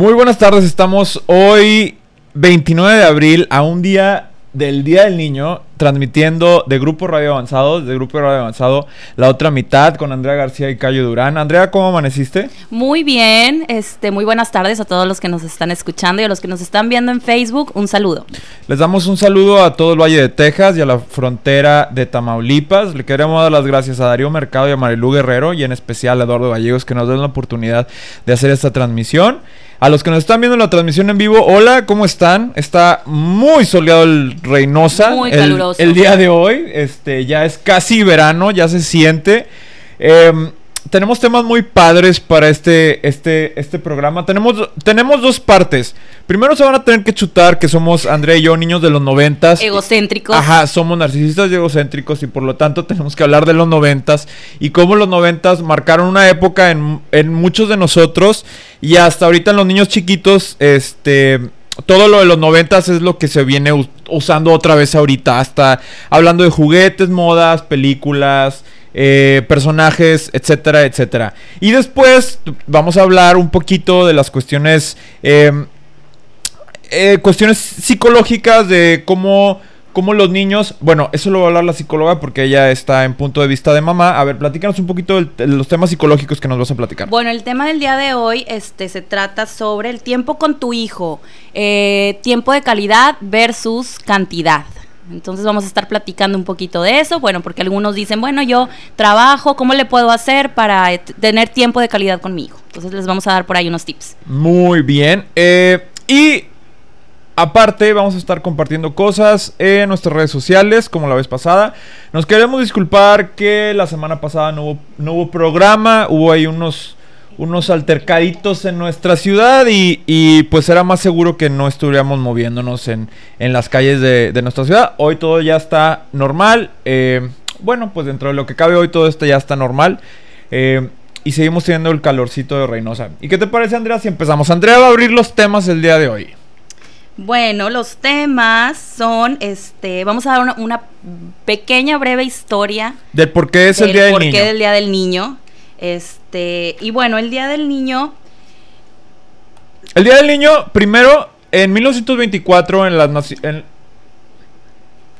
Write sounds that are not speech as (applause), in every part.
Muy buenas tardes, estamos hoy 29 de abril a un día del Día del Niño transmitiendo de Grupo Radio Avanzado, de Grupo Radio Avanzado, la otra mitad con Andrea García y Cayo Durán. Andrea, ¿cómo amaneciste? Muy bien, este, muy buenas tardes a todos los que nos están escuchando y a los que nos están viendo en Facebook. Un saludo. Les damos un saludo a todo el Valle de Texas y a la frontera de Tamaulipas. Le queremos dar las gracias a Darío Mercado y a Marilú Guerrero y en especial a Eduardo Gallegos que nos den la oportunidad de hacer esta transmisión. A los que nos están viendo la transmisión en vivo, hola, ¿cómo están? Está muy soleado el Reynosa. Muy el, El día de hoy, este, ya es casi verano, ya se siente. Em, tenemos temas muy padres para este, este, este programa. Tenemos, tenemos dos partes. Primero se van a tener que chutar que somos Andrea y yo, niños de los noventas. Egocéntricos. Ajá, somos narcisistas y egocéntricos y por lo tanto tenemos que hablar de los noventas y cómo los noventas marcaron una época en, en muchos de nosotros y hasta ahorita en los niños chiquitos, este, todo lo de los noventas es lo que se viene us- usando otra vez ahorita, hasta hablando de juguetes, modas, películas, eh, personajes, etcétera, etcétera. Y después vamos a hablar un poquito de las cuestiones... em, eh, cuestiones psicológicas de cómo, cómo los niños, bueno, eso lo va a hablar la psicóloga porque ella está en punto de vista de mamá. A ver, platícanos un poquito de los temas psicológicos que nos vas a platicar. Bueno, el tema del día de hoy este, se trata sobre el tiempo con tu hijo, eh, tiempo de calidad versus cantidad. Entonces vamos a estar platicando un poquito de eso, bueno, porque algunos dicen, bueno, yo trabajo, ¿cómo le puedo hacer para eh, tener tiempo de calidad con mi hijo? Entonces les vamos a dar por ahí unos tips. Muy bien. eh, y aparte vamos a estar compartiendo cosas en nuestras redes sociales, como la vez pasada. Nos queremos disculpar que la semana pasada no hubo, programa, hubo ahí unos, unos altercaditos en nuestra ciudad y, pues era más seguro que no estuviéramos moviéndonos en, en las calles de, de nuestra ciudad. Hoy todo ya está normal. eh, bueno, pues dentro de lo que cabe hoy todo esto ya está normal. Eh, y seguimos teniendo el calorcito de Reynosa. ¿Y qué te parece, Andrea, si empezamos? Andrea va a abrir los temas el día de hoy. Bueno, los temas son, este, vamos a dar una, una pequeña breve historia Del por qué es el Día del Niño. del Día del Niño. Este, y bueno, el Día del Niño El Día del Niño, primero, en 1924, en las en-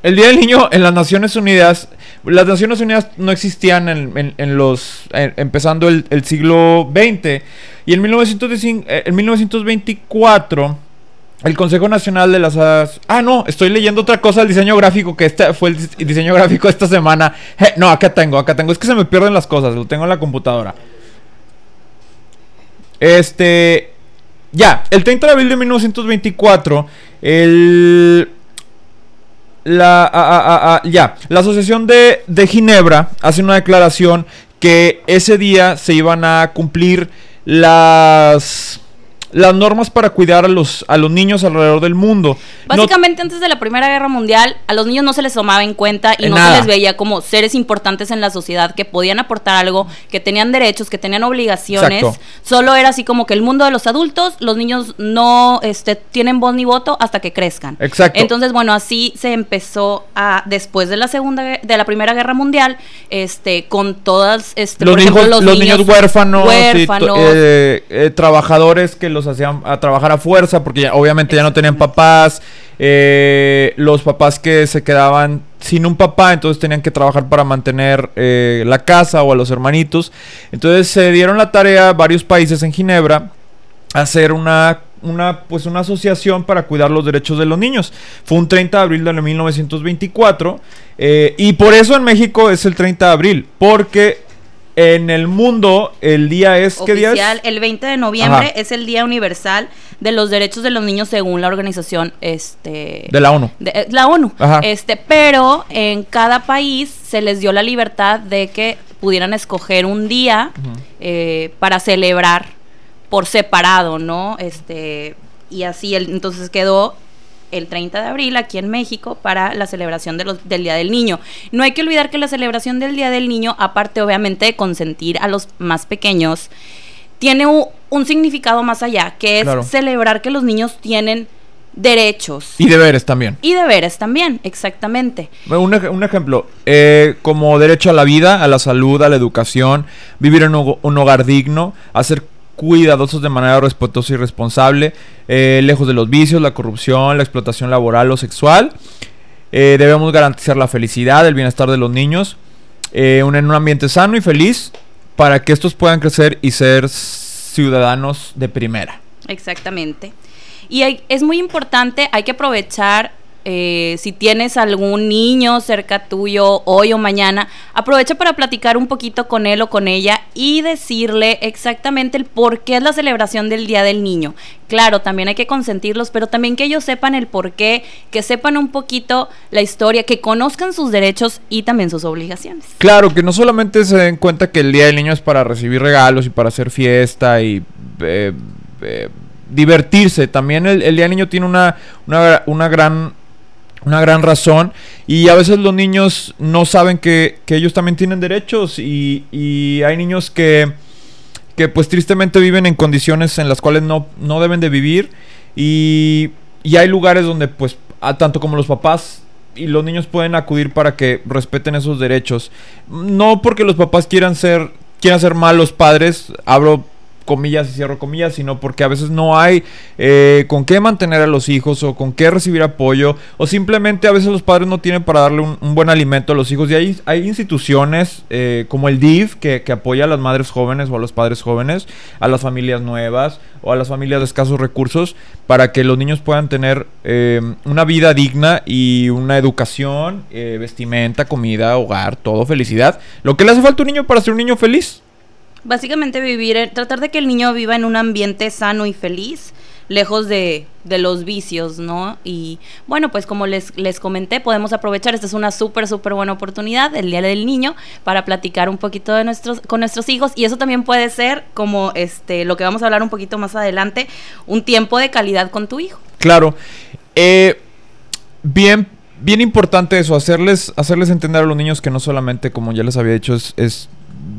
El Día del Niño en las Naciones Unidas, las Naciones Unidas no existían en, en- en los, en- empezando el, el siglo XX, y en, 1915 eh, en 1924, el Consejo Nacional de las... As- Ah, no, estoy leyendo otra cosa, el diseño gráfico, que este fue el dis- el diseño gráfico esta semana. No, acá tengo, acá tengo, es que se me pierden las cosas, lo tengo en la computadora. Este. Ya, el 30 de abril de 1924, el. La, ya, la Asociación de, de Ginebra hace una declaración que ese día se iban a cumplir las las normas para cuidar a los a los niños alrededor del mundo. No- Básicamente antes de la Primera Guerra Mundial a los niños no se les tomaba en cuenta y no nada. se les veía como seres importantes en la sociedad que podían aportar algo, que tenían derechos, que tenían obligaciones. Exacto. Solo era así como que el mundo de los adultos, los niños no este, tienen voz ni voto hasta que crezcan. Exacto. Entonces, bueno, así se empezó a después de la segunda de la Primera Guerra Mundial, este con todas este, los, por hijos- ejemplo, los niños, huérfanos, y huérfanos, eh, eh, trabajadores que los hacían a trabajar a fuerza porque obviamente ya no tenían papás, eh, los papás que se quedaban sin un papá, entonces tenían que trabajar para mantener eh, la casa o a los hermanitos. Entonces se dieron la tarea varios países en Ginebra hacer una una pues una asociación para cuidar los derechos de los niños. Fue un 30 de abril de 1924 eh, y por eso en México es el 30 de abril, porque en el mundo el día es ¿qué día oficial, es? el 20 de noviembre Ajá. es el Día Universal de los Derechos de los Niños según la organización este De la ONU. de- eh, la ONU. Ajá. Este, pero en cada país se les dio la libertad de que pudieran escoger un día eh, para celebrar por separado, ¿no? Este, y así el- entonces quedó el 30 de abril aquí en México para la celebración de los- del Día del Niño. No hay que olvidar que la celebración del Día del Niño, aparte obviamente de consentir a los más pequeños, tiene un, significado más allá, que es Claro. celebrar que los niños tienen derechos. Y deberes también. Y deberes también, exactamente. Un, ej- un ejemplo, eh, como derecho a la vida, a la salud, a la educación, vivir en un, un hogar digno, hacer cuidadosos de manera respetuosa y responsable, eh, lejos de los vicios, la corrupción, la explotación laboral o sexual. Eh, debemos garantizar la felicidad, el bienestar de los niños eh, en un ambiente sano y feliz para que estos puedan crecer y ser ciudadanos de primera. Exactamente. Y hay- es muy importante, hay que aprovechar, eh, si tienes algún niño cerca tuyo hoy o mañana, aprovecha para platicar un poquito con él o con ella y decirle exactamente el por qué es la celebración del Día del Niño. Claro, también hay que consentirlos, pero también que ellos sepan el por qué, que sepan un poquito la historia, que conozcan sus derechos y también sus obligaciones. Claro, que no solamente se den cuenta que el Día del Niño es para recibir regalos y para hacer fiesta y eh, eh, divertirse. También el, Día del Niño tiene una, una gran una gran razón y a veces los niños no saben que, que ellos también tienen derechos y, y hay niños que, que pues tristemente viven en condiciones en las cuales no, no deben de vivir y, y hay lugares donde pues tanto como los papás y los niños pueden acudir para que respeten esos derechos. No porque los papás quieran ser quieran ser malos padres, abro comillas y cierro comillas, sino porque a veces no hay eh, con qué mantener a los hijos o con qué recibir apoyo o simplemente a veces los padres no tienen para darle un, buen alimento a los hijos y hay, hay instituciones eh, como el DIF que, que apoya a las madres jóvenes o a los padres jóvenes, a las familias nuevas o a las familias de escasos recursos para que los niños puedan tener eh, una vida digna y una educación, eh, vestimenta, comida, hogar, todo, felicidad. Lo que le hace falta a un niño para ser un niño feliz. Básicamente vivir, en- tratar de que el niño viva en un ambiente sano y feliz, lejos de, de los vicios, ¿no? Y bueno, pues como les, les comenté, podemos aprovechar, esta es una súper, súper buena oportunidad, el Día del Niño, para platicar un poquito de nuestros, con nuestros hijos y eso también puede ser como este, lo que vamos a hablar un poquito más adelante, un tiempo de calidad con tu hijo. Claro. Eh, bien, bien importante eso, hacerles, hacerles entender a los niños que no solamente, como ya les había dicho, es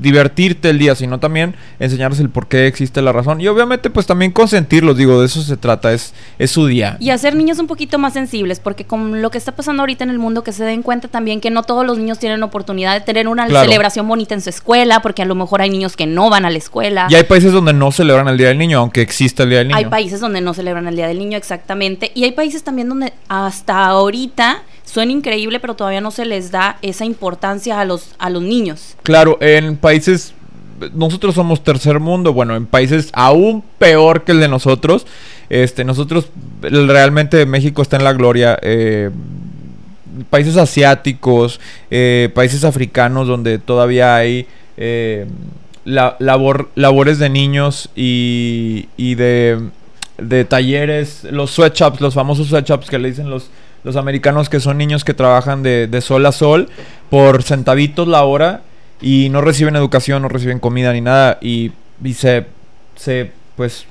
divertirte el día, sino también enseñarles el por qué existe la razón. Y obviamente, pues también consentirlos, digo, de eso se trata, es, es su día. Y hacer niños un poquito más sensibles, porque con lo que está pasando ahorita en el mundo, que se den cuenta también que no todos los niños tienen oportunidad de tener una Claro. celebración bonita en su escuela, porque a lo mejor hay niños que no van a la escuela. Y hay países donde no celebran el Día del Niño, aunque exista el Día del Niño. Hay países donde no celebran el Día del Niño exactamente. Y hay países también donde hasta ahorita suena increíble, pero todavía no se les da esa importancia a los, a los niños. Claro, en países, nosotros somos tercer mundo, bueno, en países aún peor que el de nosotros, este, nosotros realmente México está en la gloria. eh, países asiáticos, eh, países africanos donde todavía hay eh, la- labor, labores de niños y, y de, de talleres, los sweatshops, los famosos sweatshops que le dicen los, los americanos que son niños que trabajan de, de sol a sol por centavitos la hora y no reciben educación, no reciben comida ni nada y, y se, se pues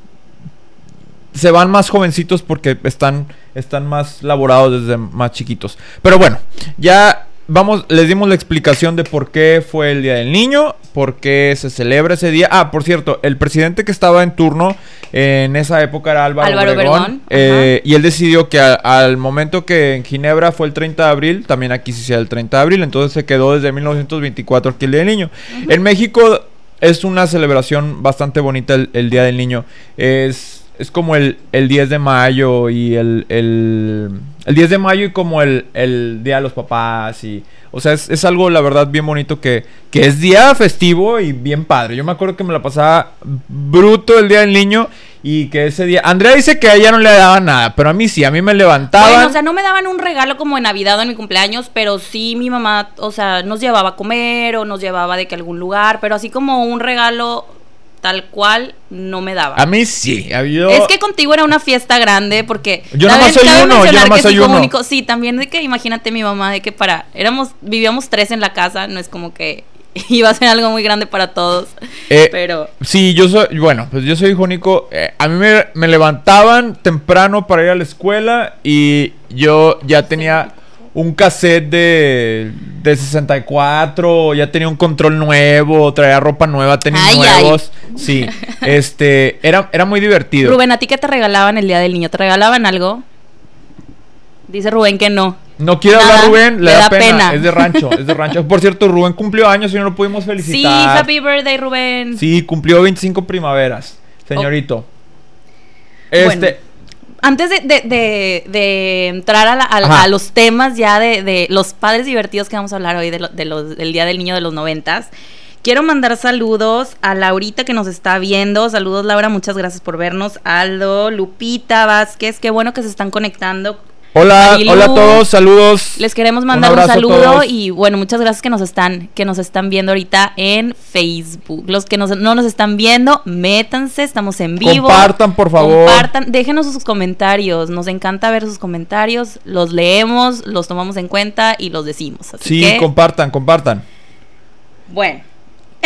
se van más jovencitos porque están, están más laborados desde más chiquitos. Pero bueno, ya vamos, les dimos la explicación de por qué fue el Día del Niño, por qué se celebra ese día. Ah, por cierto, el presidente que estaba en turno en esa época era Álvaro, Álvaro Obregón, eh, y él decidió que a- al momento que en Ginebra fue el 30 de abril, también aquí sí sea el 30 de abril, entonces se quedó desde 1924 aquí el Día del Niño. En México es una celebración bastante bonita el, el Día del Niño. Es, es como el, el 10 de mayo y el, el, el 10 de mayo y como el, el Día de los Papás. y O sea, es, es algo, la verdad, bien bonito que, que es día festivo y bien padre. Yo me acuerdo que me la pasaba bruto el Día del Niño y que ese día... Andrea dice que a ella no le daban nada, pero a mí sí, a mí me levantaban. Bueno, o sea, no me daban un regalo como en Navidad o en mi cumpleaños, pero sí mi mamá, o sea, nos llevaba a comer o nos llevaba de que algún lugar, pero así como un regalo tal cual no me daba. a mí sí. a- yo- Es que contigo era una fiesta grande porque Yo cabe- nomás soy uno, yo nomás que soy soy uno. único. Sí, también de que imagínate mi mamá de que para éramos vivíamos tres en la casa, no es como que (laughs) iba a ser algo muy grande para todos, Eh, pero Sí, yo soy, bueno, pues yo soy hijo único. eh, a mí me, me levantaban temprano para ir a la escuela y yo ya tenía un cassette de, de 64, ya tenía un control nuevo, traía ropa nueva, tenis Ay, nuevos. Sí, (laughs) este, era, era muy divertido. Rubén, ¿a ti qué te regalaban el día del niño? ¿Te regalaban algo? Dice Rubén que no. No quiero Nada, hablar, Rubén, le, le da, da pena. pena. Es de rancho, es de rancho. Por cierto, Rubén cumplió años y no lo pudimos (laughs) Sí, felicitar. happy birthday, Rubén. Sí, cumplió 25 primaveras. señorito. Este. Bueno, antes de, de- de- de entrar a, la- a- a los temas ya de, los padres divertidos que vamos a hablar hoy de lo- de los- del Día del Niño de los noventas, quiero mandar saludos a Laurita que nos está viendo. Saludos Laura, muchas gracias por vernos. Aldo, Lupita Vázquez, qué bueno que se están conectando. Hola, Marilu. hola a todos, saludos. Les queremos mandar un, saludo y bueno, muchas gracias que nos están que nos están viendo ahorita en Facebook. Los que nos- no nos están viendo, métanse, estamos en vivo. Compartan, por favor. Compartan, déjenos sus comentarios. Nos encanta ver sus comentarios, los leemos, los tomamos en cuenta y los decimos. Así Sí, que, compartan, compartan. bueno,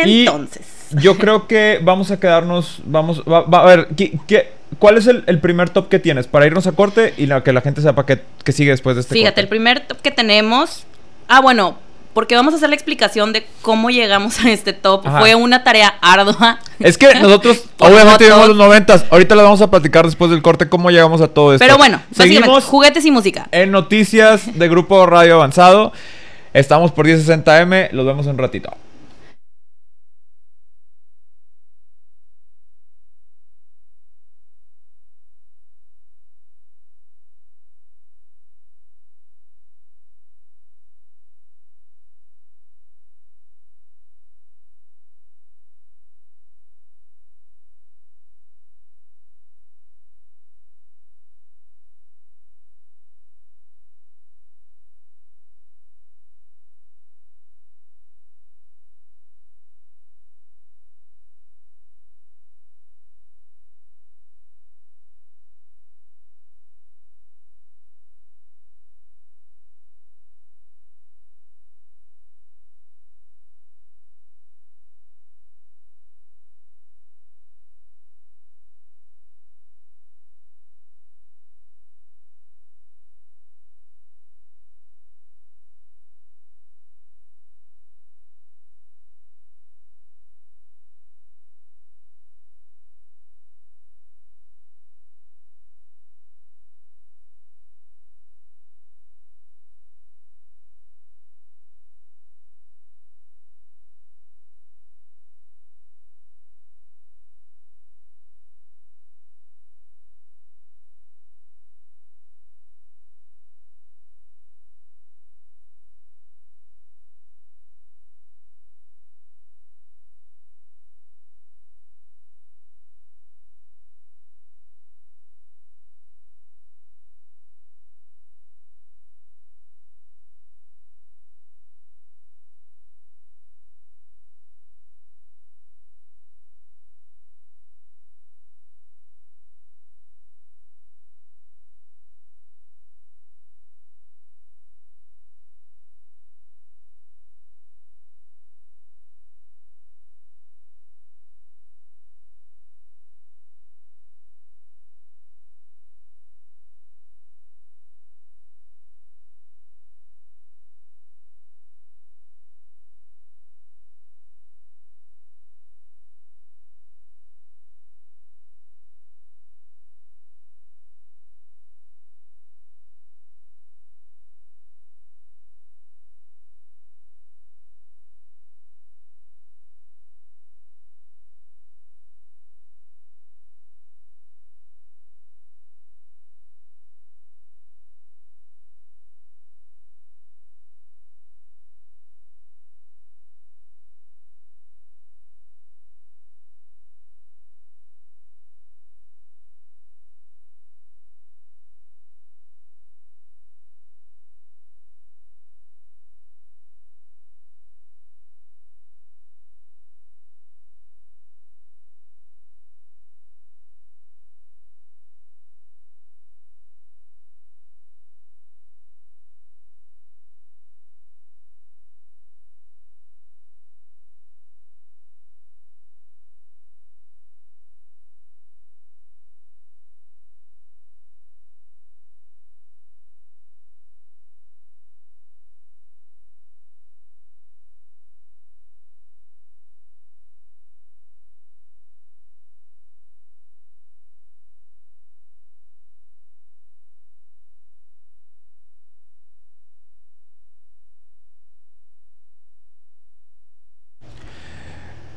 Y- entonces, Yo creo que vamos a quedarnos, vamos, va, va- a ver, ¿qué, qué- cuál es el, el primer top que tienes? Para irnos a corte y la, que la gente sepa que, que sigue después de este fíjate, corte. el primer top que tenemos, ah, bueno, porque vamos a hacer la explicación de cómo llegamos a este top. Ajá. Fue una tarea ardua. Es que (laughs) nosotros obviamente votos. vimos los noventas. Ahorita les vamos a platicar después del corte cómo llegamos a todo esto. Pero bueno, básicamente, seguimos juguetes y música. en noticias de Grupo Radio Avanzado. Estamos por 1060M, los vemos en un ratito.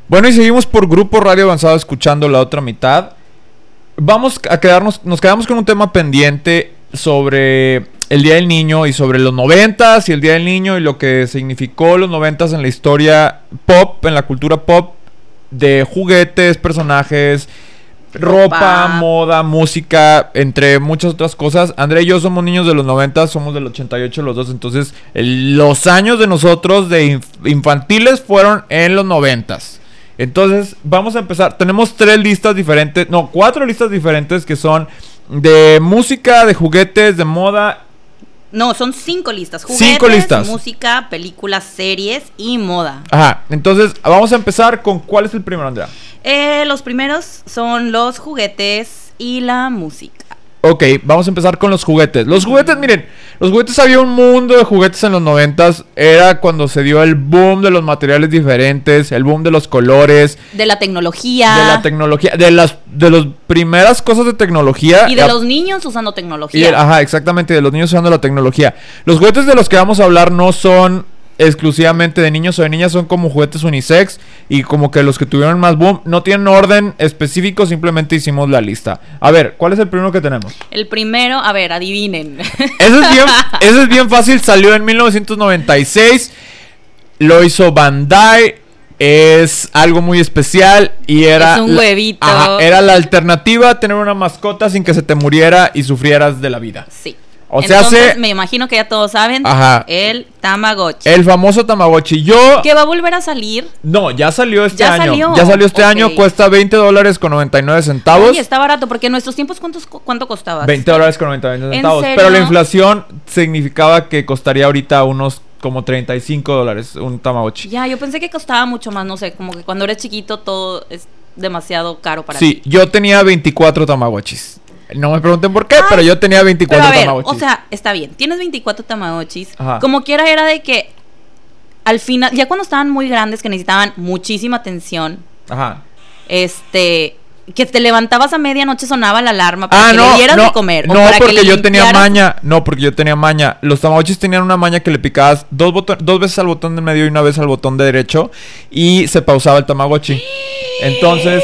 Bueno, y seguimos por Grupo Radio Avanzado escuchando la otra mitad. vamos a quedarnos, nos quedamos con un tema pendiente sobre el Día del Niño y sobre los noventas y el Día del Niño y lo que significó los noventas en la historia pop, en la cultura pop de juguetes, personajes, ropa, Ropa. moda, música, entre muchas otras cosas. André y yo somos niños de los 90, somos del 88 los dos, entonces el- los años de nosotros de inf- infantiles fueron en los 90. Entonces, vamos a empezar. Tenemos tres listas diferentes, no, cuatro listas diferentes que son de música, de juguetes, de moda. No, son cinco listas. Juguetes, Cinco listas. música, películas, series y moda. Ajá, entonces vamos a empezar con cuál es el primero, Andrea. Eh, los primeros son los juguetes y la música. Ok, vamos a empezar con los juguetes. Los juguetes, miren, los juguetes había un mundo de juguetes en los noventas. Era cuando se dio el boom de los materiales diferentes, el boom de los colores, De la tecnología. de la tecnología, de las de las primeras cosas de tecnología. y de los niños usando y tecnología. el- ajá, exactamente, de los niños usando la tecnología. Los juguetes de los que vamos a hablar no son exclusivamente de niños o de niñas, son como juguetes unisex y como que los que tuvieron más boom no tienen orden específico, simplemente hicimos la lista. A ver, ¿cuál es el primero que tenemos? El primero, a ver, adivinen. (laughs) Ese es bien, (laughs) ese es bien fácil, salió en 1996, lo hizo Bandai, es algo muy especial y era... Es un la- huevito. Ajá, era la alternativa a tener una mascota sin que se te muriera y sufrieras de la vida. sí. O sea, Entonces, hace- me imagino que ya todos saben. Ajá. El Tamagotchi. El famoso Tamagotchi. Yo... Que va a volver a salir. No, ya salió este Ya año. salió. Ya salió este año, cuesta 20 dólares con 99 centavos. Oye, está barato, porque en nuestros tiempos, ¿cuántos, cu- ¿cuánto costaba? 20 dólares con 99 ¿En centavos. serio? Pero la inflación significaba que costaría ahorita unos como 35 dólares un Tamagotchi. Ya, yo pensé que costaba mucho más, no sé, como que cuando eres chiquito todo es demasiado caro para Sí, ti. yo tenía 24 Tamagotchis. No me pregunten por qué, Ay, pero yo tenía 24 Pero a ver, Tamagotchis. o sea, está bien, tienes 24 Tamagotchis. Ajá. Como quiera era de que al final, ya cuando estaban muy grandes, que necesitaban muchísima atención, Ajá. este, que te levantabas a medianoche sonaba la alarma para Ah, que no, le dieras no, de comer. o no, para porque yo tenía maña. No, porque yo tenía maña. Los Tamagotchis tenían una maña que le picabas dos, dos veces al botón de medio y una vez al botón de derecho y se pausaba el Tamagotchi. Entonces,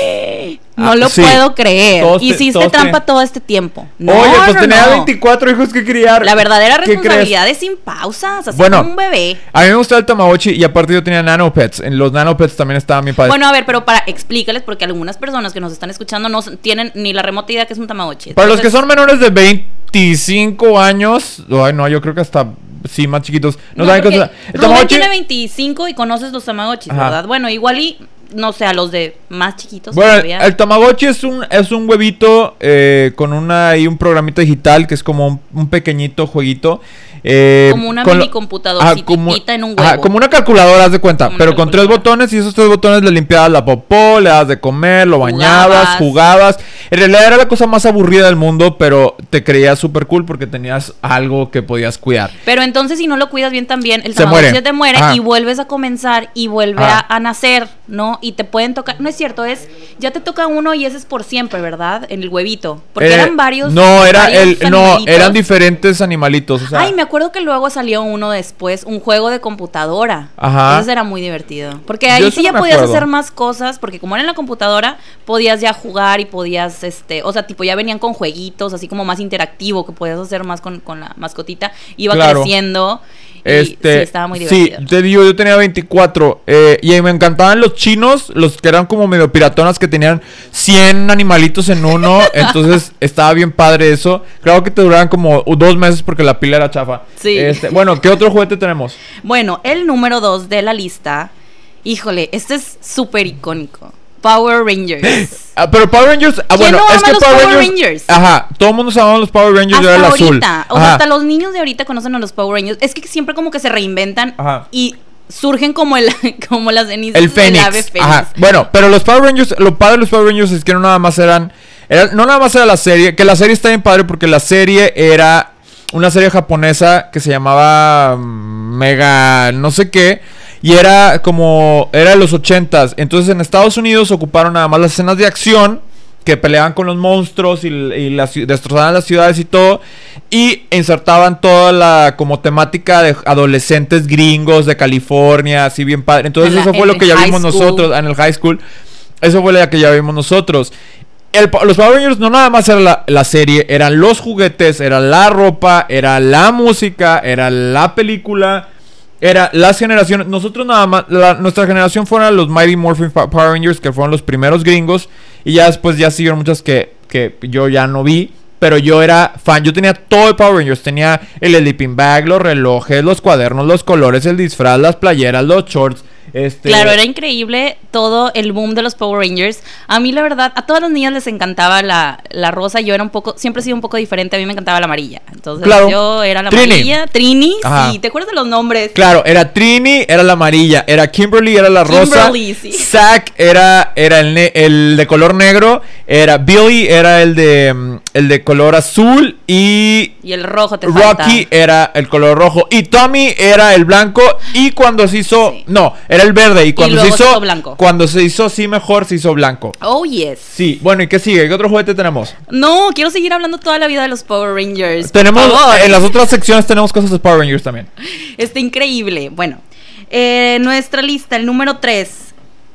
No Ah, lo sí. puedo creer. Todos te- Hiciste todos trampa te- todo este tiempo. No, oye, pues no, tenía no. 24 hijos que criar. La verdadera responsabilidad es sin pausas, así Bueno, como un bebé. A mí me gustaba el Tamagotchi y aparte yo tenía nanopets. En los nanopets también estaban bien padres. Bueno, a ver, pero para explícales, porque algunas personas que nos están escuchando no tienen ni la remota idea que es un Tamagotchi. Para los que son menores de 25 años, ay no, yo creo que hasta sí más chiquitos. No, No, saben es el Rubén tiene 25 y conoces los Tamagotchis. ¿verdad? Bueno, igual y, no sé, a los de más chiquitos Bueno, todavía. el Tamagotchi es un, es un huevito eh, con una y un programita digital que es como un, un pequeñito jueguito. Eh, Como una mini computadora como- en un una calculadora, haz de cuenta, Como pero con tres botones y esos tres botones le limpiabas la popó, le dabas de comer, lo bañabas, Jugabas. jugabas. En realidad era la cosa más aburrida del mundo, pero te creías súper cool porque tenías algo que podías cuidar. Pero entonces si no lo cuidas bien también, el Se muere. te muere Ajá. y vuelves a comenzar y vuelve a, a nacer, ¿no? Y te pueden tocar, no es cierto, es, ya te toca uno y ese es por siempre, ¿verdad? En el huevito. Porque Eh, eran varios. No, era el, no, eran diferentes animalitos. O sea, Ay, me acuerdo que luego salió uno después, un juego de computadora. Ajá. Ese era muy divertido. Porque ahí eso sí ya podías acuerdo. hacer más cosas, porque como era en la computadora, podías ya jugar y podías, este, o sea, tipo ya venían con jueguitos, así como más interactivo, que podías hacer más con, con la mascotita. Iba Claro. creciendo. Este, sí, estaba muy divertido. Sí, te digo, yo tenía 24. eh, y me encantaban los chinos, los que eran como medio piratonas, que tenían 100 animalitos en uno. (laughs) entonces estaba bien padre eso. Claro que te duraban como dos meses porque la pila era chafa. Sí. Este, bueno, ¿qué otro juguete tenemos? (laughs) Bueno, el número dos de la lista, híjole, este es súper icónico. Power Rangers. (gasps) Ah, pero Power Rangers. Ah, ¿Quién bueno, no es que los Power Power Rangers. Rangers? Ajá, todo el mundo se amaba los Power Rangers, yo hasta era el azul. ahorita, o sea, Ajá. hasta los niños de ahorita conocen a los Power Rangers. Es que siempre como que se reinventan Ajá. y surgen como el (laughs) como las cenizas El del Fénix. ave fénix. Ajá. Bueno, pero los Power Rangers, lo padre de los Power Rangers es que no nada más eran, era- no nada más era la serie, que la serie está bien padre porque la serie era una serie japonesa que se llamaba mm, Mega no sé qué y era como era de los ochentas. Entonces en Estados Unidos ocuparon nada más las escenas de acción que peleaban con los monstruos y, y las destrozaban las ciudades y todo y insertaban toda la como temática de adolescentes gringos de California, así bien padre. Entonces En la- eso fue lo que ya vimos school. nosotros en el high school. Eso fue la que ya vimos nosotros. el los Power Rangers no nada más era la, la serie, eran los juguetes, era la ropa, era la música, era la película, era las generaciones. Nosotros nada más, la- nuestra generación fueron los Mighty Morphin Power Rangers, que fueron los primeros gringos, y ya después ya siguieron muchas que, que yo ya no vi. Pero yo era fan, yo tenía todo de Power Rangers. Tenía el sleeping bag, los relojes, los cuadernos, los colores, el disfraz, las playeras, los shorts. Este, Claro, era increíble todo el boom de los Power Rangers. A mí, la verdad, a todas las niñas les encantaba la, la rosa. Yo era un poco, siempre he sido un poco diferente. A mí me encantaba la amarilla. Entonces, Claro. yo era la Trini. amarilla. Trini, Ajá. sí. ¿Te acuerdas de los nombres? Claro, era Trini, era la amarilla, era Kimberly, era la rosa, Kimberly, sí. Zack era, era el, el de color negro, era Billy, era el de, mm, el de color azul y Y el rojo te Rocky falta. era el color rojo y Tommy era el blanco y cuando se hizo, Sí. no, era el verde y cuando se luego se hizo, hizo blanco. cuando se hizo sí mejor se hizo blanco. Oh, yes. Sí, bueno, ¿y qué sigue? ¿Qué otro juguete tenemos? No, quiero seguir hablando toda la vida de los Power Rangers. Tenemos, en las (laughs) otras secciones tenemos cosas de Power Rangers también. Está increíble. Bueno, eh, nuestra lista, el número 3.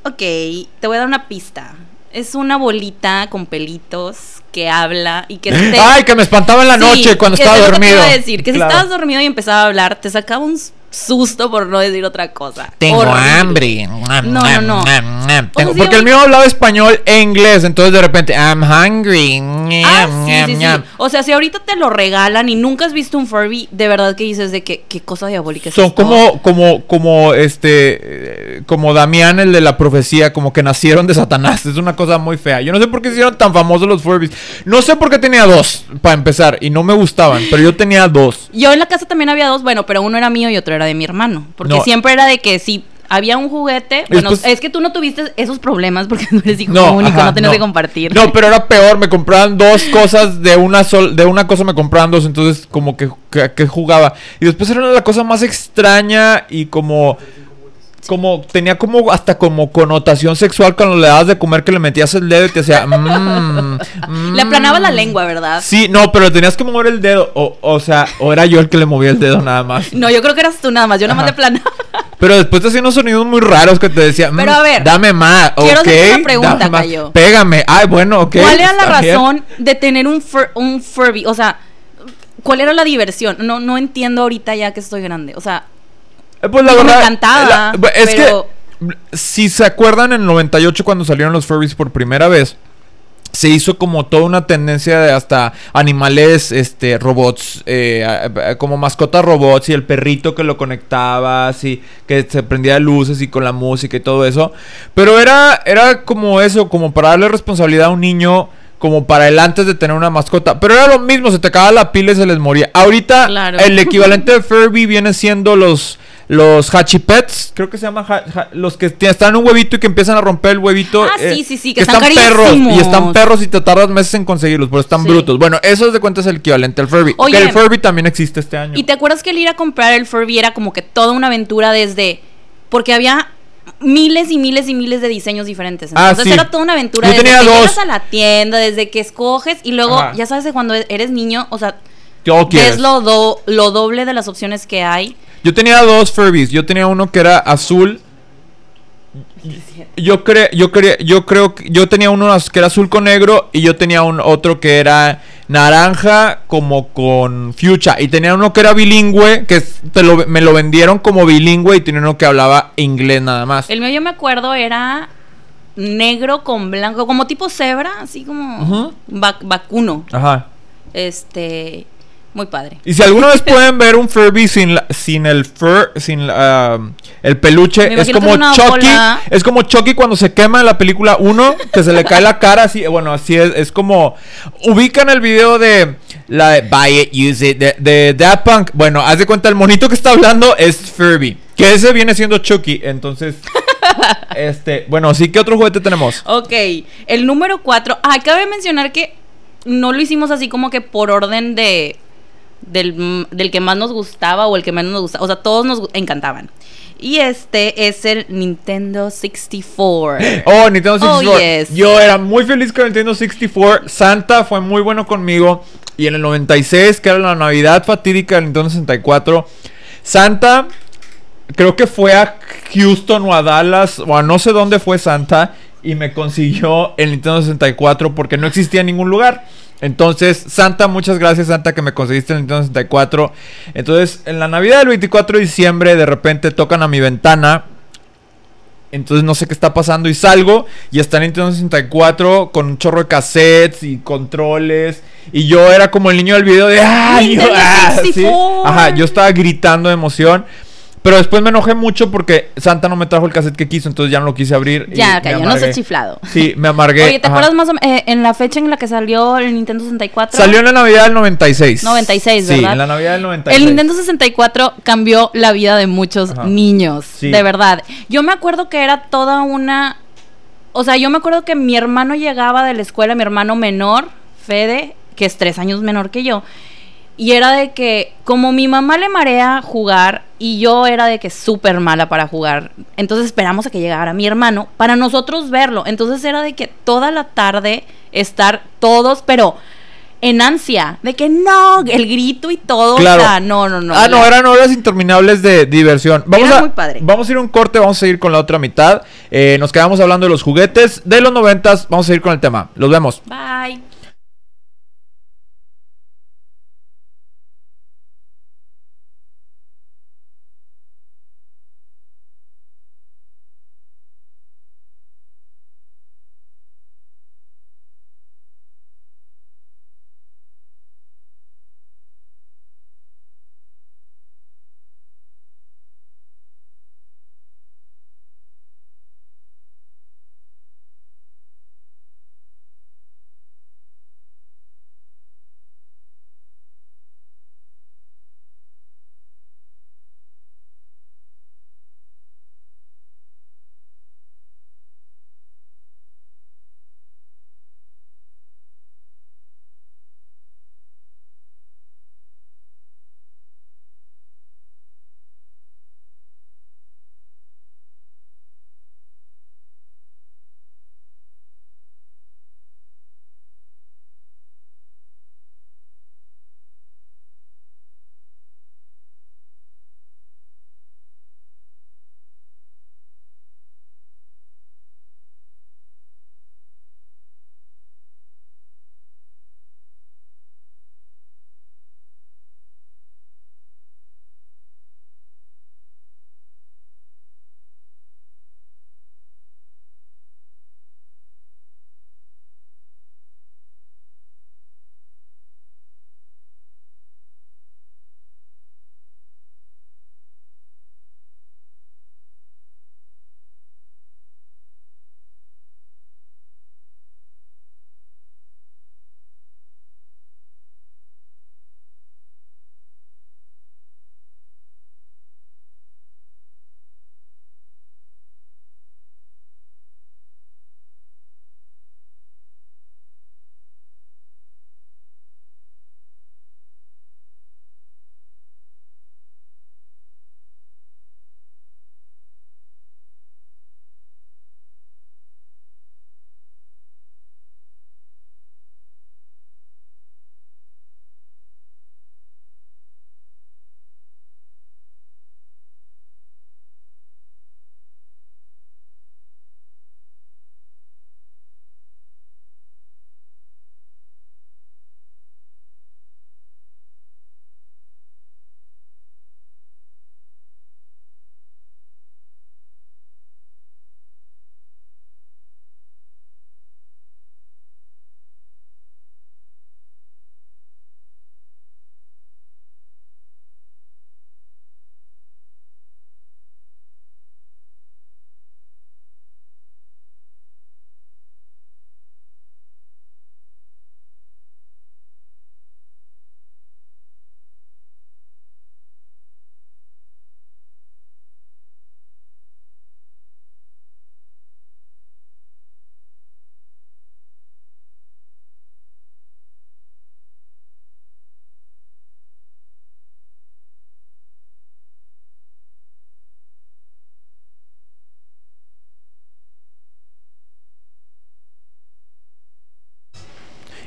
Ok, te voy a dar una pista. Es una bolita con pelitos que habla y que (gasps) te... Ay, que me espantaba en la Sí, noche cuando estaba que te dormido. iba a decir, que Claro. si estabas dormido y empezaba a hablar, te sacaba un susto por no decir otra cosa. Tengo Horrible. hambre. No, no, no. Tengo- porque el mío hablaba español e inglés, entonces de repente, I'm hungry. Ah, sí, sí, sí. O sea, si ahorita te lo regalan y nunca has visto un Furby, de verdad que dices de que qué cosa diabólica es son esto? como, como, como, este, eh, como Damián, el de la profecía, como que nacieron de Satanás. Es una cosa muy fea. Yo no sé por qué se hicieron tan famosos los Furbies. No sé por qué tenía dos, para empezar, y no me gustaban, pero yo tenía dos. Yo en la casa también había dos, bueno, pero uno era mío y otro era de mi hermano. Porque No. siempre era de que si había un juguete, bueno, después- es que tú no tuviste esos problemas porque (laughs) no eres hijo No, único, ajá, no tenías no. que compartir. No, pero era peor, me compraban dos (laughs) cosas de una sol, de una cosa me compraban dos, entonces como que, que, que jugaba. Y después era la cosa más extraña y como como tenía como hasta como connotación sexual cuando le dabas de comer que le metías el dedo y te hacía (laughs) mm, Le aplanaba la mm. lengua, ¿verdad? Sí, no, pero tenías que mover el dedo o, o sea, o era yo el que le movía el dedo nada más. No, yo creo que eras tú nada más, yo nada más Ajá. te planaba. Pero después te hacía unos sonidos muy raros que te decía, Pero "Mm, a ver, dame más, quiero ok, hacerte una pregunta, Cayo. Pégame. Ay, bueno, ok. ¿Cuál era la está bien". razón de tener un, fur- un Furby? O sea, ¿cuál era la diversión? No, no entiendo ahorita ya que estoy grande. O sea, Pues la Digo, me verdad. encantaba, la- es pero- que. Si se acuerdan, en el 98, cuando salieron los Furbies por primera vez, se hizo como toda una tendencia de hasta animales, este, robots, eh, como mascotas robots y el perrito que lo conectabas y que se prendía de luces y con la música y todo eso. Pero era, era como eso, como para darle responsabilidad a un niño. Como para el antes de tener una mascota. Pero era lo mismo, se te acababa la pila y se les moría. Ahorita Claro. el equivalente de (laughs) Furby viene siendo los los Hachipets, creo que se llama ha- ha- los que están en un huevito y que empiezan a romper el huevito. Ah, eh, sí, sí, sí, que están perros y están perros y te tardas meses en conseguirlos, pero están Sí. brutos. Bueno, eso de cuenta es el equivalente al Furby. Oye. que el Furby también existe este año. ¿y te acuerdas que el ir a comprar el Furby era como que toda una aventura desde... Porque había miles y miles y miles de diseños diferentes. Ah, Entonces sí. era toda una aventura Yo desde tenía que dos. llegas a la tienda, desde que escoges y luego, Ajá. ya sabes que cuando eres niño, o sea, ves lo, do- lo doble de las opciones que hay. Yo tenía dos Furbies. Yo tenía uno que era azul. Yo creo, yo creo, yo creo que yo tenía uno que era azul con negro y yo tenía un otro que era naranja como con fuchsia y tenía uno que era bilingüe que es- te lo- me lo vendieron como bilingüe y tenía uno que hablaba inglés nada más. El mío yo me acuerdo era negro con blanco, como tipo cebra, así como vac- vacuno. Ajá. Este, muy padre. Y si alguna vez (laughs) pueden ver un Furby sin la- sin el fur, sin la, um, el peluche, es como Chucky, bola. es como Chucky cuando se quema en la película 1, que se le cae la cara así, bueno, así es, es como ubican el video de la de Buy It, Use It de, de Daft Punk. Bueno, haz de cuenta el monito que está hablando es Furby, que ese viene siendo Chucky, entonces (laughs) este, bueno, sí, ¿qué otro juguete tenemos? Ok, el número 4. Ah, cabe mencionar que no lo hicimos así como que por orden de del, del que más nos gustaba o el que menos nos gustaba. O sea, todos nos encantaban. Y este es el Nintendo 64. (laughs) Oh, Nintendo 64. Oh, yes. Yo era muy feliz con Nintendo 64. Santa fue muy bueno conmigo. Y en el 96, que era la Navidad fatídica del Nintendo 64, Santa creo que fue a Houston o a Dallas o a no sé dónde fue Santa. y me consiguió el Nintendo 64 porque no existía en ningún lugar. Entonces, Santa, muchas gracias Santa que me conseguiste el Nintendo 64. Entonces, en la Navidad del 24 de diciembre, de repente tocan a mi ventana. Entonces no sé qué está pasando y salgo y está Nintendo 64 con un chorro de cassettes y controles. Y yo era como el niño del video de ¡Ay! Nintendo ah", sí. 64. Ajá, yo estaba gritando de emoción. Pero después me enojé mucho porque Santa no me trajo el cassette que quiso, entonces ya no lo quise abrir. Ya, cayó, no sé chiflado. Sí, me amargué. Oye, ¿te ajá. acuerdas más o menos en la fecha en la que salió el Nintendo 64? Salió en la Navidad del 96. 96, Sí, ¿verdad? en la Navidad del 96. El Nintendo 64 cambió la vida de muchos Ajá. niños, Sí. de verdad. Yo me acuerdo que era toda una... O sea, yo me acuerdo que mi hermano llegaba de la escuela, mi hermano menor, Fede, que es tres años menor que yo, y era de que, como mi mamá le marea jugar y yo era de que súper mala para jugar, entonces esperamos a que llegara mi hermano para nosotros verlo. Entonces era de que toda la tarde estar todos, pero en ansia, de que no, el grito y todo. Claro. O sea, no, no, no. ah, no, eran horas interminables de diversión. Vamos Era a, muy padre. Vamos a ir a un corte, vamos a seguir con la otra mitad. Eh, nos quedamos hablando de los juguetes de los noventas. Vamos a seguir con el tema. Los vemos. Bye.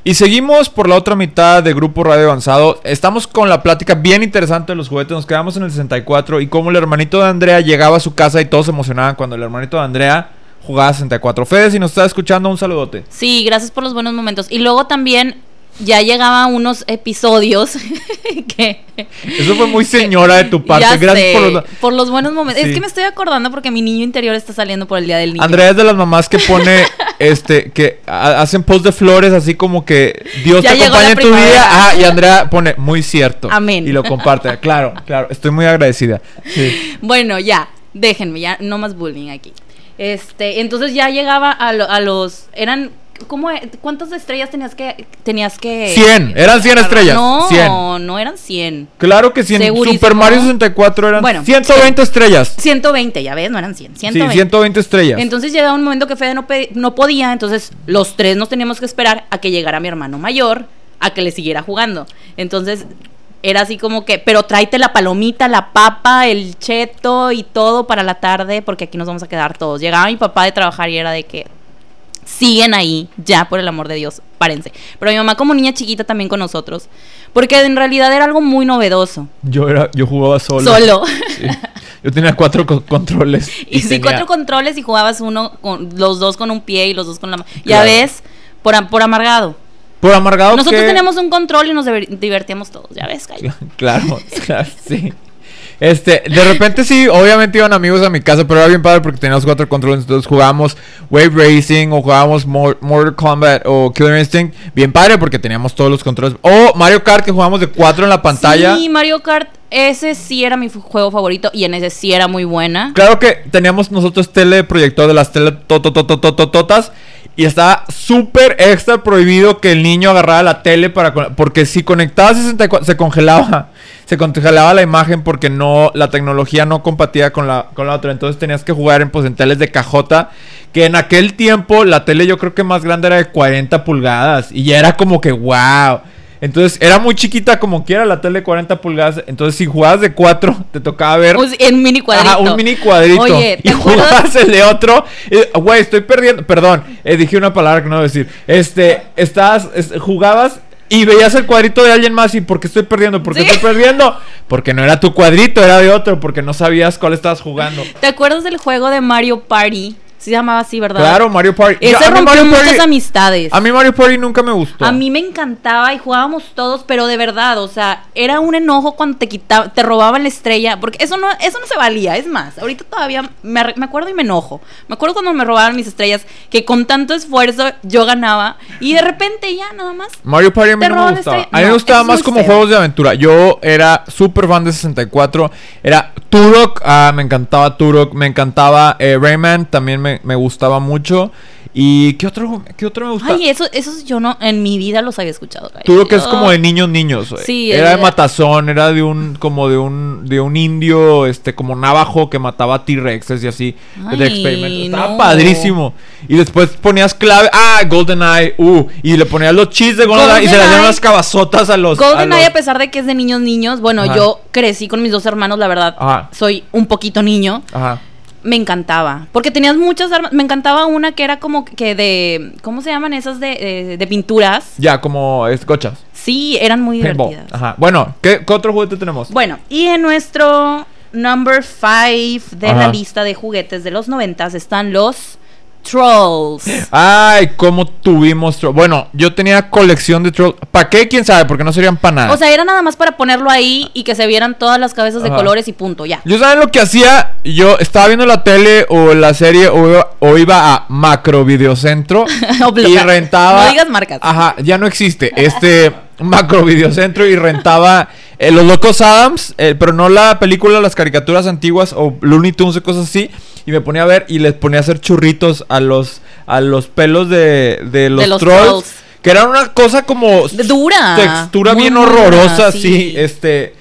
Y seguimos por la otra mitad de Grupo Radio Avanzado. Estamos con la plática bien interesante de los juguetes. Nos quedamos en el 64 y cómo el hermanito de Andrea llegaba a su casa y todos se emocionaban cuando el hermanito de Andrea jugaba 64. Fede, si nos estás escuchando, un saludote. Sí, gracias por los buenos momentos. Y luego también ya llegaban unos episodios (laughs) que... Eso fue muy señora de tu parte. Ya Gracias sé, por los... por los buenos momentos. Sí. Es que me estoy acordando porque mi niño interior está saliendo por el Día del Niño. Andrea es de las mamás que pone, (laughs) este, que ha- hacen post de flores así como que Dios Ya te acompaña en tu primavera. vida. Ah, y (laughs) Andrea pone, muy cierto. Amén. Y lo comparte. Claro, claro. Estoy muy agradecida. Sí. Bueno, ya, déjenme, ya, no más bullying aquí. Este, entonces ya llegaba a, lo- a los, eran, ¿cómo, e- ¿cuántas estrellas tenías que, tenías que? 100, eran 100 estrellas. No, 100. no eran 100. Claro que sí, en Segurísimo. Super Mario 64 eran Bueno, 120 estrellas. 120, ya ves, no eran 100, 120. Sí, 120 estrellas. Entonces llegaba un momento que Fede no podía, entonces los tres nos teníamos que esperar a que llegara mi hermano mayor, a que le siguiera jugando. Entonces era así como que, pero tráete la palomita, la papa, el cheto y todo para la tarde, porque aquí nos vamos a quedar todos. Llegaba mi papá de trabajar y era de que siguen ahí, ya por el amor de Dios, párense. Pero mi mamá como niña chiquita también con nosotros, porque en realidad era algo muy novedoso. Yo era, yo jugaba solo. Solo. Sí. Yo tenía cuatro co- controles. (laughs) Y, si tenía- cuatro controles y jugabas uno con los dos con un pie y los dos con la mano. Ya ves, por, por amargado. Por amargado Nosotros que- teníamos un control y nos diver- divertíamos todos, ya ves, Cayo? (laughs) Claro, (laughs) claro, sí. Este, de repente sí, obviamente iban amigos a mi casa, pero era bien padre porque teníamos cuatro controles, entonces jugábamos Wave Racing o jugábamos Mor- Mortal Kombat o Killer Instinct, bien padre porque teníamos todos los controles. O Mario Kart que jugábamos de cuatro en la pantalla. Sí, Mario Kart, ese sí era mi juego favorito y en ese sí era muy buena. Claro que teníamos nosotros teleproyector de las tele to- y estaba súper extra prohibido que el niño agarrara la tele para porque si conectaba 64 se congelaba (laughs) se congelaba la imagen porque no la tecnología no compatía con la con la otra. Entonces tenías que jugar en pues teles de cajota que en aquel tiempo la tele yo creo que más grande era de 40 pulgadas y ya era como que wow entonces era muy chiquita como quiera la tele de 40 pulgadas entonces si jugabas de 4 te tocaba ver Un- en mini cuadrito. Ajá, un mini cuadrito. Oye, ¿te y acuerdas? jugabas el de otro. Güey, estoy perdiendo. Perdón, eh, dije una palabra que no debo decir. Este, estabas, es- jugabas y veías el cuadrito de alguien más. ¿Y por qué estoy perdiendo? ¿Por qué Sí. estoy perdiendo? Porque no era tu cuadrito, era de otro. Porque no sabías cuál estabas jugando. ¿Te acuerdas del juego de Mario Party? Se llamaba así, ¿verdad? Claro, Mario Party. Ese Yo- rompió Mario muchas Party- amistades. A mí Mario Party nunca me gustó. A mí me encantaba y jugábamos todos, pero de verdad, o sea, era un enojo cuando te quitaba, te robaban la estrella, porque eso no, eso no se valía, es más, ahorita todavía me, me acuerdo y me enojo. Me acuerdo cuando me robaban mis estrellas, que con tanto esfuerzo yo ganaba, y de repente ya nada más. Mario Party a mí Te no roban me gustaba. A mí me gustaba más como feo. juegos de aventura. Yo era súper fan de 64. Era Turok, ah, me encantaba Turok. Me encantaba eh, Rayman, también me, me gustaba mucho. ¿Y qué otro, qué otro me gustaba? Ay, eso, esos yo no, en mi vida los había escuchado. Ay, Turok es yo- como de niños niños. Sí, era de matazón, era de un como de un de un indio este como navajo que mataba T-Rexes y así Ay, de experimento. Estaba no. padrísimo. Y después ponías clave, ah, GoldenEye, uh, y le ponías los cheats de GoldenEye y se le hacían unas cabazotas a los a GoldenEye, los- a pesar de que es de niños niños, bueno, Ajá. yo crecí con mis dos hermanos, la verdad, Ajá. soy un poquito niño. Ajá. Me encantaba. Porque tenías muchas armas. Me encantaba una que era como que de. ¿Cómo se llaman esas de, de, de pinturas? Ya, como es, gochas. Sí, eran muy Paintball. divertidas. Ajá. Bueno, ¿qué, qué otro juguete tenemos? Bueno, y en nuestro number five de Ajá. la lista de juguetes de los noventas están los Trolls. Ay, cómo tuvimos tro- Bueno, yo tenía colección de trolls. ¿Para qué? ¿Quién sabe? Porque no serían para nada. O sea, era nada más para ponerlo ahí y que se vieran todas las cabezas de Ajá. colores y punto, ya. Yo saben lo que hacía, yo estaba viendo la tele o la serie o iba, o iba a Macro Videocentro (laughs) y rentaba. no digas marcas. Ajá, ya no existe. Este (laughs) Macro Videocentro y rentaba eh, Los Locos Adams, eh, pero no la película, las caricaturas antiguas o Looney Tunes o cosas así. Y me ponía a ver y les ponía a hacer churritos a los a los pelos de, de los, los trolls, trolls. Que era una cosa como dura. textura bien dura, horrorosa, sí. sí. Este,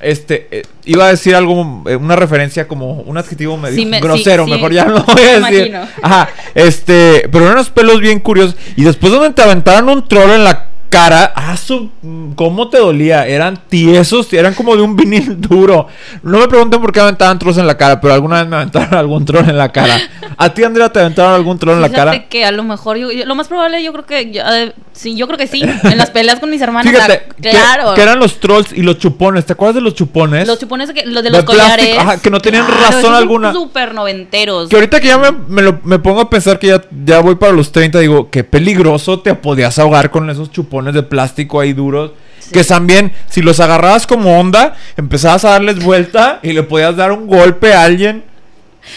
este, eh, iba a decir algo, eh, una referencia como un adjetivo medio Sí, me- sí, grosero, sí. mejor ya no voy a decir. imagino. Ajá, este, pero eran unos pelos bien curiosos. Y después donde te aventaron un troll en la cara, ah, su, cómo te dolía, eran tiesos, eran como de un vinil (laughs) duro. No me pregunten por qué aventaban trolls en la cara, pero alguna vez me aventaron (laughs) algún troll en la cara. ¿A ti, Andrea, te aventaron algún troll en la Fíjate cara? que a lo mejor, yo, yo- lo más probable yo creo que ya, eh, Sí, yo creo que sí. En las peleas con mis hermanos. Fíjate, que- claro. que, eran los trolls y los chupones. ¿Te acuerdas de los chupones? Los chupones, que, los de De los plástico, collares. ajá, que no tenían Claro, razón alguna. Súper noventeros. Que ahorita que ya me, me lo- me pongo a pensar que ya, ya voy para los 30, digo, qué peligroso te podías ahogar con esos chupones de plástico ahí duros. Sí. Que también, si los agarrabas como onda, empezabas a darles vuelta y le podías dar un golpe a alguien.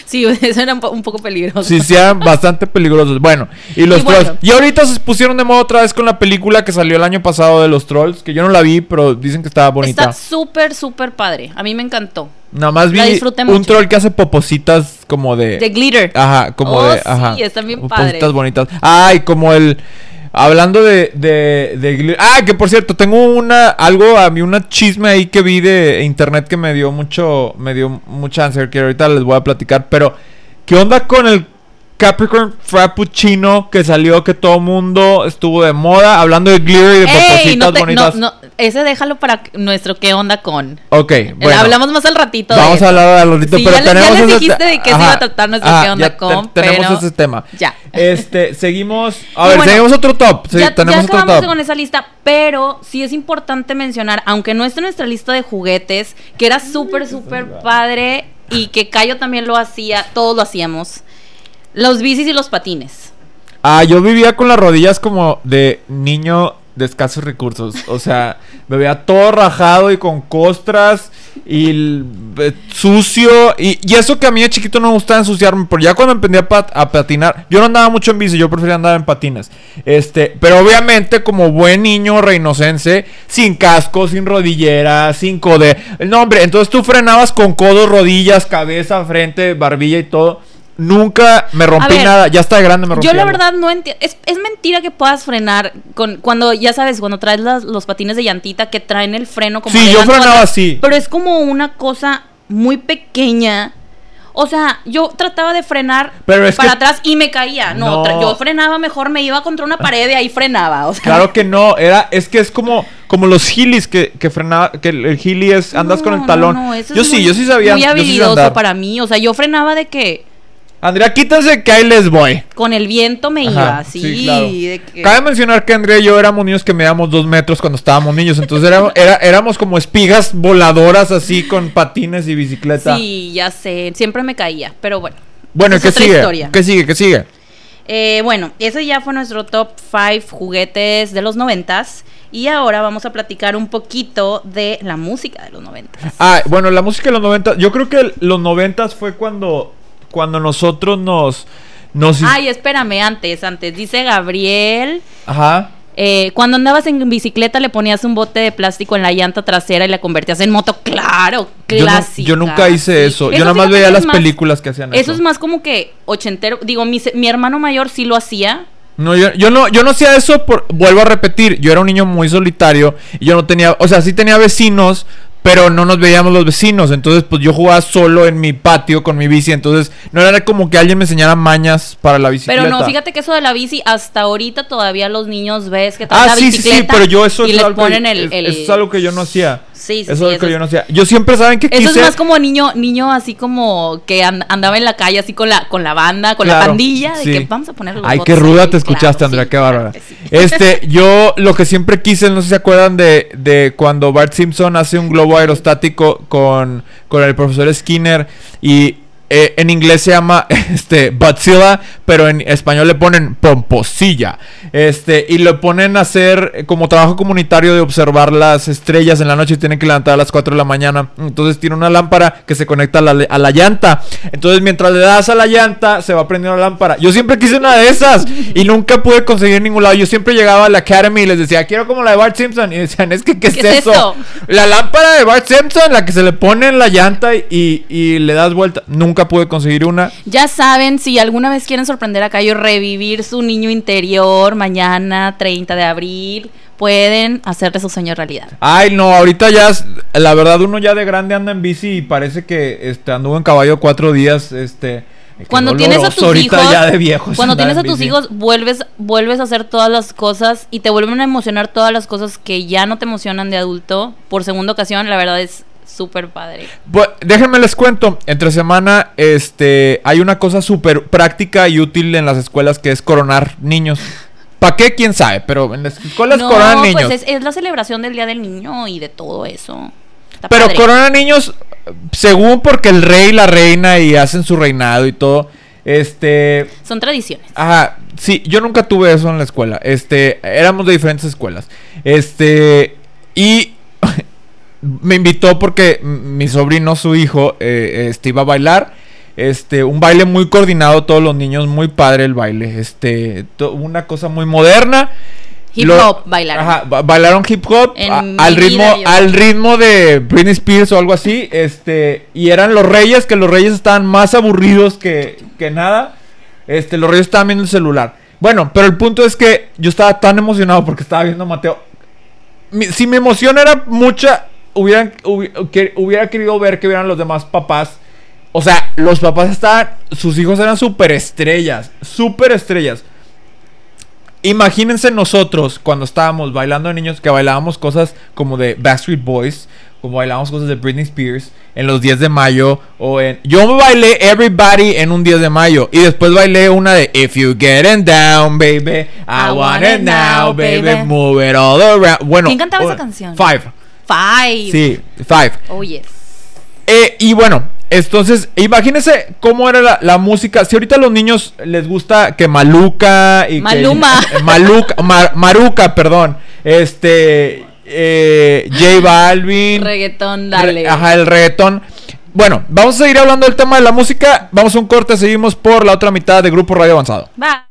Sí, (laughs) eso era un, po- un poco peligroso. Sí, sean bastante peligrosos. Bueno, y los Y bueno. trolls. Y ahorita se pusieron de moda otra vez con la película que salió el año pasado de los trolls, que yo no la vi, pero dicen que estaba bonita. Está súper, súper padre. A mí me encantó. Nada más vi un mucho. troll que hace popositas como de... De glitter. Ajá, como Oh, de. sí, Ajá. están bien Popositas padres. bonitas. Ay, como el. Hablando de, de, de Ah, que por cierto, tengo una. Algo, a mí, una chisme ahí que vi de internet que me dio mucho. Me dio mucha ansia que ahorita les voy a platicar. Pero, ¿qué onda con el Capricorn Frappuccino que salió que todo mundo estuvo de moda? Hablando de glitter y de Ey, no te- bonitas. no, no, ese déjalo para nuestro qué onda con. Ok, Eh, bueno. Hablamos más al ratito. Vamos a hablar al ratito, Sí, pero ya les- ya tenemos les dijiste te- de qué se iba a tratar nuestro ajá, qué onda te- con, Tenemos pero- ese tema. Ya. (laughs) Este, seguimos. A Y ver, bueno, seguimos otro top. Sí, ya, tenemos ya otro acabamos top. con esa lista, pero sí es importante mencionar, aunque no esté en nuestra lista de juguetes, que era súper, súper padre y que Cayo también lo hacía, todos lo hacíamos, los bicis y los patines. Ah, yo vivía con las rodillas como de niño de escasos recursos. O sea, (laughs) me veía todo rajado y con costras y eh, sucio. Y, y eso que a mí de chiquito no me gustaba ensuciarme. Pero ya cuando aprendí a, pat- a patinar, yo no andaba mucho en bici, yo prefería andar en patines. Este, pero obviamente, como buen niño reinocense, sin casco, sin rodillera, sin code. No, hombre, entonces tú frenabas con codos, rodillas, cabeza, frente, barbilla y todo. Nunca me rompí ver, nada. Ya está de grande, me rompí. Yo la algo. verdad no entiendo, es, es mentira que puedas frenar con cuando, ya sabes, cuando traes las- los patines de llantita que traen el freno como Sí, yo frenaba así. Pero es como una cosa muy pequeña. O sea, yo trataba de frenar Pero es para que- atrás y me caía. No, yo frenaba mejor, me iba contra una pared y ahí frenaba. O sea, Claro que no, era, es que es como, como los gilis que, que frenaba, que el, el gili es, andas con el talón. no, no, eso yo es sí, muy- yo sí sabía. Muy yo sí habilidoso para mí. O sea, yo frenaba de que Andrea, quítense que ahí les voy. con el viento me Ajá, iba así. sí, claro. de que- Cabe mencionar que Andrea y yo éramos niños que medíamos dos metros cuando estábamos niños. Entonces éramos, (laughs) era- éramos como espigas voladoras así con patines y bicicleta. Sí, ya sé. Siempre me caía. Pero bueno. Bueno, ¿qué es otra sigue? historia. ¿Qué sigue? ¿Qué sigue? Eh, bueno, ese ya fue nuestro top 5 juguetes de los noventas. Y ahora vamos a platicar un poquito de la música de los noventas. Ah, bueno, la música de los 90, yo creo que los 90 fue cuando cuando nosotros nos nos Ay, espérame, antes, antes. Dice Gabriel. Ajá. eh, cuando andabas en bicicleta le ponías un bote de plástico en la llanta trasera y la convertías en moto. Claro, Yo, no- clásica. yo nunca hice eso. Yo nada más veía las más- películas que hacían eso. Eso es más como que ochentero. Digo, mi, mi hermano mayor sí lo hacía. No, yo, yo no, yo no hacía eso por, vuelvo a repetir, yo era un niño muy solitario y yo no tenía, o sea, sí tenía vecinos, pero no nos veíamos los vecinos, entonces pues yo jugaba solo en mi patio con mi bici, entonces no era como que alguien me enseñara mañas para la bicicleta. Pero no, fíjate que eso de la bici, hasta ahorita todavía los niños ves que traen Ah, la sí, sí, bicicleta. sí, pero yo eso y es les algo, ponen el, el- eso es algo que yo no hacía. Sí, sí, Eso sí, es eso que yo no hacía. Yo siempre saben que Eso quise es más como niño, niño así como que and- andaba en la calle así con la, con la banda, con la pandilla, de que vamos a poner los Ay, qué ruda ahí, te escuchaste, claro, Andrea, qué bárbara. Este, (laughs) yo lo que siempre quise, no sé si se acuerdan de, de cuando Bart Simpson hace un globo aerostático con, con el profesor Skinner y eh, en inglés se llama (laughs) este Batzilla, pero en español le ponen pomposilla. Este, y lo ponen a hacer eh, como trabajo comunitario de observar las estrellas en la noche y tienen que levantar a las 4 de la mañana. Entonces tiene una lámpara que se conecta a la, a la llanta. Entonces mientras le das a la llanta se va prendiendo la lámpara. Yo siempre quise una de esas y nunca pude conseguir en ningún lado. Yo siempre llegaba a la Academy y les decía, quiero como la de Bart Simpson. Y decían, es que, ¿qué, ¿Qué es, es eso? La lámpara de Bart Simpson, la que se le pone en la llanta y, y le das vuelta. Nunca pude conseguir una. Ya saben, si alguna vez quieren sorprender a Cayo, revivir su niño interior mañana, 30 de abril, pueden hacer de su sueño realidad. Ay, no, ahorita ya, la verdad, uno ya de grande anda en bici y parece que este, anduvo en caballo cuatro días, este... Cuando tienes a tus hijos, ya de cuando tienes a tus hijos, vuelves, vuelves a hacer todas las cosas y te vuelven a emocionar todas las cosas que ya no te emocionan de adulto por segunda ocasión, la verdad es súper padre. Pues, déjenme les cuento, entre semana este hay una cosa súper práctica y útil en las escuelas que es coronar niños. ¿Para qué? ¿Quién sabe? Pero en las escuelas no, coronan niños. pues es, es la celebración del Día del Niño y de todo eso. Está Pero padre. coronan niños, según porque el rey y la reina y hacen su reinado y todo. Este. Son tradiciones. Ajá, sí, yo nunca tuve eso en la escuela. Este, éramos de diferentes escuelas. Este, y me invitó porque mi sobrino, su hijo, eh, este, iba a bailar. Este, un baile muy coordinado, todos los niños, muy padre el baile. Este, una cosa muy moderna. Hip Lo- hop bailaron. Ajá, ba- bailaron hip hop a- al ritmo, yo- al ritmo de Britney Spears o algo así. Este, y eran los reyes, que los reyes estaban más aburridos que, que nada. Este, los reyes estaban viendo el celular. Bueno, pero el punto es que yo estaba tan emocionado porque estaba viendo a Mateo. Mi- si mi emoción era mucha, hubieran, hubiera querido ver que vieran los demás papás. O sea, los papás estaban, sus hijos eran súper estrellas, súper estrellas. Imagínense nosotros cuando estábamos bailando de niños que bailábamos cosas como de Backstreet Boys, como bailábamos cosas de Britney Spears en los 10 de mayo o en yo bailé Everybody en un 10 de mayo y después bailé una de If you getting down baby I, want it now baby, baby. move it all around. Bueno, ¿Quién cantaba esa canción? Five. Five. Sí, Five. Oh, yes. Eh, y bueno, entonces, imagínense cómo era la, la música. Si ahorita a los niños les gusta que Maluca y que- Maluma. (laughs) Maluca, Mar- Maruca, perdón. Este, eh, J Balvin. Reggaetón, dale. Re- Ajá, el reggaetón. Bueno, vamos a seguir hablando del tema de la música. Vamos a un corte, seguimos por la otra mitad de Grupo Radio Avanzado. Va.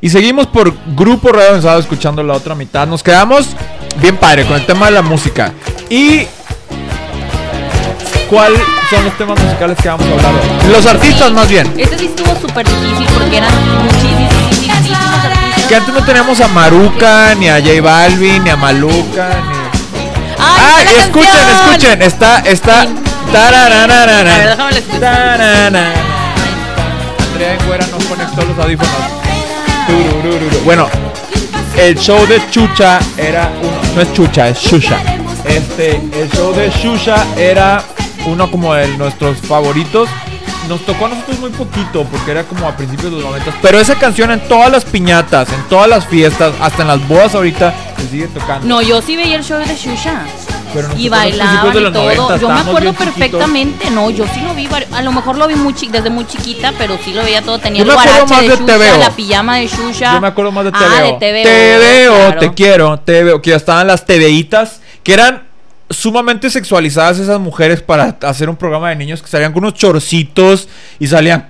Y seguimos por Grupo Radio Avanzado escuchando la otra mitad. Nos quedamos bien padre con el tema de la música. Y. ¿Cuáles son los temas musicales que vamos a hablar hoy? Los artistas, más bien. Este sí estuvo súper difícil porque eran muchísimos, artistas. Que antes no teníamos a Maruca, ni a J Balvin, ni a Maluca, ni. ¡Ay, ¡Ah! escuchen, canción! escuchen. Está, está. Tararararara. A ver, déjame. Andrea Enguera nos conectó los audífonos. Bueno, el show de Chucha era uno, no es Chucha, es Shusha. Este, el show de Shusha era uno como de nuestros favoritos. Nos tocó a nosotros muy poquito porque era como a principios de los 90. Pero esa canción en todas las piñatas, en todas las fiestas, hasta en las bodas ahorita, se sigue tocando. No, yo sí veía el show de Shusha. Pero Y bailaban y todo. 90, yo me acuerdo perfectamente. No, yo sí lo vi. A lo mejor lo vi muy desde muy chiquita, pero sí lo veía todo. Tenía Yo el guarache de de Shusha, la pijama de Shusha. Yo me acuerdo más de TVO. Ah, de TVO. TVO, claro. te quiero, TVO, que ya estaban las TVitas, que eran sumamente sexualizadas esas mujeres para hacer un programa de niños que salían con unos chorcitos y salían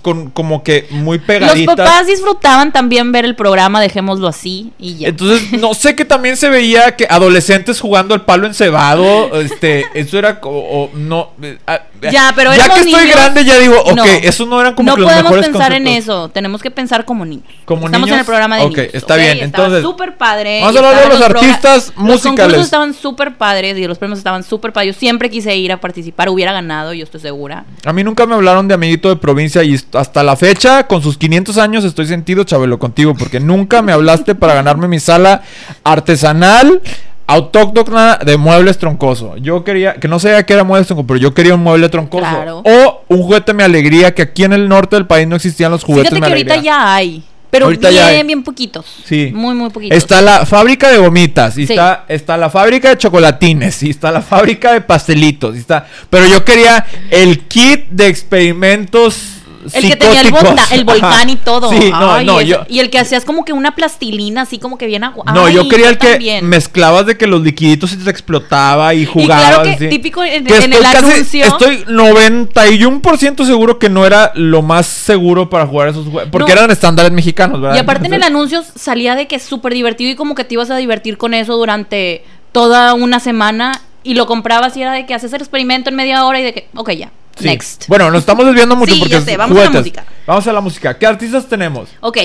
con, como que muy Los pegaditas. papás disfrutaban también ver el programa, dejémoslo así y ya. Entonces, no sé que también se veía que adolescentes jugando el palo encebado, este, eso era como, o no, eh, ah, Ya, pero ya que estoy niños. grande ya digo, ok, No. esos no eran como no que los podemos mejores pensar en eso, tenemos que pensar como niños. ¿Como Estamos en el programa de Ok, niños. está ¿ok? bien, entonces, súper padre. vamos a hablar de los artistas Los musicales. concursos estaban súper padres y los premios estaban súper padres. Yo siempre quise ir a participar, hubiera ganado, yo estoy segura. A mí nunca me hablaron de amiguito de provincia y hasta la fecha, con sus 500 años, estoy sentido, Chabelo, contigo, porque nunca me hablaste para ganarme mi sala artesanal, autóctona de muebles troncoso. Yo quería, que no sabía que era muebles troncoso, pero yo quería un mueble troncoso. Claro. O un juguete me alegría, que aquí en el norte del país no existían los juguetes Fíjate me que ahorita ya hay, pero Ahorita bien, ya bien poquitos. Sí. Muy, muy poquitos. Está la fábrica de gomitas, y Sí. está, está la fábrica de chocolatines, y está la fábrica de pastelitos, y está. Pero yo quería el kit de experimentos. El que tenía el, volta- el volcán Ajá. y todo. Sí, no, Ay, no, ese- yo. Y el que hacías como que una plastilina, así como que bien agua. No, yo quería el que también. mezclabas de que los liquiditos se te explotaba y Y jugabas. claro que así. típico en, Que en estoy el casi- anuncio. Estoy 91% seguro que no era lo más seguro para jugar esos juegos. Porque No. eran estándares mexicanos, ¿verdad? Y aparte en el anuncio salía de que es súper divertido y como que te ibas a divertir con eso durante toda una semana y lo comprabas y era de que haces el experimento en media hora y de que, ok, ya, Sí. next. Bueno, nos estamos desviando mucho Sí, porque ya sé, vamos a la música. Vamos a la música. ¿Qué artistas tenemos? Ok,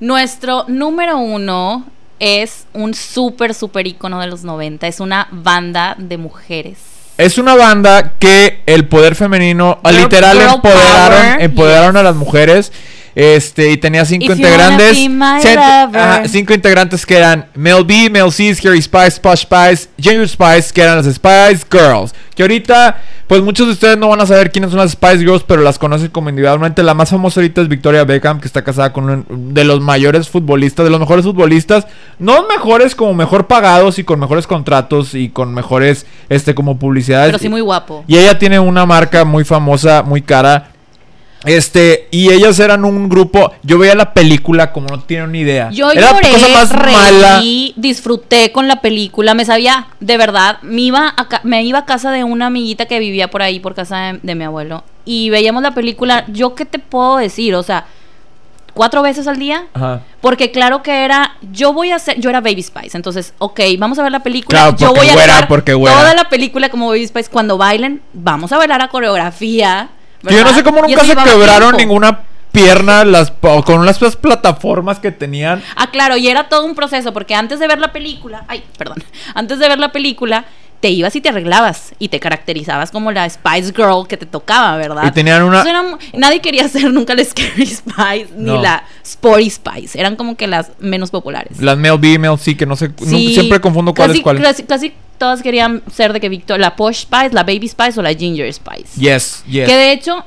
nuestro número uno es un súper, súper ícono de los 90. Es una banda de mujeres. Es una banda que el poder femenino, Girl- literal, girl empoderaron, power, empoderaron a las mujeres. Este, y tenía cinco If integrantes. be my Cent- lover. ajá, cinco integrantes que eran Mel B, Mel C, Scary Spice, Posh Spice, Ginger Spice, que eran las Spice Girls. Que ahorita, pues muchos de ustedes no van a saber quiénes son las Spice Girls, pero las conocen como individualmente. La más famosa ahorita es Victoria Beckham, que está casada con uno de los mayores futbolistas, de los mejores futbolistas. No mejores como mejor pagados y con mejores contratos y con mejores, este, como publicidades. Pero sí muy guapo. Y ella tiene una marca muy famosa, muy cara. Este, y ellas eran un grupo. Yo veía la película como no tienen ni idea. Yo Era lloré, la cosa más mala. reí, disfruté con la película, me sabía, de verdad, me iba, a me iba a casa de una amiguita que vivía por ahí, por casa de, de mi abuelo, y veíamos la película, yo qué te puedo decir, o sea, cuatro veces al día, Ajá. porque claro que era, yo voy a hacer, yo era Baby Spice, entonces, ok, vamos a ver la película, Claro, yo voy a güera, porque güera. toda la película como Baby Spice, cuando bailen, vamos a bailar a coreografía. Yo no sé cómo nunca se quebraron tiempo. ninguna pierna las con las pues, plataformas que tenían. Ah, claro, y era todo un proceso, porque antes de ver la película, ay, perdón, (laughs) antes de ver la película, te ibas y te arreglabas y te caracterizabas como la Spice Girl que te tocaba, ¿verdad? Y tenían una- era nadie quería ser nunca la (laughs) Scary Spice ni No. la Sporty Spice, eran como que las menos populares. Las Mel B, Mel C, que no sé. Sí, siempre confundo cuál casi, es cuál. Casi, casi todas querían ser de que Victor, la Posh Spice, la Baby Spice o la Ginger Spice. Yes, yes. Que de hecho,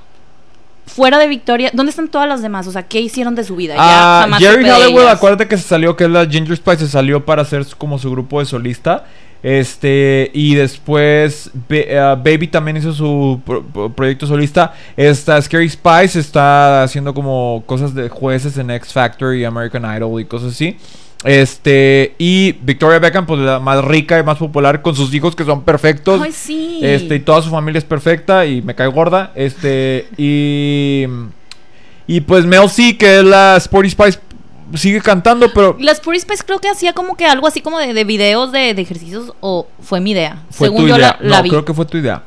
fuera de Victoria, ¿dónde están todas las demás? O sea, ¿qué hicieron de su vida? Ya jamás Jerry Halliwell, acuérdate que se salió, que es la Ginger Spice, se salió para hacer como su grupo de solista. Este, y después eh, Baby también hizo su pro- pro- proyecto solista. Esta Scary Spice está haciendo como cosas de jueces en X Factor y American Idol y cosas así. Este, y Victoria Beckham, pues la más rica y más popular con sus hijos que son perfectos. Ay, sí. Este, y toda su familia es perfecta y me cae gorda. Este, y. Y pues Mel C, que es la Sporty Spice sigue cantando, pero Las Puri Spice creo que hacía como que algo así como de, de videos de, de ejercicios o fue mi idea. fue Según tu yo idea. la, la no, vi. creo que fue tu idea.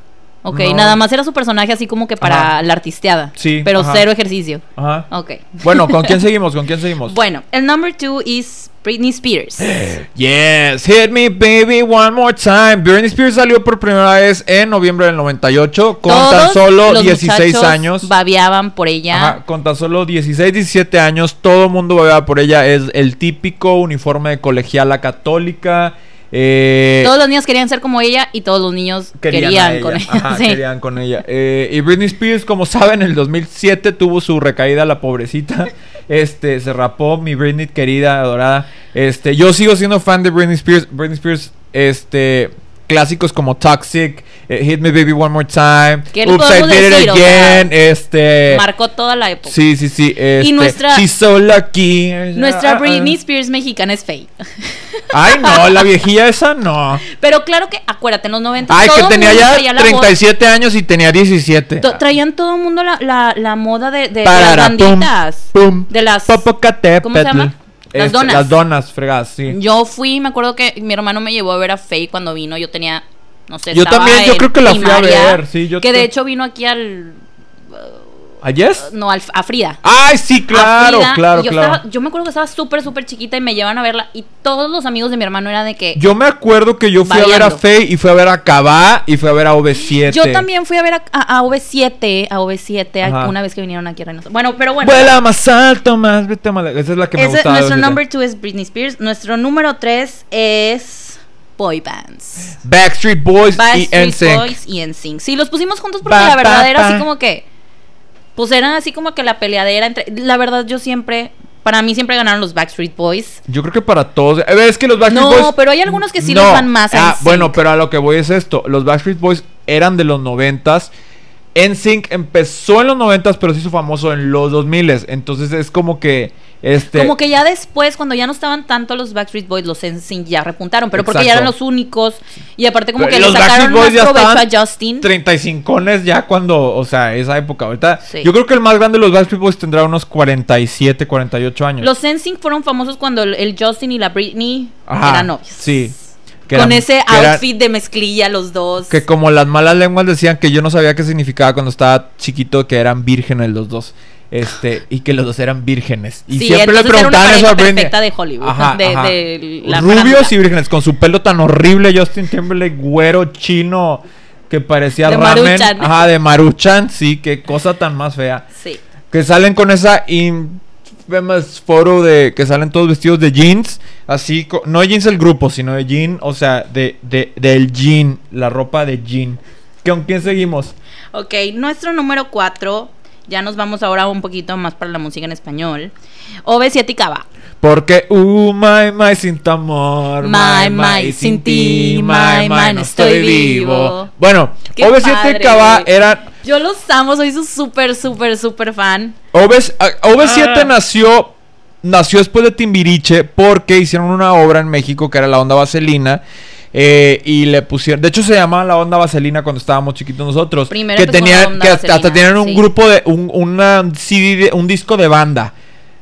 Ok, No. nada más era su personaje así como que para Ajá. la artisteada. Sí, Pero ajá. cero ejercicio. Ajá. Ok. Bueno, ¿con quién (laughs) seguimos? ¿Con quién seguimos? Bueno, el number two is Britney Spears. (gasps) Yes, hit me baby one more time. Britney Spears salió por primera vez en noviembre del 98 con tan solo los 16 muchachos años. Babeaban por ella. Ajá, con tan solo 16, 17 años, todo el mundo babeaba por ella. Es el típico uniforme de colegiala católica. Eh, Todos los niños querían ser como ella y todos los niños querían, ella. con ella. Ajá, (laughs) sí. querían con ella. Eh, y Britney Spears, como saben, en el 2007 tuvo su recaída la pobrecita. (laughs) Este, se rapó mi Britney querida, adorada. Este, yo sigo siendo fan de Britney Spears. Britney Spears, este, clásicos como Toxic, eh, Hit Me Baby One More Time, ¿Qué le Oops I Did? It Again, este, Marcó toda la época. sí, sí, sí, este, nuestra- She's So Lucky. Nuestra Ah, ah. Britney Spears mexicana es Faye. (laughs) Ay, no, la viejilla esa no. Pero claro que, acuérdate, en los 90 Ay, todo que tenía ya traía la moda- 37 años y tenía 17. to- traían todo el mundo la, la, la moda de, de, de Parara, las pum, banditas. pum, de las... ¿Cómo se llama? Las Este, donas. Las donas, fregadas, sí. Yo fui, me acuerdo que mi hermano me llevó a ver a Faye cuando vino. Yo tenía, no sé, Yo estaba también, yo en creo que la fui a primaria, ver, sí, yo que de hecho vino aquí al... ¿A Yes? No, al, a Frida. Ay, sí, claro, Frida, claro, y yo claro. estaba- yo me acuerdo que estaba súper, súper chiquita y me llevan a verla. Y todos los amigos de mi hermano eran de que. Yo me acuerdo que yo fui a ver a. Faye y fui a ver a Cabá y fui a ver a OV7. Yo también fui a ver a, a- a OV7, a OV7, a- Ajá. una vez que vinieron aquí a Reynosa. Bueno, pero bueno. Vuela más alto, más vete. Esa es la que me de nuestro OV7. number two es Britney Spears. Nuestro número tres es boy bands. Backstreet Boys y Backstreet NSYNC. Boys y NSYNC. Sí, los pusimos juntos porque Pa, la verdad pa, era pa. así como que. Pues eran así como que la peleadera entre. La verdad, yo siempre. Para mí siempre ganaron los Backstreet Boys. Yo creo que para todos. eh, Es que los Backstreet No, Boys. pero hay algunos que sí No. les van más Ah, bueno, pero a lo que voy es esto. Los Backstreet Boys eran de los noventas. NSYNC empezó en los noventas, pero se hizo famoso en los 2000 Entonces es como que. Este, Como que ya después, cuando ya no estaban tanto los Backstreet Boys, los NSYNC ya repuntaron. Pero porque ya eran los únicos. Y aparte, como Pero que le los sacaron Backstreet Boys más ya provecho a Justin. 35 ya cuando, o sea, esa época. Ahorita, Sí. yo creo que el más grande de los Backstreet Boys tendrá unos 47, 48 años. Los NSYNC fueron famosos cuando el, el Justin y la Britney Ajá, eran novios. Sí. Que Con eran- ese outfit de mezclilla, los dos. Que como las malas lenguas decían que yo no sabía qué significaba cuando estaba chiquito que eran vírgenes los dos. Este, y que los dos eran vírgenes. Y Sí, siempre le entonces era una preguntaban eso perfecta de Hollywood, de- de la Rubios y vírgenes, con su pelo tan horrible, Justin Timberlake, güero, chino, que parecía De ramen. Maruchan. Ajá, de Maruchan, sí, qué cosa tan más fea. Sí. Que salen con esa infamous foto de que salen todos vestidos de jeans, así, no jeans el grupo, sino de jean, o sea, de, de, del jean, la ropa de jean. ¿Con quién seguimos? Ok, nuestro número 4. Ya nos vamos ahora un poquito más para la música en español. OV7 y Cava. Porque, uh, my, my, sin tu amor, My, my, sin ti, my, my, no estoy vivo. Bueno, Qué OV7 padre. y Cava eran... Yo los amo, soy su súper, súper, súper fan. OV, ah, OV7 Ah. nació, nació después de Timbiriche porque hicieron una obra en México que era la onda vaselina. eh, y le pusieron, de hecho se llamaba la onda vaselina cuando estábamos chiquitos nosotros. Primero que tenían, onda que hasta, tenían un sí. grupo de, un, una CD, de- un disco de banda.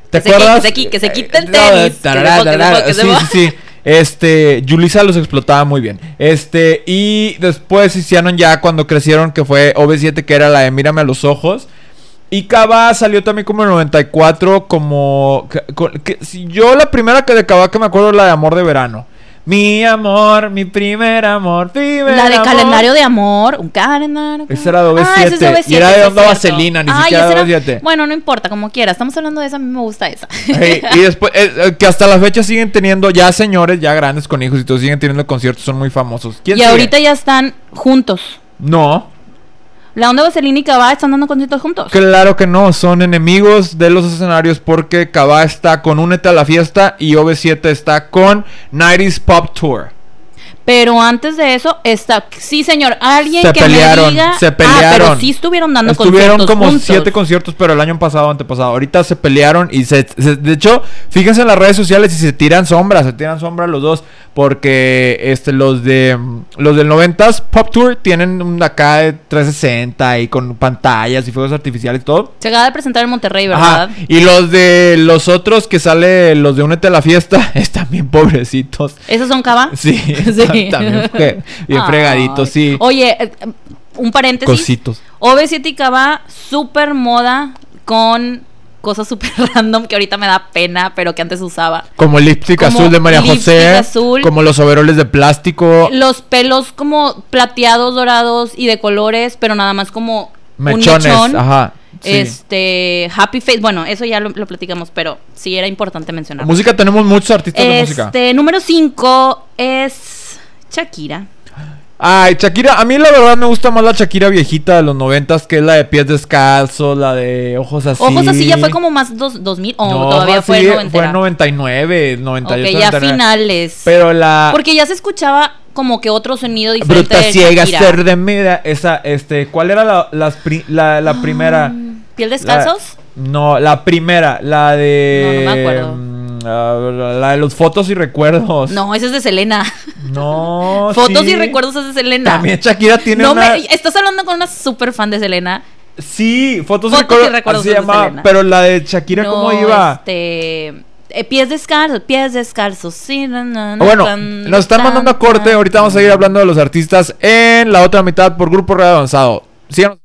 ¿Te Que se acuerdas? que se que se quite el Eh, tenis, que se tarara, fue, que se tarara, fue, que se sí, sí, sí. Este, Yulisa los explotaba muy bien. Este, y después hicieron ya cuando crecieron, que fue OV7, que era la de Mírame a los ojos. Y Cava salió también como en el 94, como... que- que- si yo la primera que de Cava que me acuerdo es la de Amor de Verano. Mi amor, mi primer amor, primer La de amor. calendario de amor. Un calendario. Esa era de OV7, Ah, es de OV7, y era de onda vaselina, ni Ay, siquiera de era- OV7. Bueno, no importa, como quiera. Estamos hablando de esa, a mí me gusta esa. Y (laughs) después, eh, eh, que hasta la fecha siguen teniendo, ya señores, ya grandes con hijos y todos siguen teniendo conciertos, son muy famosos. ¿Quién y sigue? ahorita ya están juntos. No, La onda vaselina y Cava están dando conciertos juntos. claro que no, son enemigos de los escenarios porque Cabá está con Únete a la fiesta y OV7 está con 90s Pop Tour. Pero antes de eso, está. Sí, señor. Alguien Se que pelearon, me diga. se Ah, pelearon. pero sí estuvieron dando Estuvieron conciertos como juntos. siete conciertos, pero el año pasado, antepasado. Ahorita se pelearon y se, se- De hecho, fíjense en las redes sociales y se tiran sombras, se tiran sombras los dos. Porque este, los de los del 90s Pop Tour tienen un acá de 360 y con pantallas y fuegos artificiales y todo. Se acaba de presentar en Monterrey, Ajá. ¿verdad? Y los de los otros que sale, los de Únete a la fiesta, (laughs) están bien pobrecitos. ¿Esos son Cava? Sí, (laughs) (laughs) también fue- bien Ay. fregaditos, sí. Oye, eh, un paréntesis. Cositos. OV7 y Cava, súper moda con cosas súper (laughs) random que ahorita me da pena, pero que antes usaba. Como el lipstick Como azul de María José. azul. Como los overoles de plástico. Los pelos como plateados, dorados y de colores, pero nada más como Mechones. un mechón. Ajá. sí. Este, Happy Face, bueno, eso ya lo, lo platicamos, pero sí era importante mencionar. Música tenemos muchos artistas de música. Este, número 5 es Shakira. Ay, Shakira, a mí la verdad me gusta más la Shakira viejita de los noventas, que es la de pies descalzos, la de ojos así. Ojos así ya fue como más dos, 2000 o No, todavía fue Fue noventera. en 99, 98, Ok, ya 99. finales. Pero la Porque ya se escuchaba como que otro sonido diferente Bruta de ciega, Shakira. ser de media, esa, este, ¿cuál era la, la, la primera? Ah, ¿Piel descalzos? La- no, la primera, la de... No, no me acuerdo. Ah, la, de los fotos y recuerdos. No, ese es de Selena. No, (laughs) Fotos sí. y recuerdos es de Selena. También Shakira tiene no una... me, estás hablando con una super fan de Selena. Sí, fotos, Fotos y recuerdos, y recuerdos así se llama, Selena. pero la de Shakira, no, ¿cómo iba? Este, eh, pies descalzos, pies descalzos. Sí, na, na, na, Bueno, tan, nos están tan, mandando a corte. Ahorita vamos a ir hablando de los artistas en la otra mitad por Grupo Radio Avanzado. Síganos.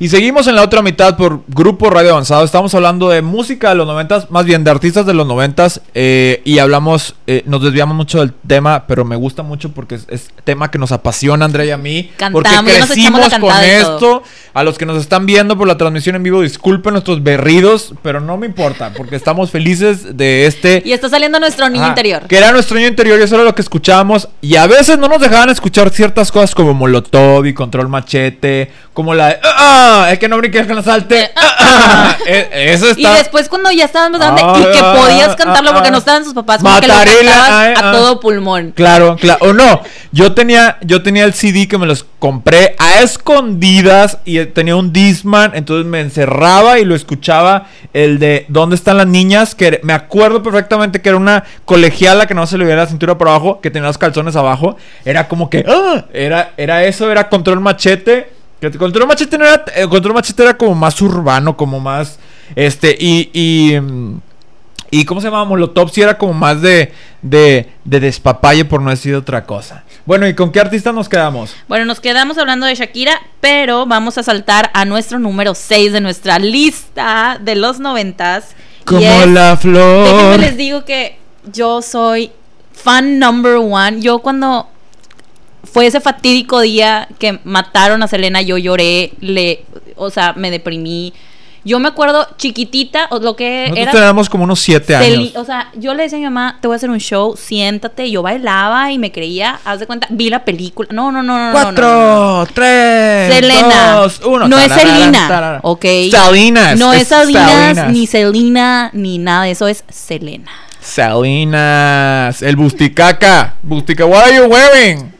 Y seguimos en la otra mitad por Grupo Radio Avanzado. Estamos hablando de música de los noventas, más bien de artistas de los noventas. eh, y hablamos, eh, nos desviamos mucho del tema, pero me gusta mucho porque es, es tema que nos apasiona, Andrea y a mí. Cantamos, porque nos crecimos la con esto. A los que nos están viendo por la transmisión en vivo, disculpen nuestros berridos, pero no me importa, porque estamos felices de este Y está saliendo nuestro niño Ajá, interior. Que era nuestro niño interior y eso era lo que escuchábamos. Y a veces no nos dejaban escuchar ciertas cosas como Molotov y Control Machete. Como la de. "Ah, ah, es que no brinques que no salte. ah, ah". Eh, (laughs) Eso Y está. después cuando ya estabas más grande Ah, y que ah, podías ah, cantarlo ah, porque ah. no estaban sus papás, como que lo Matarela, cantabas ay, a ah. todo pulmón. Claro, claro. O no, yo tenía, yo tenía el CD que me los compré a escondidas y tenía un Disman, entonces me encerraba y lo escuchaba el de ¿Dónde están las niñas? Que me acuerdo perfectamente que era una colegiala que no se le veía la cintura por abajo, que tenía los calzones abajo. Era como que ¡ah! era, era eso, era control machete. Que control machete era, eh, control machete era como más urbano, como más este y y mm, y cómo se llama Molotov sí era como más de, de, de despapalle por no decir otra cosa. Bueno, ¿y con qué artista nos quedamos? Bueno, nos quedamos hablando de Shakira, pero vamos a saltar a nuestro número 6 de nuestra lista de los noventas. Como es- la Déjenme flor. les digo que yo soy fan number one. Yo cuando fue ese fatídico día que mataron a Selena, yo lloré, le, o sea, me deprimí. Yo me acuerdo chiquitita, o lo que Nosotros era teníamos como unos siete años. o sea, yo le decía a mi mamá, te voy a hacer un show, siéntate. Yo bailaba y me creía, haz de cuenta, vi la película. No, no, no, no. no, no, no. Cuatro, tres, Selena. dos, uno. No es Selena. Ok. Salinas. No es Salinas, ni Selena, ni nada de eso, es Selena. Salinas. El busticaca. Busticaca. What are you wearing?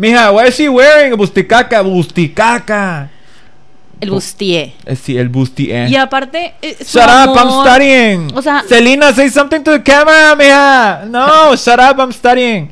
Mija, what is she wearing? Busticaca, busticaca. El Bustier. Eh, sí, el busti. eh. Y aparte, eh, Shut up, I'm amor- studying. O sea- Selena, say something to the camera, mija. No, shut up, I'm studying.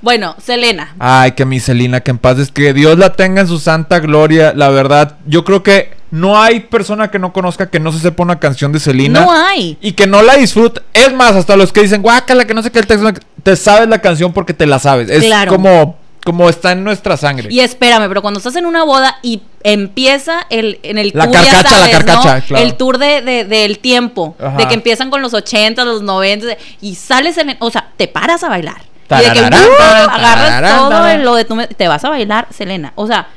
Bueno, Selena. Ay, que mi Selena, que en paz es que Dios la tenga en su santa gloria. La verdad, yo creo que no hay persona que no conozca que no se sepa una canción de Selena. No hay. Y que no la disfrute. Es más, hasta los que dicen, guácala, que no sé qué el texto. Te sabes la canción porque te la sabes. Es Claro. como, como está en nuestra sangre. Y espérame, pero cuando estás en una boda y empieza el, en el La tour, ya carcacha, la carcacha, claro. El tour de, de- del tiempo. Ajá. De que empiezan con los 80, los 90 y sales en el- O sea, te paras a bailar. Y de que ¡uh! agarras todo tararán. lo de tu... Te vas a bailar, Selena. O sea,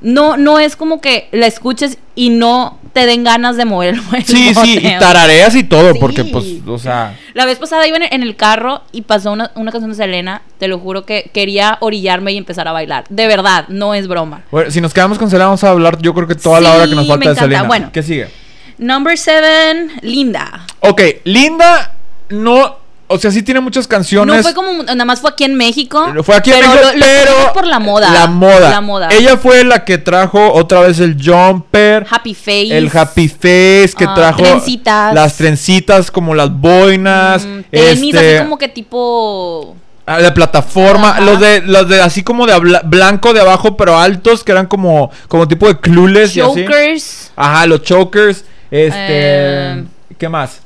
no, no es como que la escuches y no te den ganas de mover el (laughs) Sí, sí, y tarareas y todo, Sí. porque pues, o sea... La vez pasada iba en, el carro y pasó una, una canción de Selena. Te lo juro que quería orillarme y empezar a bailar. De verdad, no es broma. Bueno, si nos quedamos con Selena, vamos a hablar yo creo que toda la hora que nos falta de. Selena. Bueno. ¿Qué sigue? Number seven, Linda. Ok, Linda no... O sea, sí tiene muchas canciones. No fue como, nada más fue aquí en México. Fue aquí en pero México, lo- lo pero... por la moda. La moda. La moda. Ella fue la que trajo otra vez el jumper. Happy Face. El happy face que Ah, trajo trencitas. las trencitas como las boinas, Mm, tenis este, así como que tipo. ah, de plataforma, Ajá. los de los de así como de abla- blanco de abajo pero altos que eran como como tipo de clules y así. Chokers. Ajá, los chokers, este, Eh, ¿qué más?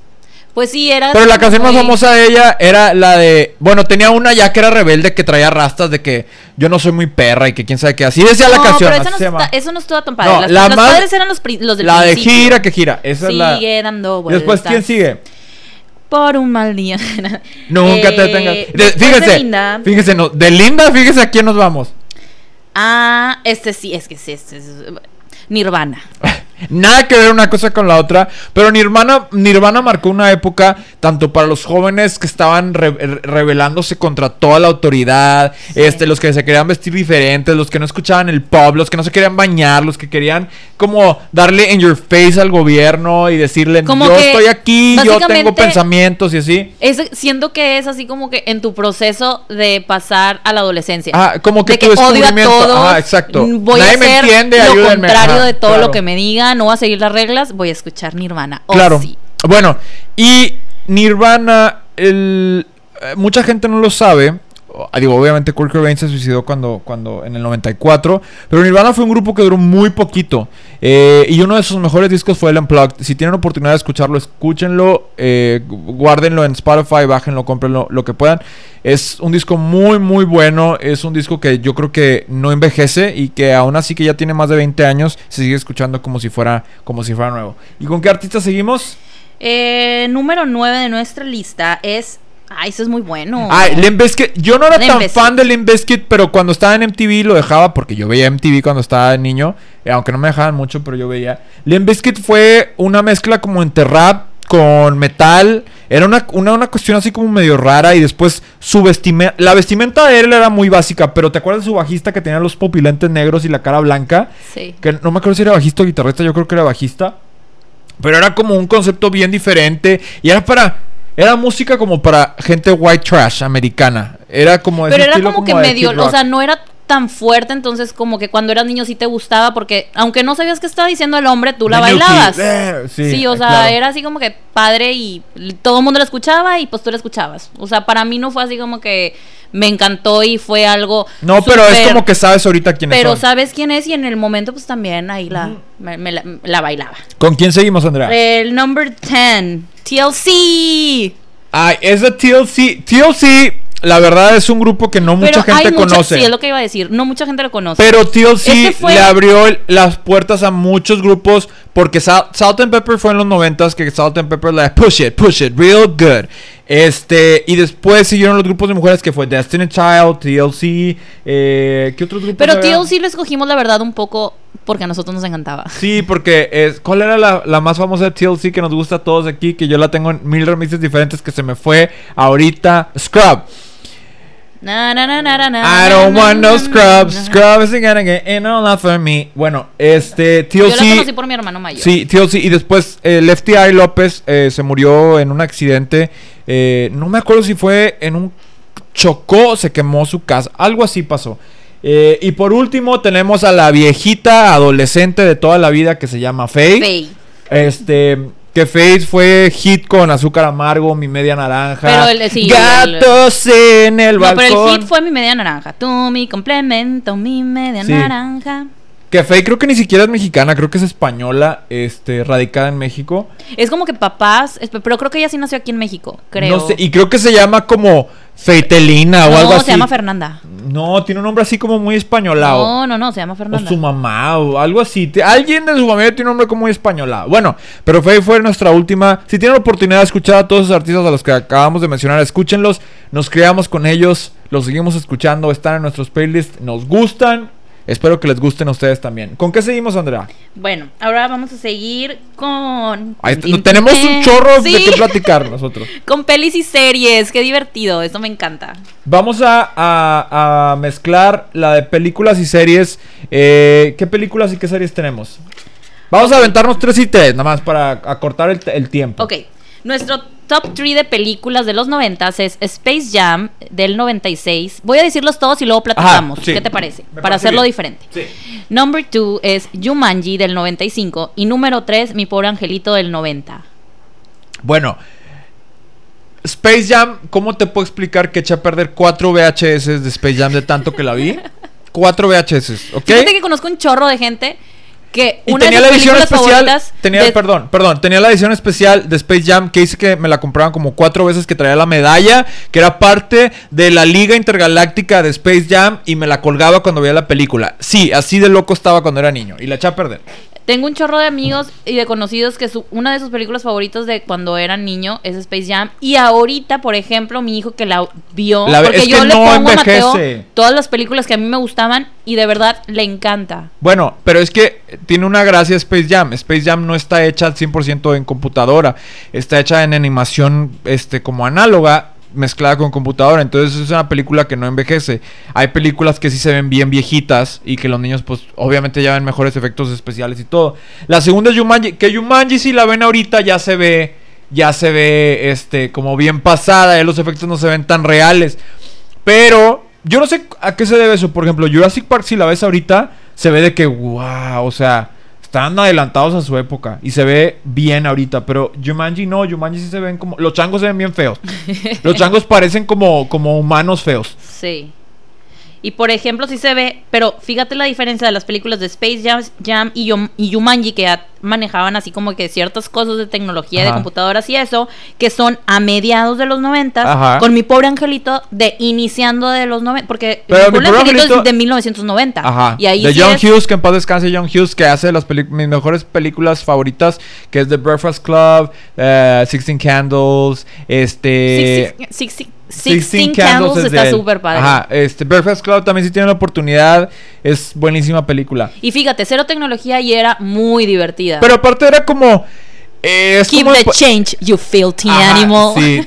Pues sí, era. Pero la canción más famosa de ella era la de. Bueno, tenía una ya que era rebelde que traía rastas de que yo no soy muy perra y que quién sabe qué. Así decía la canción. pero así esa no, está- eso no estuvo tan padre. No, Las- la los más- padres eran los, pri- los del La de gira que gira. Esa es la. Sigue dando Después, vueltas. ¿quién sigue? Por un mal día. (laughs) Nunca te Eh, detengas. De- después de fíjese, Linda. fíjese, no, de Linda, fíjese a quién nos vamos. Ah, este sí, es que sí, este es Nirvana. (laughs) Nada que ver una cosa con la otra, pero Nirvana, Nirvana marcó una época tanto para los jóvenes que estaban re- re- rebelándose contra toda la autoridad, este, los que se querían vestir diferentes, los que no escuchaban el pop, los que no se querían bañar, los que querían como darle in your face al gobierno y decirle Como yo estoy aquí, yo tengo pensamientos y así. Es, siendo que es así como que en tu proceso de pasar a la adolescencia. Ah, como que de tu que odio a todos. Ajá, exacto. Voy Nadie a me entiende, lo ayúdenme. contrario Ajá, de todo claro. lo que me diga. No voy a seguir las reglas. Voy a escuchar Nirvana. Oh, Claro. sí. Bueno, y Nirvana, el, eh, mucha gente no lo sabe, digo, obviamente Kurt Cobain se suicidó cuando, cuando en el 94, pero Nirvana fue un grupo que duró muy poquito. Eh, y uno de sus mejores discos fue el Unplugged. Si tienen oportunidad de escucharlo, escúchenlo, eh, guárdenlo en Spotify, bájenlo, cómprenlo, lo que puedan. Es un disco muy, muy bueno. Es un disco que yo creo que no envejece y que aún así que ya tiene más de 20 años, se sigue escuchando como si fuera, como si fuera nuevo. ¿Y con qué artista seguimos? Eh, número 9 de nuestra lista es. Ay, eso es muy bueno. Ay, Limp Bizkit. Yo no era Limp tan Bizkit. fan de Limp Bizkit, pero cuando estaba en MTV lo dejaba porque yo veía MTV cuando estaba niño. eh, aunque no me dejaban mucho, pero yo veía. Limp Bizkit fue una mezcla como entre rap con metal. Era una, una, una cuestión así como medio rara. Y después su vestimenta. La vestimenta de él era muy básica. Pero ¿te acuerdas de su bajista que tenía los pupilentes negros y la cara blanca? Sí. Que no me acuerdo si era bajista o guitarrista, yo creo que era bajista. Pero era como un concepto bien diferente. Y era para. Era música como para gente white trash americana. Era como Pero era estilo como que medio. O sea, no era tan fuerte, entonces como que cuando eras niño sí te gustaba, porque aunque no sabías qué estaba diciendo el hombre, tú la bailabas. Eh, sí, Sí, o eh, sea, claro. era así como que padre y todo el mundo la escuchaba y pues tú la escuchabas. O sea, para mí no fue así como que me encantó y fue algo. No, pero es como que sabes ahorita quiénes Pero son. sabes quién es y en el momento pues también ahí la, me, me la, la bailaba. ¿Con quién seguimos, Andrea? El number 10, TLC. Ay, es de TLC. TLC, la verdad, es un grupo que no mucha Pero gente mucha- conoce. Sí, es lo que iba a decir. No mucha gente lo conoce. Pero TLC Este fue- le abrió el- las puertas a muchos grupos porque Sal- Salt and Pepper fue en los noventas que Salt and Pepper le push it, push it, real good. Este, y después siguieron los grupos de mujeres que fue Destiny Child, TLC, eh, ¿qué otros grupos? Pero había? TLC lo escogimos, la verdad, un poco porque a nosotros nos encantaba. Sí, porque es, ¿cuál era la, la más famosa de TLC que nos gusta a todos aquí? Que yo la tengo en mil remixes diferentes que se me fue ahorita. Scrub. Na, na, na, na, na, na, I don't na, want na, no scrubs. na. Scrub is gonna get in all not for me. Bueno, este Yo la conocí TLC. por mi hermano mayor. Sí, TLC. Y después eh, Lefty Eye López eh, se murió en un accidente. eh, no me acuerdo si fue en un. Chocó, se quemó su casa. Algo así pasó. Eh, y por último tenemos a la viejita adolescente de toda la vida que se llama Faye. Faye. Este, que Face fue hit con azúcar amargo, mi media naranja. Pero el- sí, Gatos en el No, balcón. pero el hit fue mi media naranja. Tú, mi complemento, mi media Sí. naranja. Que Faye creo que ni siquiera es mexicana, creo que es española, este, radicada en México. Es como que papás, pero creo que ella sí nació aquí en México, creo. No sé, y creo que se llama como Feitelina o No, algo así. se llama Fernanda. No, tiene un nombre así como muy españolado. No, no, no, se llama O Fernanda. su mamá o algo así. Alguien de su familia tiene un nombre como muy españolado. Bueno, pero Faye fue nuestra última. Si tienen la oportunidad de escuchar a todos esos artistas a los que acabamos de mencionar, escúchenlos. Nos creamos con ellos. Los seguimos escuchando. Están en nuestros playlists. Nos gustan. Espero que les gusten a ustedes también. ¿Con qué seguimos, Andrea? Bueno, ahora vamos a seguir con. Ahí tenemos un chorro de qué (laughs) platicar nosotros. Con pelis y series, qué divertido, eso me encanta. Vamos a, a- a mezclar la de películas y series. Eh, ¿Qué películas y qué series tenemos? Vamos a aventarnos tres y tres, nada más para acortar el, el tiempo. Ok, nuestro top 3 de películas de los 90 es Space Jam del 96. Voy a decirlos todos y luego platicamos. Ajá, sí. ¿Qué te parece? Me Para hacerlo bien. diferente. Sí. Number 2 es Jumanji del 95 y número 3 Mi pobre angelito del 90. Bueno, Space Jam, ¿cómo te puedo explicar que eché a perder cuatro VHS de Space Jam de tanto que la vi? (laughs) Cuatro VHS, ¿ok? Fíjate que conozco un chorro de gente que Y una tenía de la edición especial. Tenía, de- perdón, perdón. Tenía la edición especial de Space Jam que hice que me la compraban como cuatro veces que traía la medalla, que era parte de la Liga Intergaláctica de Space Jam y me la colgaba cuando veía la película. Sí, así de loco estaba cuando era niño y la eché a perder. Tengo un chorro de amigos y de conocidos que su, una de sus películas favoritas de cuando era niño es Space Jam. Y ahorita, por ejemplo, mi hijo que la vio, La porque yo le no pongo a Mateo todas las películas que a mí me gustaban y de verdad le encanta. Bueno, pero es que tiene una gracia Space Jam. Space Jam no está hecha al 100% en computadora. Está hecha en animación este, como análoga mezclada con computadora. Entonces es una película que no envejece. Hay películas que sí se ven bien viejitas y que los niños pues obviamente ya ven mejores efectos especiales y todo. La segunda es Jumanji. Que Jumanji si la ven ahorita ya se ve... Ya se ve este como bien pasada. Ya los efectos no se ven tan reales. Pero yo no sé a qué se debe eso. Por ejemplo, Jurassic Park, si la ves ahorita, se ve de que, wow, o sea, están adelantados a su época y se ve bien ahorita, pero Jumanji no, Jumanji sí se ven como los changos se ven bien feos. (laughs) Los changos parecen como como humanos feos. Sí. Y por ejemplo, sí se ve, pero fíjate la diferencia de las películas de Space Jam, Jam y, Yumanji, que manejaban así como que ciertas cosas de tecnología, de computadoras y eso, que son a mediados de los 90, con mi pobre angelito de iniciando de los 90, porque pero mi angelito, es de 1990. Ajá. Y de John. Hughes, que en paz descanse John Hughes, que hace las mis mejores películas favoritas, que es The Breakfast Club, uh, Sixteen Candles, este... Sixteen... Six, 16 Candles, Candles está súper padre. Ajá, este, Breakfast Club también si tienen la oportunidad, es buenísima película. Y fíjate, cero tecnología y era muy divertida. Pero aparte era como... Eh, es Keep the change, you filthy Ajá, animal. Sí,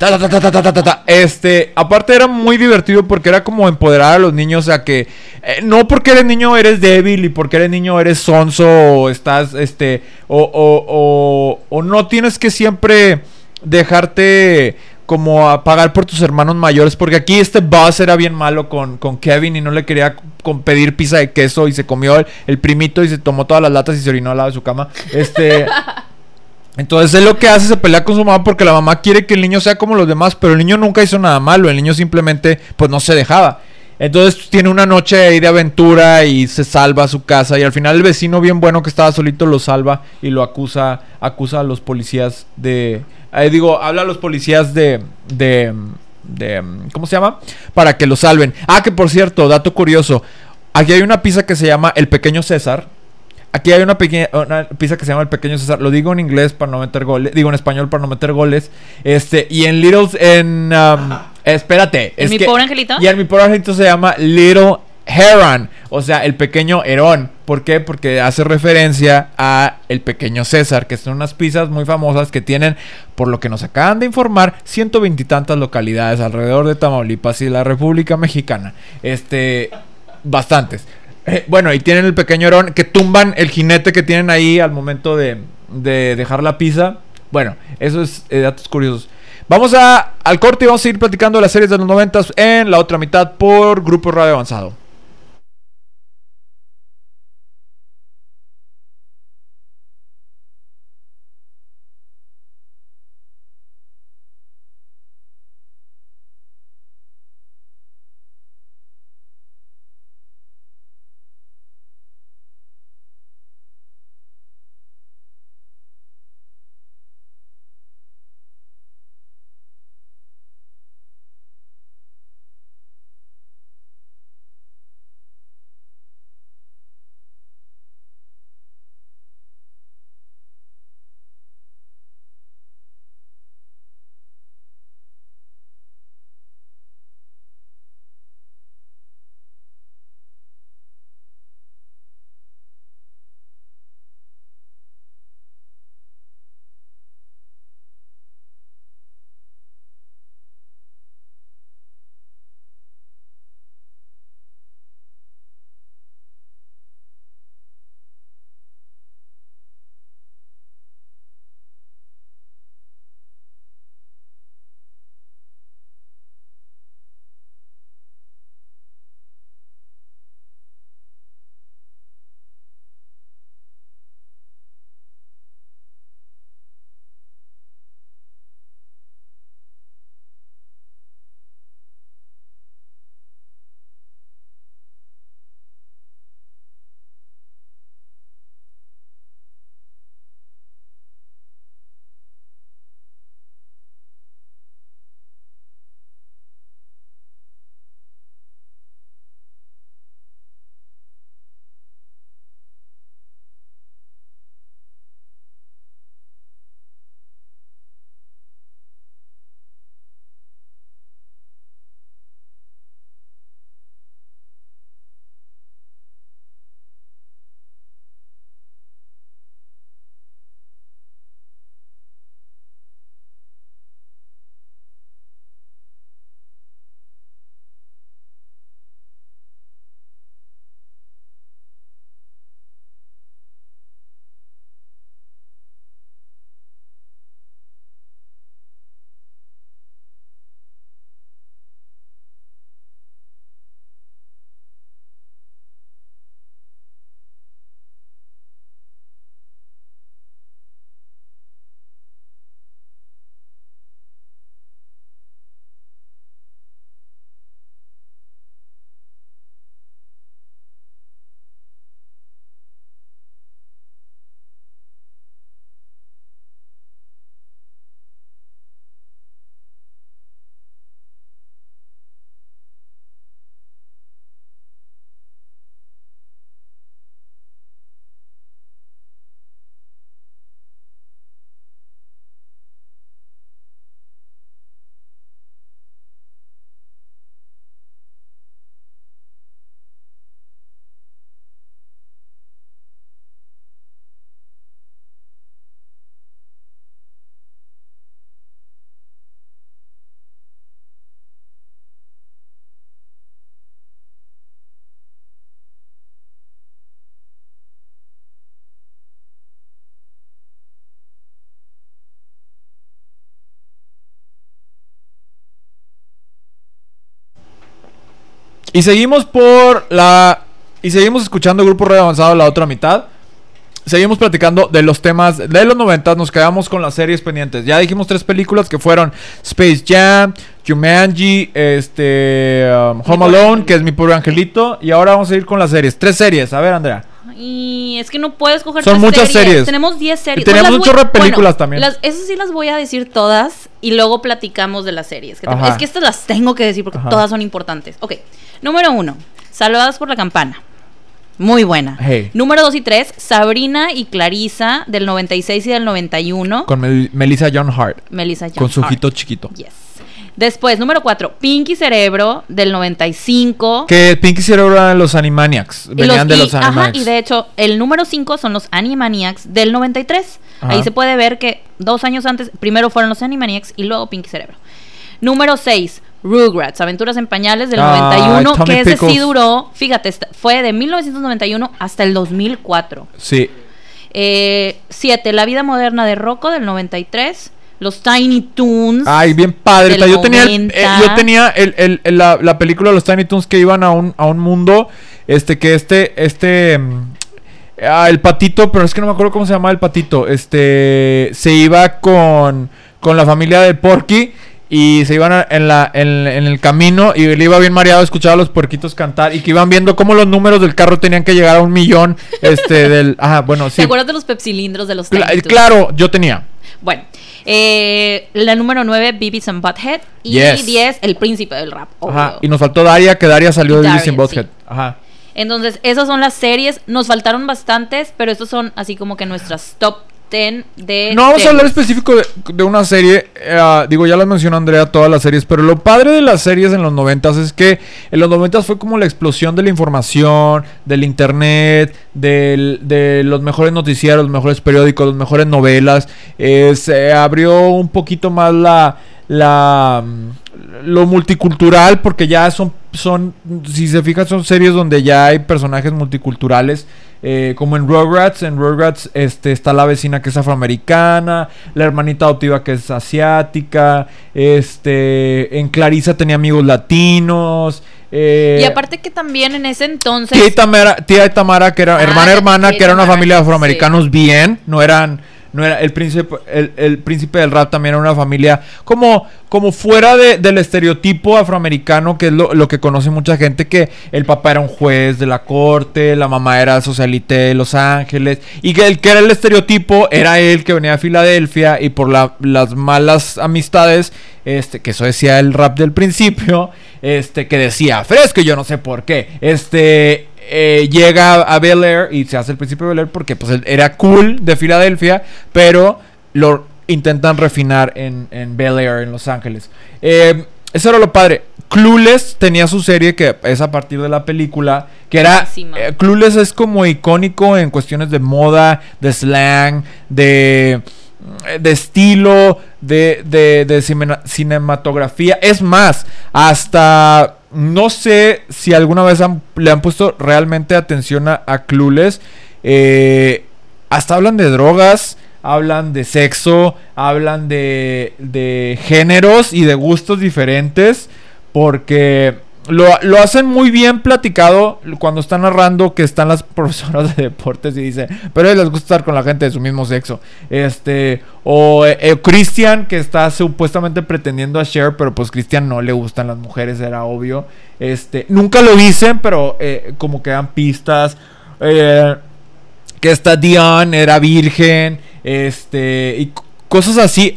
Este, aparte era muy divertido porque era como empoderar a los niños, o sea que eh, no porque eres niño eres débil y porque eres niño eres sonso o estás, este, o, o, o, o no tienes que siempre dejarte como a pagar por tus hermanos mayores porque aquí este Buzz era bien malo con, con Kevin y no le quería con pedir pizza de queso y se comió el, el primito y se tomó todas las latas y se orinó al lado de su cama. Este... (laughs) Entonces él lo que hace se pelea con su mamá porque la mamá quiere que el niño sea como los demás, pero el niño nunca hizo nada malo, el niño simplemente pues no se dejaba. Entonces tiene una noche ahí de aventura y se salva a su casa y al final el vecino bien bueno que estaba solito lo salva y lo acusa, acusa a los policías de, eh, digo, habla a los policías de, de, de, ¿cómo se llama? Para que lo salven. Ah, que por cierto, dato curioso, aquí hay una pizza que se llama El Pequeño César. Aquí hay una pequeña una pizza que se llama el pequeño César. Lo digo en inglés para no meter goles. Digo en español para no meter goles. Este, y en Littles, en. um, espérate. ¿En es mi que- pobre angelito? Y en mi pobre angelito se llama Little Heron. O sea, el pequeño Herón. ¿Por qué? Porque hace referencia a el pequeño César, que son unas pizzas muy famosas que tienen, por lo que nos acaban de informar, ciento veintitantas localidades alrededor de Tamaulipas y la República Mexicana. Este, bastantes. Eh, bueno, y tienen el pequeño Herón que tumban el jinete que tienen ahí al momento de, de dejar la pizza. Bueno, eso es eh, datos curiosos. Vamos a, al corte y vamos a ir platicando de las series de los noventas en la otra mitad por Grupo Radio Avanzado. Y seguimos por la. Y seguimos escuchando Grupo Radio Avanzado la otra mitad. Seguimos platicando de los temas de los 90. Nos quedamos con las series pendientes. Ya dijimos tres películas que fueron Space Jam, Jumanji, este, um, Home Alone, que es mi pobre angelito. Y ahora vamos a ir con las series. Tres series. A ver, Andrea. Y es que no puedes coger Son muchas series. Tenemos 10 series. Y tenemos Bueno, un chorro de películas bueno, también. Las, esas sí las voy a decir todas y luego platicamos de las series. que te- Ajá. es que estas las tengo que decir porque Ajá. todas son importantes. Ok, número uno, Saludadas por la Campana. Muy buena. Hey. Número dos y tres, Sabrina y Clarisa del 96 y del 91. Con Mel- Melissa John Hart. Melissa John Con su Hart. ojito chiquito. Yes. Después, número cuatro, Pinky Cerebro del 95. Que Pinky Cerebro eran los Animaniacs. Venían de y- los ajá, Animaniacs. y de hecho, el número 5 son los Animaniacs del 93. Ajá. Ahí se puede ver que dos años antes, primero fueron los Animaniacs y luego Pinky Cerebro. Número 6, Rugrats, Aventuras en Pañales del Ay, 91, Tommy que ese sí Pickles. duró, fíjate, fue de 1991 hasta el 2004. Sí. 7, La vida moderna de Rocco del 93. Los Tiny Toons. Ay, bien padre. Yo tenía, el- 90. eh, yo tenía el- el- la, la película de los Tiny Toons que iban a un, a un mundo. Este, que este, este. mm, ah, el patito, pero es que no me acuerdo cómo se llama el patito. Este. Se iba con. Con la familia de Porky. Y se iban a- en, la, en, en el camino. Y él iba bien mareado, escuchaba a los puerquitos cantar. Y que iban viendo cómo los números del carro tenían que llegar a un millón. Este, del. (laughs) Ajá, bueno, sí. ¿Te acuerdas de los pepsilindros de los Tiny Toons? claro, yo tenía. Bueno, eh, la número 9, Beavis and Butthead. Y Yes. 10, El Príncipe del Rap. Ajá. Y nos faltó Daria, que Daria salió de Beavis and Butthead. sí. Ajá. Entonces, esas son las series. Nos faltaron bastantes, pero estos son así como que nuestras top 10 de. No vamos a hablar específico de, de una serie. eh, digo, ya las mencionó Andrea todas las series. Pero lo padre de las series en los noventas es que en los noventas fue como la explosión de la información, del internet, del- de los mejores noticieros, los mejores periódicos, las mejores novelas. Eh, se abrió un poquito más la. la mm, lo multicultural porque ya son son si se fijan son series donde ya hay personajes multiculturales eh, como en Rugrats, en Rugrats este, está la vecina que es afroamericana, la hermanita adoptiva que es asiática, este, en Clarisa tenía amigos latinos. eh, Y aparte que también en ese entonces. tía y Tamara, tía y Tamara, que era Ah, hermana hermana, que era una Tamara, familia de sí. afroamericanos bien, no eran, no era el príncipe, el, el príncipe del rap también era una familia como, como fuera de- del estereotipo afroamericano, que es lo, lo que conoce mucha gente, que el papá era un juez de la corte, la mamá era socialite de Los Ángeles, y que el que era el estereotipo era él que venía de Filadelfia y por la- las malas amistades, este, que eso decía el rap del principio, este, que decía fresco yo no sé por qué, este, eh, llega a Bel Air y se hace el príncipe de Bel Air porque pues era cool de Filadelfia, pero lo intentan refinar en, en Bel Air, en Los Ángeles. Eh, eso era lo padre. Clueless tenía su serie que es a partir de la película, que era... Eh, Clueless es como icónico en cuestiones de moda, de slang, de de estilo, de, de, de cinematografía. Es más, hasta no sé si alguna vez le han puesto realmente atención a, a. Eh, hasta hablan de drogas, hablan de sexo, hablan de, de géneros y de gustos diferentes. Porque lo, lo hacen muy bien platicado cuando están narrando que están las (laughs) profesoras de deportes y dice, pero les gusta estar con la gente de su mismo sexo. Este, o eh, eh, Christian que está supuestamente pretendiendo a Cher, pero pues Christian no le gustan las mujeres, era obvio. Este, nunca lo dicen, pero eh, como que dan pistas. Que esta Dion era virgen, este, y cosas así.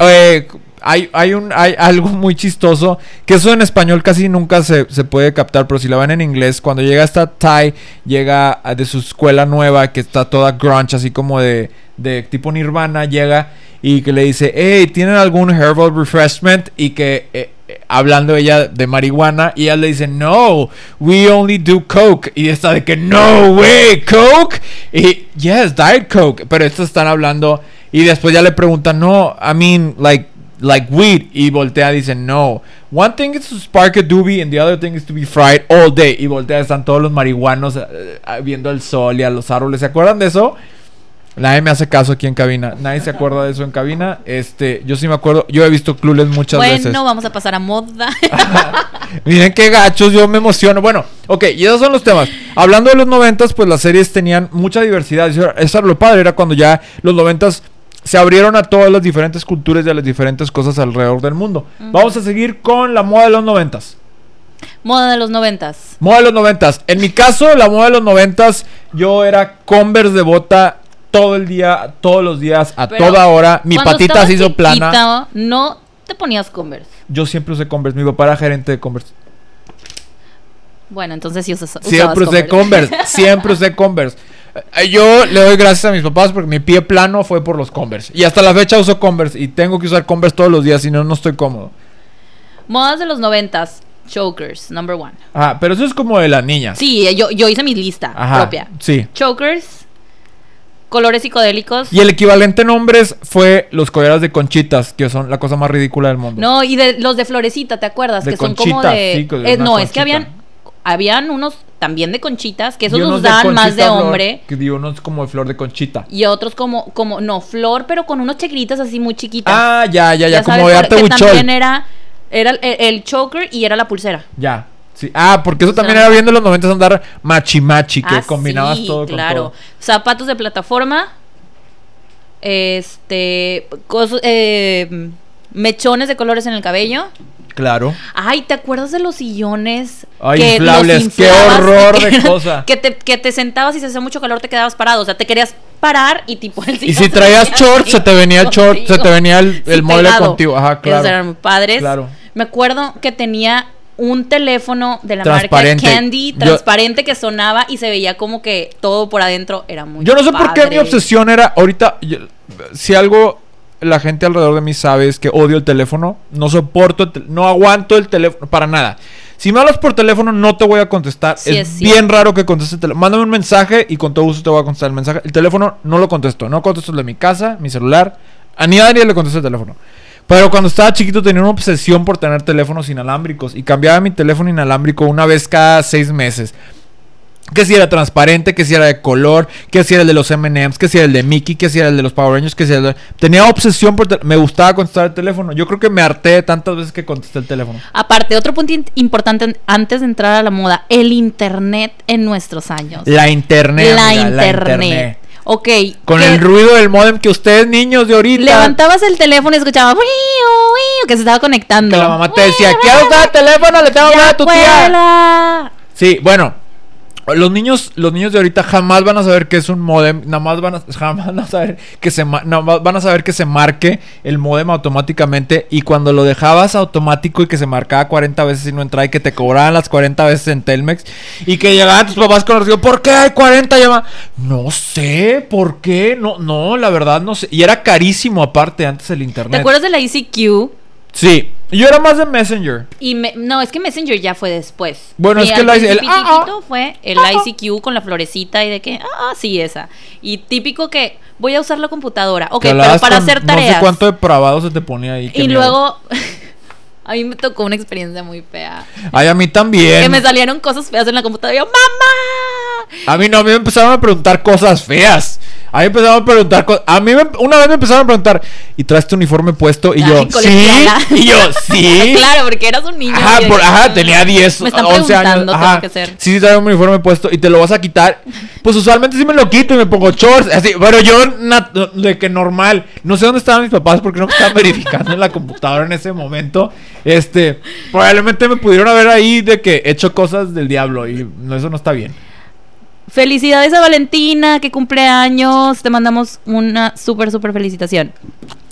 Hay, hay, un, hay algo muy chistoso, que eso en español casi nunca se, se puede captar, pero si la ven en inglés, cuando llega esta Ty, llega a- de su escuela nueva, que está toda grunge, así como de, de tipo Nirvana, llega y que le dice, hey, ¿tienen algún herbal refreshment? Y que... eh, eh, hablando ella de marihuana y ella le dice no we only do coke y está de que no way coke y yes diet coke pero estos están hablando y después ya le preguntan no I mean like like weed y voltea dice no one thing is to spark a doobie and the other thing is to be fried all day y voltea están todos los marihuanos eh, eh, viendo el sol y a los árboles se acuerdan de eso Nadie me hace caso aquí en cabina. Nadie se acuerda de eso en cabina. Este, yo sí me acuerdo. Yo he visto Clueless muchas bueno, veces. vamos a pasar a moda. (laughs) Miren qué gachos, yo me emociono. Bueno, ok, y esos son los temas. Hablando de los noventas, pues las series tenían mucha diversidad. Eso eso era lo padre, era cuando ya los noventas se abrieron a todas las diferentes culturas y a las diferentes cosas alrededor del mundo. Vamos a seguir con la moda de los noventas. moda de los noventas. Moda de los noventas. En mi caso, la moda de los noventas, yo era Converse de bota todo el día, todos los días, a Pero toda hora. Mi patita se hizo plana. No te ponías Converse. Yo siempre usé Converse. Mi papá era gerente de Converse. Bueno, entonces sí usas, usabas (laughs) Siempre usé Converse. siempre usé Converse. Eh, Yo le doy gracias a mis papás porque mi pie plano fue por los Converse. Y hasta la fecha uso Converse. Y tengo que usar Converse todos los días, si no, no estoy cómodo. Modas de los noventas. Chokers, number one. Ah, pero eso es como de las niñas. Sí, yo, yo hice mi lista Ajá, propia. Sí. Chokers, colores psicodélicos. Y el equivalente en hombres fue los collares de conchitas, que son la cosa más ridícula del mundo. No, y de los de florecita, ¿te acuerdas? De que son como de. sí, eh, no, es que habían, habían unos también de conchitas, que esos Y unos dan más de flor, hombre. Que dio unos como de flor de conchita. Y otros como, como, no, flor, pero con unos checritas así muy chiquitas. Ah, ya, ya, ya, como sabes, de arte también era, era el, el choker y era la pulsera. Ya. Sí. Ah, porque eso O sea, también era bien de los 90 andar machi machi, que Ah, combinabas sí, todo con claro. todo. Zapatos de plataforma. Este. cos- eh, mechones de colores en el cabello. Claro. Ay, ¿te acuerdas de los sillones? Ay, los inflables, qué horror (laughs) que de cosa. Que te, que te sentabas y si hacía mucho calor te quedabas parado. O sea, te querías parar y tipo el Y si traías short, se te venía el short, se te venía el, el Sí, mueble pegado. contigo. Ajá, claro. Esos eran muy padres. Claro. Me acuerdo que tenía un teléfono de la marca Transparente. Candy, Yo- transparente, que sonaba y se veía como que todo por adentro era muy Yo no sé por qué mi obsesión era ahorita yo- si algo la gente alrededor de mí sabe es que odio el teléfono, no soporto, el no aguanto el teléfono para nada. Si me hablas por teléfono no te voy a contestar. Sí, es es bien raro que conteste el teléfono. Mándame un mensaje y con todo gusto te voy a contestar el mensaje. El teléfono no lo contesto, no contesto el de mi casa, mi celular. A ni a nadie le contesto el teléfono. Pero cuando estaba chiquito tenía una obsesión por tener teléfonos inalámbricos y cambiaba mi teléfono inalámbrico una vez cada seis meses. Que si era transparente, que si era de color, que si era el de los M&M's, que si era el de Mickey, que si era el de los Power Rangers, que si era el de... Tenía obsesión por... Me gustaba contestar el teléfono. Yo creo que me harté tantas veces que contesté el teléfono. Aparte, otro punto importante antes de entrar a la moda, el internet en nuestros años. La internet. La internet. Ok. Con el ruido del modem que ustedes niños de ahorita... Levantabas el teléfono y escuchabas que se estaba conectando. Que la mamá te decía, "Wiu, quiero usar el teléfono, le tengo que a tu tía. cuela". Sí, bueno. Los niños, los niños de ahorita jamás van a saber que es un modem, nada más van a, (laughs) jamás van a saber que se nada van a saber que se marque el modem automáticamente y cuando lo dejabas automático y que se marcaba 40 veces y no entraba y que te cobraban las 40 veces en Telmex y que llegaban tus papás con el recibo, ¿por qué hay 40 llamadas? No sé, ¿por qué? No, no, la verdad no sé. Y era carísimo aparte antes el internet. ¿Te acuerdas de la ICQ? Sí, yo era más de Messenger. Y me- no, es que Messenger ya fue después. Bueno, Y es que el IC el- principitito fue el ICQ con la florecita y de que, ah, sí, esa. Y típico que voy a usar la computadora. Ok, pero para con hacer tareas. No sé cuánto depravado se te ponía ahí. y luego, (laughs) a mí me tocó una experiencia muy fea. Ay, a mí también. Que me salieron cosas feas en la computadora. Y yo, ¡mamá! A mí no, a mí me empezaron a preguntar cosas feas. A mí empezaron a preguntar cosas. A mí me- una vez me empezaron a preguntar, ¿y traes tu uniforme puesto? Y yo, ¿sí? Y yo, ¿sí? (laughs) claro, porque eras un niño. Ajá, por- ajá, "Mm, tenía 10, Me están 11 años. Ajá. tengo que ser. Sí, sí, traigo un uniforme puesto y te lo vas a quitar. Pues usualmente sí me lo quito y me pongo shorts. Así, pero yo, de que normal. No sé dónde estaban mis papás porque no me estaban (laughs) verificando en la computadora en ese momento. Este, probablemente me pudieron haber ahí de que he hecho cosas del diablo y eso no está bien. Felicidades a Valentina, que cumple años. Te mandamos una súper, súper felicitación.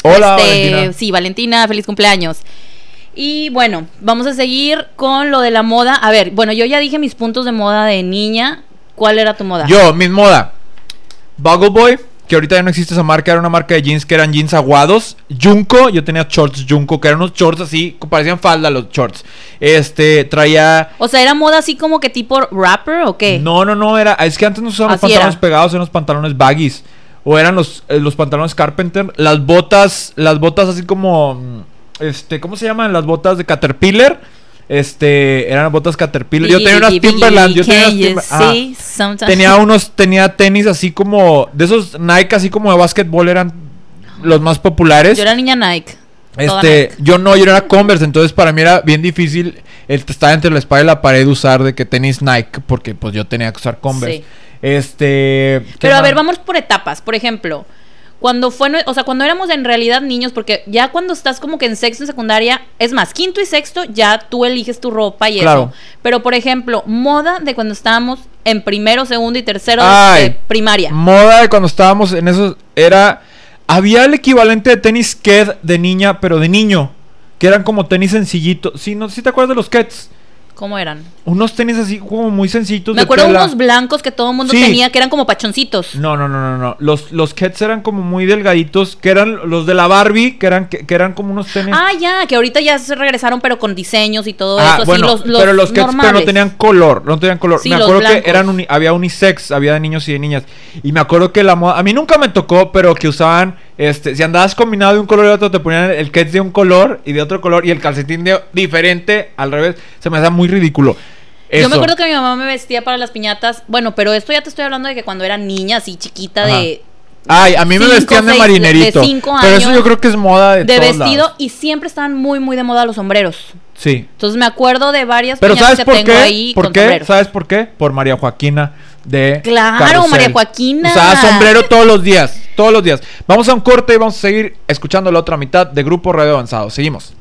Hola, Este, Valentina. Sí, Valentina, feliz cumpleaños. Y bueno, vamos a seguir con lo de la moda. A ver, bueno, yo ya dije mis puntos de moda de niña. ¿Cuál era tu moda? Yo, mi moda. Buggle Boy, que ahorita ya no existe esa marca, era una marca de jeans que eran jeans aguados. Junko, yo tenía shorts Junko, que eran unos shorts así, parecían falda los shorts. Este, traía... O sea, ¿era moda así como que tipo rapper o qué? No, no, no, era... Es que antes no usaban los pantalones era. pegados, eran los pantalones baggies. O eran los, eh, los pantalones Carpenter. Las botas, las botas así como... mm, Este, ¿cómo se llaman? Las botas de Caterpillar. Este, eran botas Caterpillar. Yo tenía unas Timberland. Yo tenía, unas tenía unos, tenía tenis así como, de esos Nike así como de básquetbol eran los más populares. Yo era niña Nike. Este, yo no, yo era Converse, entonces para mí era bien difícil estar entre la espada y la pared usar de que tenis Nike, porque pues yo tenía que usar Converse. Sí. Este. ¿qué Pero a ver, vamos por etapas. Por ejemplo, cuando fue, o sea, cuando éramos en realidad niños, porque ya cuando estás como que en sexto y secundaria, es más, quinto y sexto, ya tú eliges tu ropa y Claro. eso. Pero por ejemplo, moda de cuando estábamos en primero, segundo y tercero de- Ay, de primaria. Moda de cuando estábamos en eso era. Había el equivalente de tenis Ked de niña, pero de niño. Que eran como tenis sencillitos. Sí, no si te acuerdas de los Keds. ¿Cómo eran? Unos tenis así como muy sencillitos. Me de acuerdo tela. unos blancos que todo el mundo Sí. tenía, que eran como pachoncitos. No, no, no, no, no. Los, los Keds eran como muy delgaditos. Que eran los de la Barbie. Que eran, que, que eran como unos tenis. Ah, ya, que ahorita ya se regresaron, pero con diseños y todo Ah, eso. bueno, así, los, los pero los Keds pero no tenían color, no tenían color. Sí, me los acuerdo que eran uni- había unisex, había de niños y de niñas. Y me acuerdo que la moda, a mí nunca me tocó, pero que usaban, este, si andabas combinado de un color y otro, te ponían el Keds de un color y de otro color y el calcetín de diferente, al revés. Se me hacía muy ridículo. Yo me acuerdo que mi mamá me vestía para las piñatas. Bueno, pero esto ya te estoy hablando de que cuando era niña, así chiquita, Ajá. de, Ay, a mí me vestían de marinerito. de cinco pero eso años, yo creo que es moda de, de todos vestido lados. y siempre estaban muy, muy de moda los sombreros. Sí. Entonces me acuerdo de varias Pero piñatas ¿sabes que por tengo qué? ahí ¿Por con qué? sombreros. ¿Sabes por qué? Por María Joaquina de Claro. María Joaquina. Usaba sombrero todos los días, todos los días. Vamos a un corte y vamos a seguir escuchando la otra mitad de Grupo Radio Avanzado. Seguimos.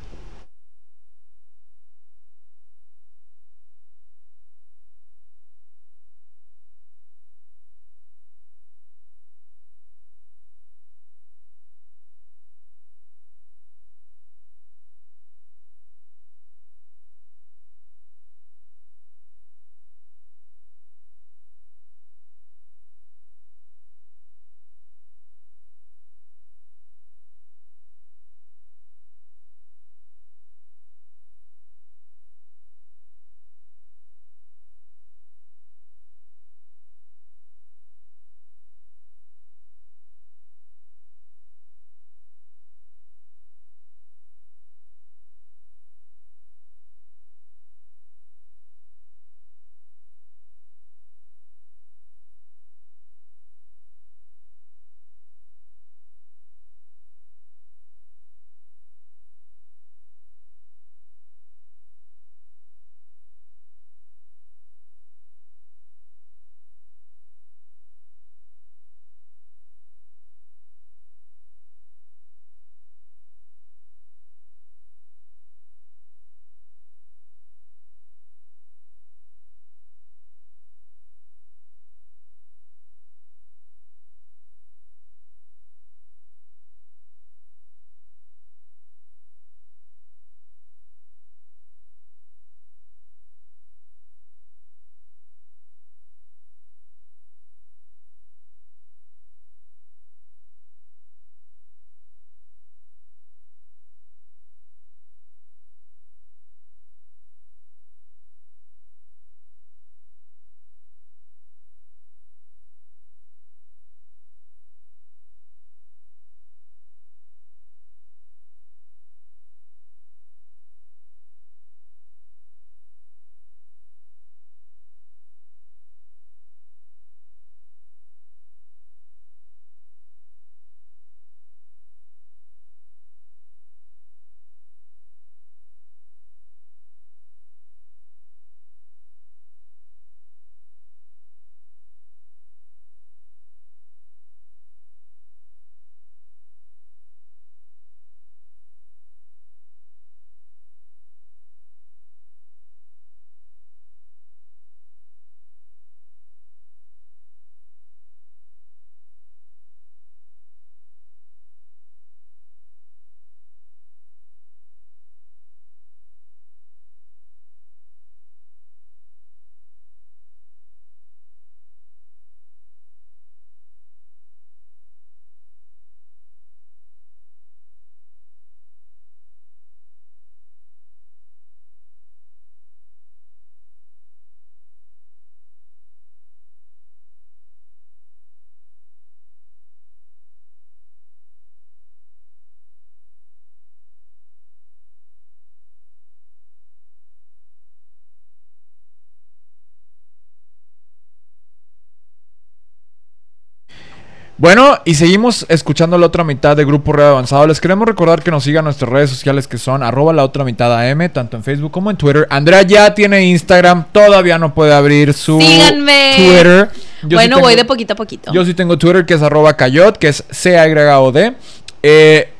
Bueno, y seguimos escuchando la otra mitad de Grupo Red Avanzado. Les queremos recordar que nos sigan nuestras redes sociales que son arroba la otra mitad AM, tanto en Facebook como en Twitter. Andrea ya tiene Instagram, todavía no puede abrir su Síganme. Twitter. Yo sí bueno, tengo- voy de poquito a poquito. Yo sí tengo Twitter que es arroba cayot, que es C-A-Y-O-D. Eh,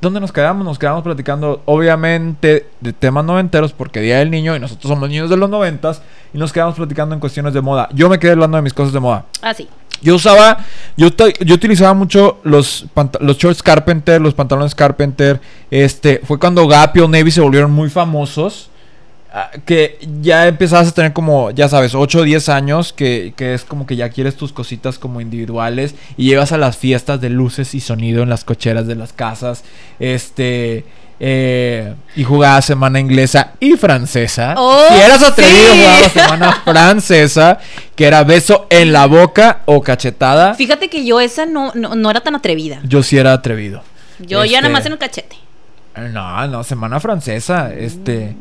¿Dónde nos quedamos? Nos quedamos platicando, obviamente, de temas noventeros, porque Día del Niño y nosotros somos niños de los noventas, y nos quedamos platicando en cuestiones de moda. Yo me quedé hablando de mis cosas de moda. Ah, sí. Yo usaba, yo, yo utilizaba mucho los, los shorts Carpenter, los pantalones Carpenter. Este, fue cuando Gap y Old Navy se volvieron muy famosos. ah, Que ya empezabas a tener como, ya sabes, 8 o 10 años, que, que es como que ya quieres tus cositas como individuales y llegas a las fiestas de luces y sonido en las cocheras de las casas. Este, eh, y jugabas semana inglesa y francesa. Oh, si eras atrevido, sí. jugabas semana (laughs) francesa, que era beso en la boca o cachetada. Fíjate que yo esa no, no, no era tan atrevida. Yo sí era atrevido. Yo ya Este, nada más en el cachete. No, no, semana francesa, este,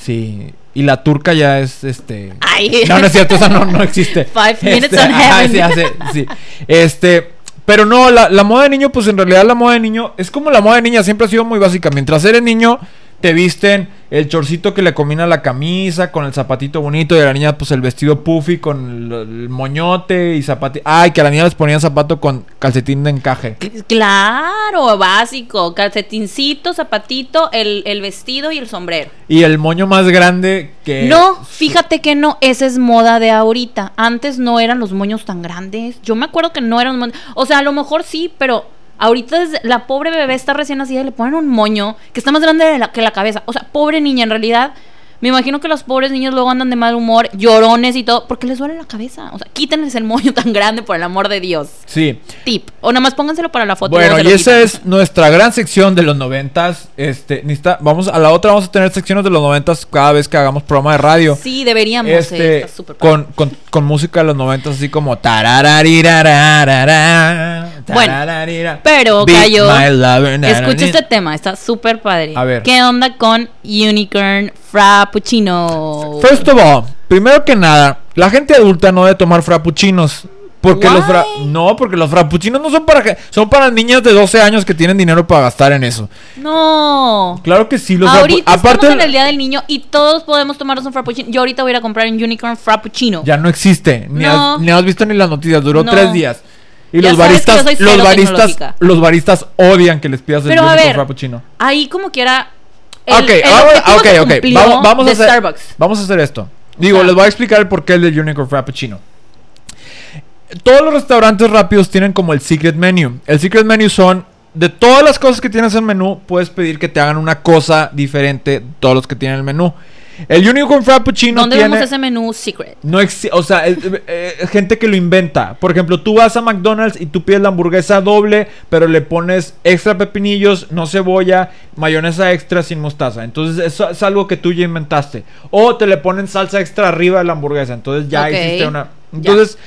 sí. Y la turca ya es, este... Ay. No, no es cierto, esa no, no existe. (laughs) Five minutes Este, on heaven. sí, hace- sí. (laughs) Este, pero no, la, la moda de niño, pues en realidad la moda de niño es como la moda de niña, siempre ha sido muy básica. Mientras eres niño, te visten el chorcito que le combina la camisa, con el zapatito bonito, y a la niña, pues el vestido puffy con el, el moñote y zapatito. Ay, que a la niña les ponían zapato con calcetín de encaje. Claro, básico. Calcetincito, zapatito, el, el vestido y el sombrero. Y el moño más grande que. No, fíjate que no, esa es moda de ahorita. Antes no eran los moños tan grandes. Yo me acuerdo que no eran. O sea, a lo mejor sí, pero ahorita la pobre bebé está recién nacida y le ponen un moño que está más grande de la- que la cabeza. O sea, pobre niña, en realidad. Me imagino que los pobres niños luego andan de mal humor, llorones y todo, porque les duele la cabeza. O sea, quítenles el moño tan grande, por el amor de Dios. Sí. Tip. O nada más pónganselo para la foto. Bueno, y esa es nuestra gran sección de los noventas. Este, necesita- vamos a la otra vamos a tener secciones de los noventas cada vez que hagamos programa de radio. Sí, deberíamos. eh, Este, está súper padre. con, con, con música de los noventas así como tarararirararara, Bueno, Pero, na, escucha este tema, está súper padre. A ver. ¿Qué onda con Unicorn Frappuccino? First of all, primero que nada, la gente adulta no debe tomar frappuccinos. Porque los fra- no, porque los frappuccinos no son para ge- son para niñas de 12 años que tienen dinero para gastar en eso. No. Claro que sí, los ahorita aparte estamos en el Día del Niño y todos podemos tomarnos un Frappuccino. Yo ahorita voy a ir a comprar un Unicorn Frappuccino. Ya no existe. Ni, No. has, ni has visto ni las noticias. Duró No. tres días. Y Ya los baristas, los baristas, los baristas odian que les pidas el Pero a Unicorn ver, frappuccino. Ahí como quiera... ok, el ahora, ok, ok. cumplió Vamos, vamos a hacer, Starbucks. vamos a hacer esto. Digo, les voy a explicar el porqué del Unicorn Frappuccino. Todos los restaurantes rápidos tienen como el secret menu. El secret menu son de todas las cosas que tienes en el menú, puedes pedir que te hagan una cosa diferente de todos los que tienen el menú. El Unicorn Frappuccino ¿Dónde tiene vemos ese menú secret? no exi- o sea, es- eh, eh, gente que lo inventa. Por ejemplo, tú vas a McDonald's y tú pides la hamburguesa doble, pero le pones extra pepinillos, no cebolla, mayonesa extra sin mostaza. Entonces, eso es algo que tú ya inventaste. O te le ponen salsa extra arriba de la hamburguesa. Entonces, ya hiciste una. Entonces,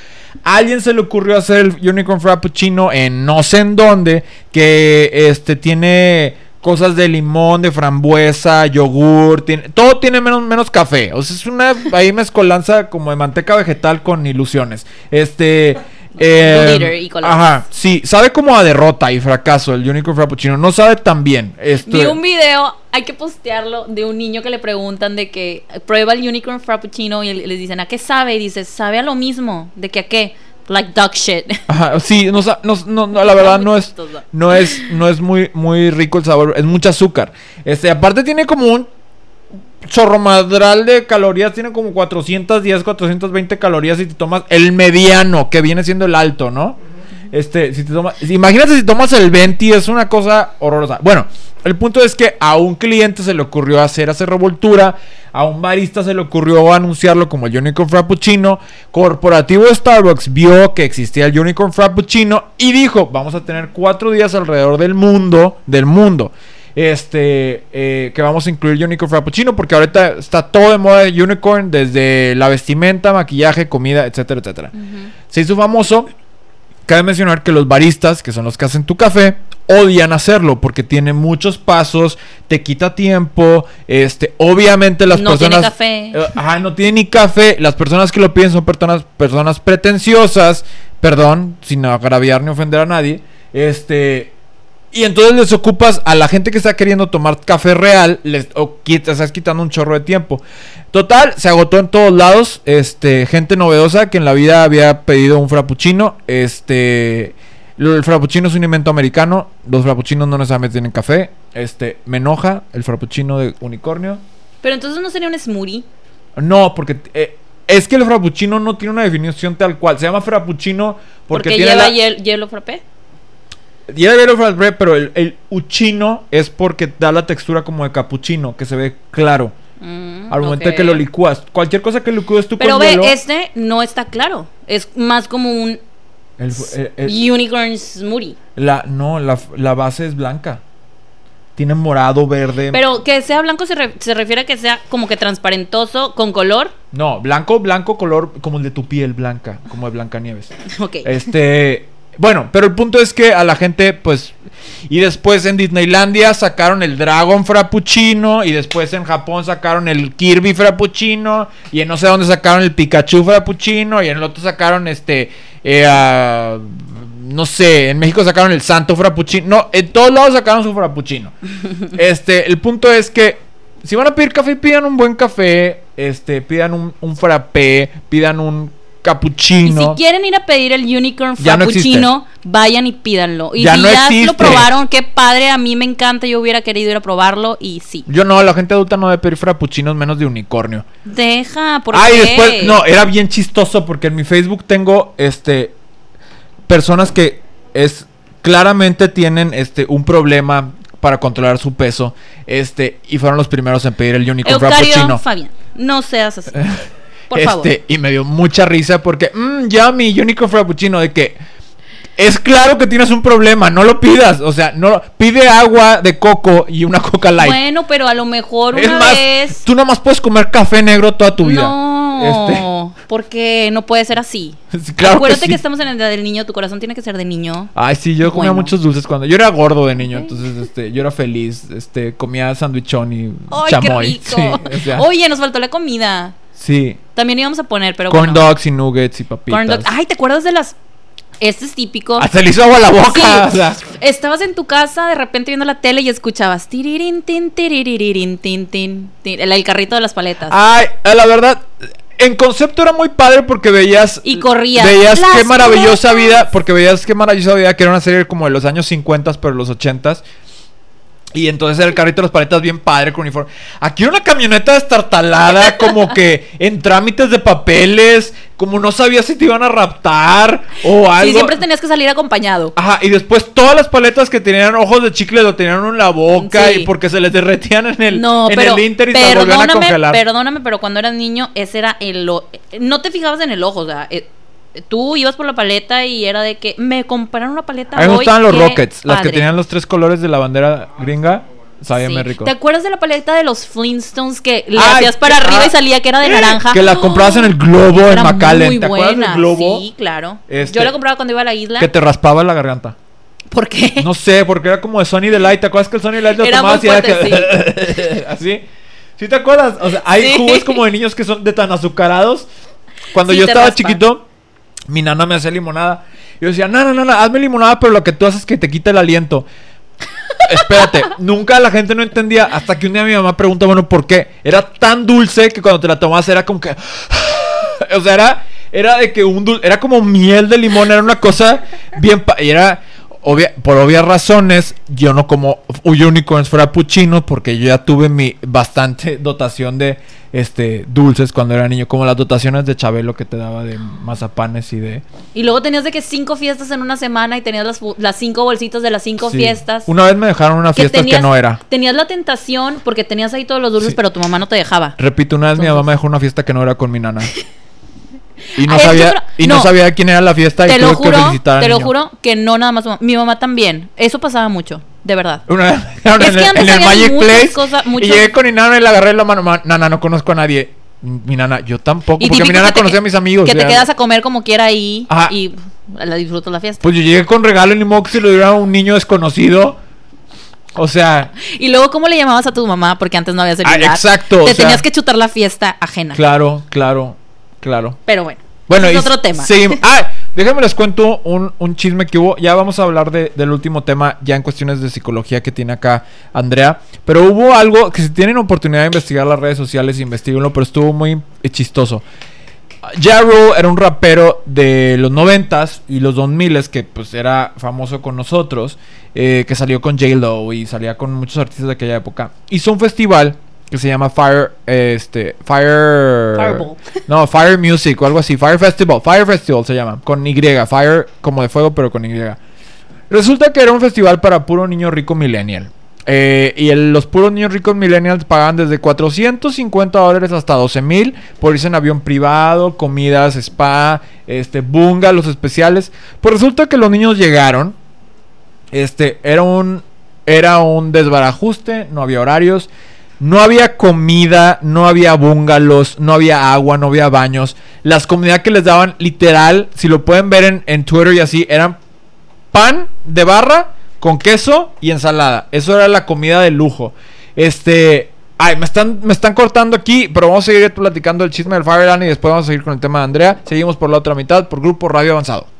a alguien se le ocurrió hacer el Unicorn Frappuccino en no sé en dónde, que este tiene cosas de limón, de frambuesa, yogur, tiene, todo tiene menos, menos café. O sea, es una ahí mezcolanza como de manteca vegetal con ilusiones. Este. (laughs) eh, y ajá, sí, sabe como a derrota y fracaso el Unicorn Frappuccino. No sabe tan bien. Esto, Vi un video, hay que postearlo, de un niño que le preguntan de que prueba el Unicorn Frappuccino y les dicen, ¿a qué sabe? Y dice, sabe a lo mismo. ¿De que a qué? Like dog shit. (laughs) Ajá, sí, no, no, no, la verdad no es, no es, no es muy, muy rico el sabor, es mucho azúcar. Este, aparte tiene como un chorro madral de calorías, tiene como 410, 420 calorías si te tomas el mediano, que viene siendo el alto, ¿no? Este, si te tomas, imagínate si tomas el 20, es una cosa horrorosa. Bueno, el punto es que a un cliente se le ocurrió hacer hacer revoltura, a un barista se le ocurrió anunciarlo como el Unicorn Frappuccino, corporativo de Starbucks vio que existía el Unicorn Frappuccino y dijo, vamos a tener cuatro días alrededor del mundo, del mundo, este, eh, que vamos a incluir Unicorn Frappuccino porque ahorita está todo de moda de Unicorn, desde la vestimenta, maquillaje, comida, etcétera, etcétera. Se hizo famoso. Cabe mencionar que los baristas, que son los que hacen tu café, odian hacerlo porque tiene muchos pasos, te quita tiempo, este, obviamente las No tiene personas café. Eh, ajá, no tiene ni café, las personas que lo piden son personas personas pretenciosas, perdón, sin agraviar ni ofender a nadie, este y entonces les ocupas a la gente que está queriendo tomar café real, les o estás quitando un chorro de tiempo. Total, se agotó en todos lados. Este, gente novedosa que en la vida había pedido un frappuccino. Este, el frappuccino es un invento americano. Los frappuccinos no necesariamente tienen café. Este, me enoja el frappuccino de unicornio. Pero entonces no sería un smoothie. No, porque eh, es que el frappuccino no tiene una definición tal cual. Se llama frappuccino porque, Porque, tiene lleva la- hiel- hielo frappé. Lleva hielo frappé, pero el, el uchino es porque da la textura como de capuchino, que se ve claro. Mm, Al momento de que lo licúas. Cualquier cosa que licúes tú Pero con ve, hielo. este no está claro. Es más como un el- el- el- unicorn smoothie. la, no, la, la base es blanca. Tiene morado, verde. Pero que sea blanco se, re- se refiere a que sea como que transparentoso con color. No, blanco, blanco, color como el de tu piel blanca, como de Blancanieves. (laughs) Ok. Este, bueno, pero el punto es que a la gente, pues, y después en Disneylandia sacaron el Dragon Frappuccino, y después en Japón sacaron el Kirby Frappuccino, y en no sé dónde sacaron el Pikachu Frappuccino, y en el otro sacaron este, eh, no sé, en México sacaron el Santo Frappuccino, no, en todos lados sacaron su Frappuccino. (laughs) este, el punto es que si van a pedir café, pidan un buen café, este, pidan un, un frappé, pidan un Y cappuccino. si quieren ir a pedir el unicorn no frappuccino, vayan y pídanlo. Y Ya si no ya existe. lo probaron, qué padre, a mí me encanta, yo hubiera querido ir a probarlo y sí. Yo no, la gente adulta no debe pedir frappuccinos menos de unicornio. Deja, ¿por Ay, qué? después, no, era bien chistoso porque en mi Facebook tengo, este, personas que es, claramente tienen, este, un problema para controlar su peso, este, y fueron los primeros en pedir el unicorn Eucario, frappuccino. Fabián, no seas así. (laughs) Por este, favor. y me dio mucha risa porque, mmm, ya mi unicorn frappuccino, de que es claro que tienes un problema, no lo pidas, o sea, no pide agua de coco y una coca light. Bueno, pero a lo mejor es una más, vez. tú nomás puedes comer café negro toda tu vida. No, porque no puede ser así. (laughs) Sí, claro Acuérdate que, sí. estamos en el día del niño, tu corazón tiene que ser de niño. Ay, sí, yo comía Bueno. muchos dulces cuando yo era gordo de niño, entonces este, yo era feliz, este, comía sandwichón y ¡Ay, chamoy. qué (laughs) rico! Sí, o sea, Oye, nos faltó la comida. Sí. También íbamos a poner, pero corn bueno. dogs y nuggets y papitas. Corn dogs. Ay, ¿te acuerdas de las Este es típico. Hasta le hizo agua a la boca. Sí. o sea. Estabas en tu casa de repente viendo la tele y escuchabas tiririn, tin, tiriririn, tin, tin, tin, el, el carrito de las paletas. Ay, la verdad, en concepto era muy padre porque veías. Y corrías. Veías Las qué maravillosa paletas. vida. Porque veías qué maravillosa vida que era una serie como de los años 50, pero los 80 Y entonces era el carrito de las paletas bien padre con uniforme. Aquí era una camioneta destartalada, (laughs) como que en trámites de papeles, como no sabías si te iban a raptar o algo. Sí, siempre tenías que salir acompañado. Ajá, y después todas las paletas que tenían ojos de chicle lo tenían en la boca Sí. y porque se les derretían en el, No, en pero el Inter y se volvían a congelar. perdóname, pero cuando eras niño, ese era el... No te fijabas en el ojo, o sea, eh, tú ibas por la paleta y era de que me compraron una paleta A mí me gustaban los Rockets, las que padre". tenían los tres colores de la bandera gringa. Sabía Sí. muy rico. ¿Te acuerdas de la paleta de los Flintstones que le Ay, hacías para que- arriba y ah, salía que era de naranja? Que la comprabas en el globo en Era McAllen. ¿Te acuerdas del globo? Sí, claro. Este- Yo la compraba cuando iba a la isla. Que te raspaba la garganta. ¿Por qué? No sé, porque era como de Sony Delight. ¿Te acuerdas que el Sony Delight lo Era tomabas muy y era que... (laughs) ¿Así? ¿Sí te acuerdas? O sea, hay Sí. jugos como de niños que son de tan azucarados. Cuando Sí, yo estaba raspa. chiquito, mi nana me hacía limonada. Y yo decía, no, no, no, no, hazme limonada, pero lo que tú haces es que te quita el aliento. (laughs) Espérate, nunca la gente no entendía hasta que un día mi mamá pregunta, bueno, ¿por qué? Era tan dulce que cuando te la tomabas era como que... (laughs) o sea, era, era de que un dul- era como miel de limón, era una cosa bien... pa- y era... obvia- por obvias razones, yo no como unicorns frappuccino porque yo ya tuve mi bastante (laughs) dotación de este dulces cuando era niño, como las dotaciones de Chabelo que te daba de mazapanes y de Y luego tenías de que cinco fiestas en una semana y tenías las, cinco bolsitas de las cinco Sí. fiestas. Una vez me dejaron una que fiesta que no era. Tenías la tentación porque tenías ahí todos los dulces, Sí. pero tu mamá no te dejaba. Repito, una vez mi mamá me dejó una fiesta que no era con mi nana. (laughs) Y no que sabía y no. no. sabía quién era la fiesta y Te tuve lo que juro, felicitar al te lo niño. juro que no nada más. Mi mamá también. Eso pasaba mucho, de verdad. Una (laughs) en, Es el- que antes en el había Magic Place cosas- y llegué con mi nana y le agarré la mano. "Ma- Nana, no conozco a nadie. Mi nana, yo tampoco, Y porque mi nana que conocía a mis amigos. Que te quedas a comer como quiera ahí Ajá. y la disfruto la fiesta. Pues yo llegué con regalo y modo que se lo diera a un niño desconocido. O sea, Y luego, ¿cómo le llamabas a tu mamá? Porque antes no había celular. Ah, exacto, Te o sea- tenías que chutar la fiesta ajena. claro, claro, claro. Pero bueno. Bueno, es y otro tema. seguimos- (laughs) Ah, déjenme les cuento un, un chisme que hubo. Ya vamos a hablar de- del último tema, ya en cuestiones de psicología que tiene acá Andrea. Pero hubo algo que si tienen oportunidad de investigar las redes sociales, investiguenlo, pero estuvo muy chistoso. Ja Rule era un rapero de los noventas y los 2000 que pues era famoso con nosotros, eh, que salió con J-Lo y salía con muchos artistas de aquella época. Hizo un festival que se llama Fire, este, Fire... Fireball. (laughs) No, Fire Music o algo así, Fire Festival, Fire Festival se llama, con Y, Fire como de fuego pero con Y. Resulta que era un festival para puro niño rico millennial. Eh, y el- los puros niños ricos millennials pagaban desde 450 dólares hasta 12 mil por irse en avión privado, comidas, spa, este, los especiales. Pues resulta que los niños llegaron. Este, era un, era un desbarajuste, no había horarios. No había comida, no había bungalows, no había agua, no había baños. Las comidas que les daban, literal, si lo pueden ver en, en Twitter y así, eran pan de barra con queso y ensalada. Eso era la comida de lujo. Este. Ay, me están, me están cortando aquí, pero vamos a seguir platicando el chisme del Fireland y después vamos a seguir con el tema de Andrea. Seguimos por la otra mitad, por Grupo Radio Avanzado.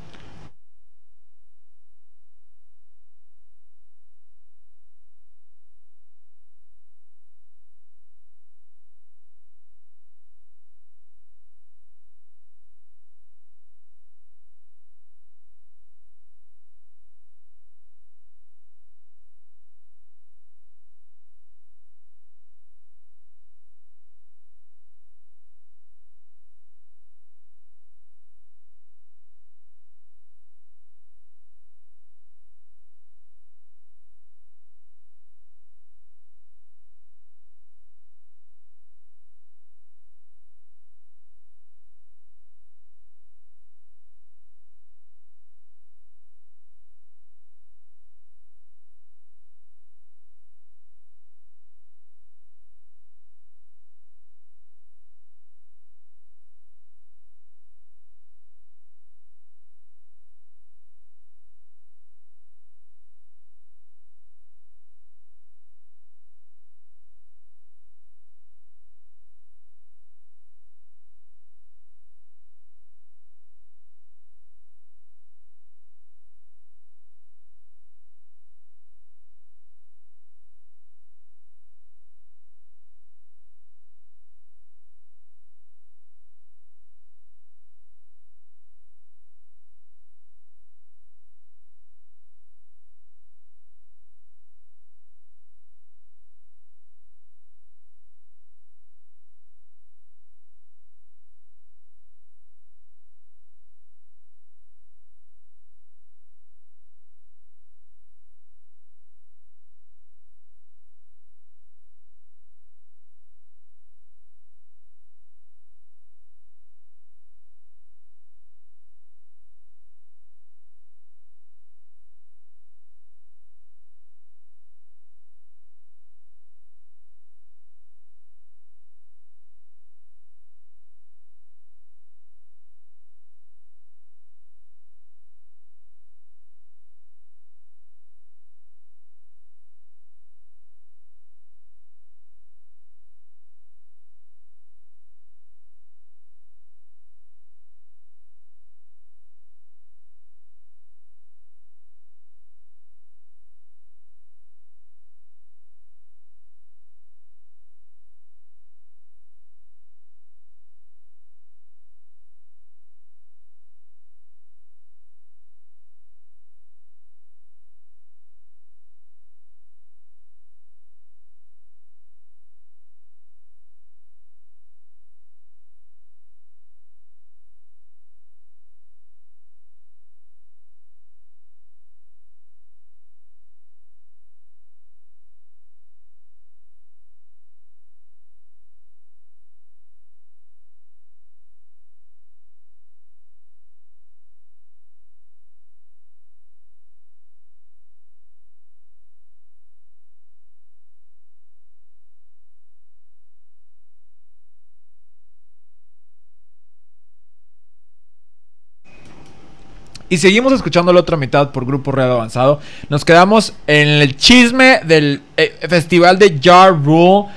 Y seguimos escuchando la otra mitad por Grupo Real Avanzado. Nos quedamos en el chisme del eh, festival de Jar Rule.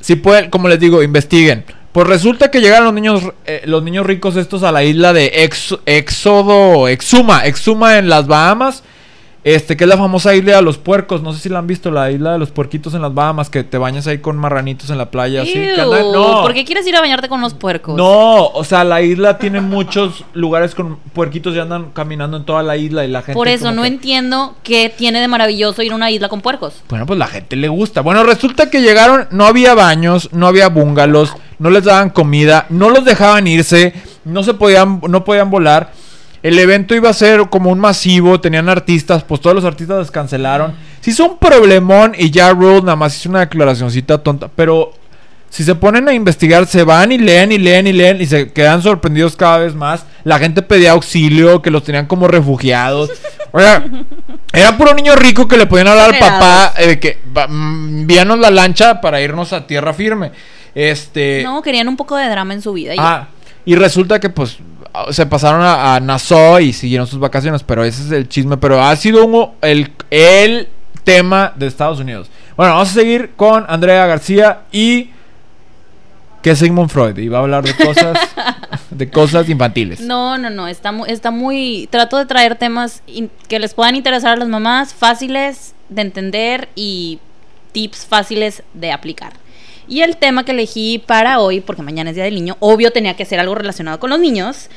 Si pueden, como les digo, investiguen. Pues resulta que llegaron los niños, eh, los niños ricos estos a la isla de Ex, Exuma, Exuma en las Bahamas. Este, que es la famosa isla de los puercos. No sé si la han visto, la isla de los puerquitos en las Bahamas, que te bañas ahí con marranitos en la playa. Así, que andan- Ew, no, ¿Por qué quieres ir a bañarte con los puercos? no, o sea, la isla tiene muchos (laughs) lugares con puerquitos y andan caminando en toda la isla y la gente. Por eso como no que- entiendo qué tiene de maravilloso ir a una isla con puercos. Bueno, pues la gente le gusta. Bueno, resulta que llegaron, no había baños, no había bungalows, no les daban comida, no los dejaban irse, no se podían, no podían volar. El evento iba a ser como un masivo, tenían artistas, pues todos los artistas descancelaron. Sí hizo un problemón y ya Rule nada más hizo una declaracioncita tonta, pero si se ponen a investigar, se van y leen y leen y leen y se quedan sorprendidos cada vez más. La gente pedía auxilio, que los tenían como refugiados. Oiga, era puro niño rico que le podían hablar al papá eh, de que va, mm, envíanos la lancha para irnos a tierra firme. Este. No, querían un poco de drama en su vida. Ah, y resulta que pues se pasaron a, a Nassau y siguieron sus vacaciones, pero ese es el chisme, pero ha sido un- el, el tema de Estados Unidos. Bueno, vamos a seguir con Andrea García y que Sigmund Freud y va a hablar de cosas (laughs) de cosas infantiles. No, no, no, está, mu- está muy... Trato de traer temas in- que les puedan interesar a las mamás, fáciles de entender y tips fáciles de aplicar. Y el tema que elegí para hoy, porque mañana es Día del Niño, obvio tenía que ser algo relacionado con los niños,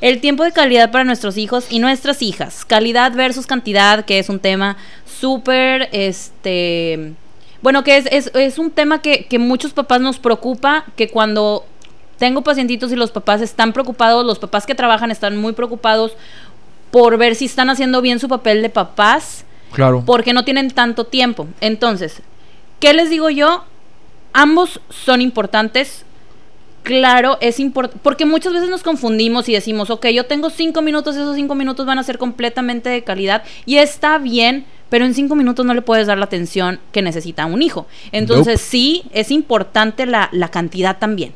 el tiempo de calidad para nuestros hijos y nuestras hijas. Calidad versus cantidad, que es un tema súper, este... Bueno, que es, es, es un tema que, que muchos papás nos preocupa, que cuando tengo pacientitos y los papás están preocupados, los papás que trabajan están muy preocupados por ver si están haciendo bien su papel de papás, Claro. porque no tienen tanto tiempo. Entonces, ¿qué les digo yo? Ambos son importantes. Claro, es importante, porque muchas veces nos confundimos y decimos, ok, yo tengo cinco minutos, esos cinco minutos van a ser completamente de calidad y está bien, pero en cinco minutos no le puedes dar la atención que necesita un hijo. Entonces, Nope. sí, es importante la, la cantidad también.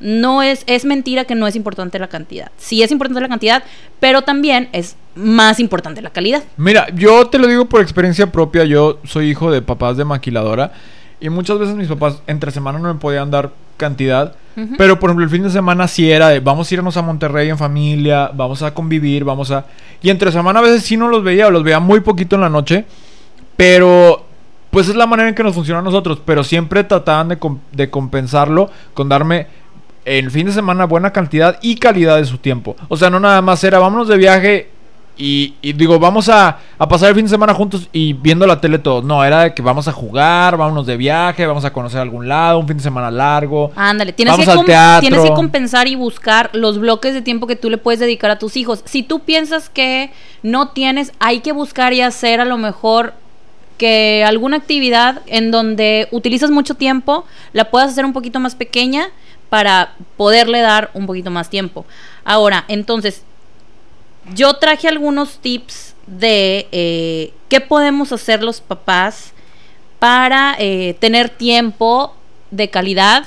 No es, es mentira que no es importante la cantidad. Sí es importante la cantidad, pero también es más importante la calidad. Mira, yo te lo digo por experiencia propia, yo soy hijo de papás de maquiladora y muchas veces mis papás entre semana no me podían dar cantidad, pero por ejemplo el fin de semana sí era de vamos a irnos a Monterrey en familia, vamos a convivir, vamos a... Y entre semana a veces sí no los veía, o los veía muy poquito en la noche, pero pues es la manera en que nos funciona a nosotros, pero siempre trataban de, de compensarlo con darme el fin de semana buena cantidad y calidad de su tiempo. O sea, no nada más era vámonos de viaje y, y digo, vamos a, a pasar el fin de semana juntos y viendo la tele todos. No, era de que vamos a jugar, vámonos de viaje, vamos a conocer algún lado, un fin de semana largo. Ándale, tienes Vamos que, al com- teatro. tienes que compensar y buscar los bloques de tiempo que tú le puedes dedicar a tus hijos. Si tú piensas que no tienes, hay que buscar y hacer a lo mejor que alguna actividad en donde utilizas mucho tiempo la puedas hacer un poquito más pequeña para poderle dar un poquito más tiempo. Ahora, entonces, yo traje algunos tips de eh, qué podemos hacer los papás para eh, tener tiempo de calidad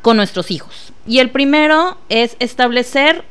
con nuestros hijos. Y el primero es establecer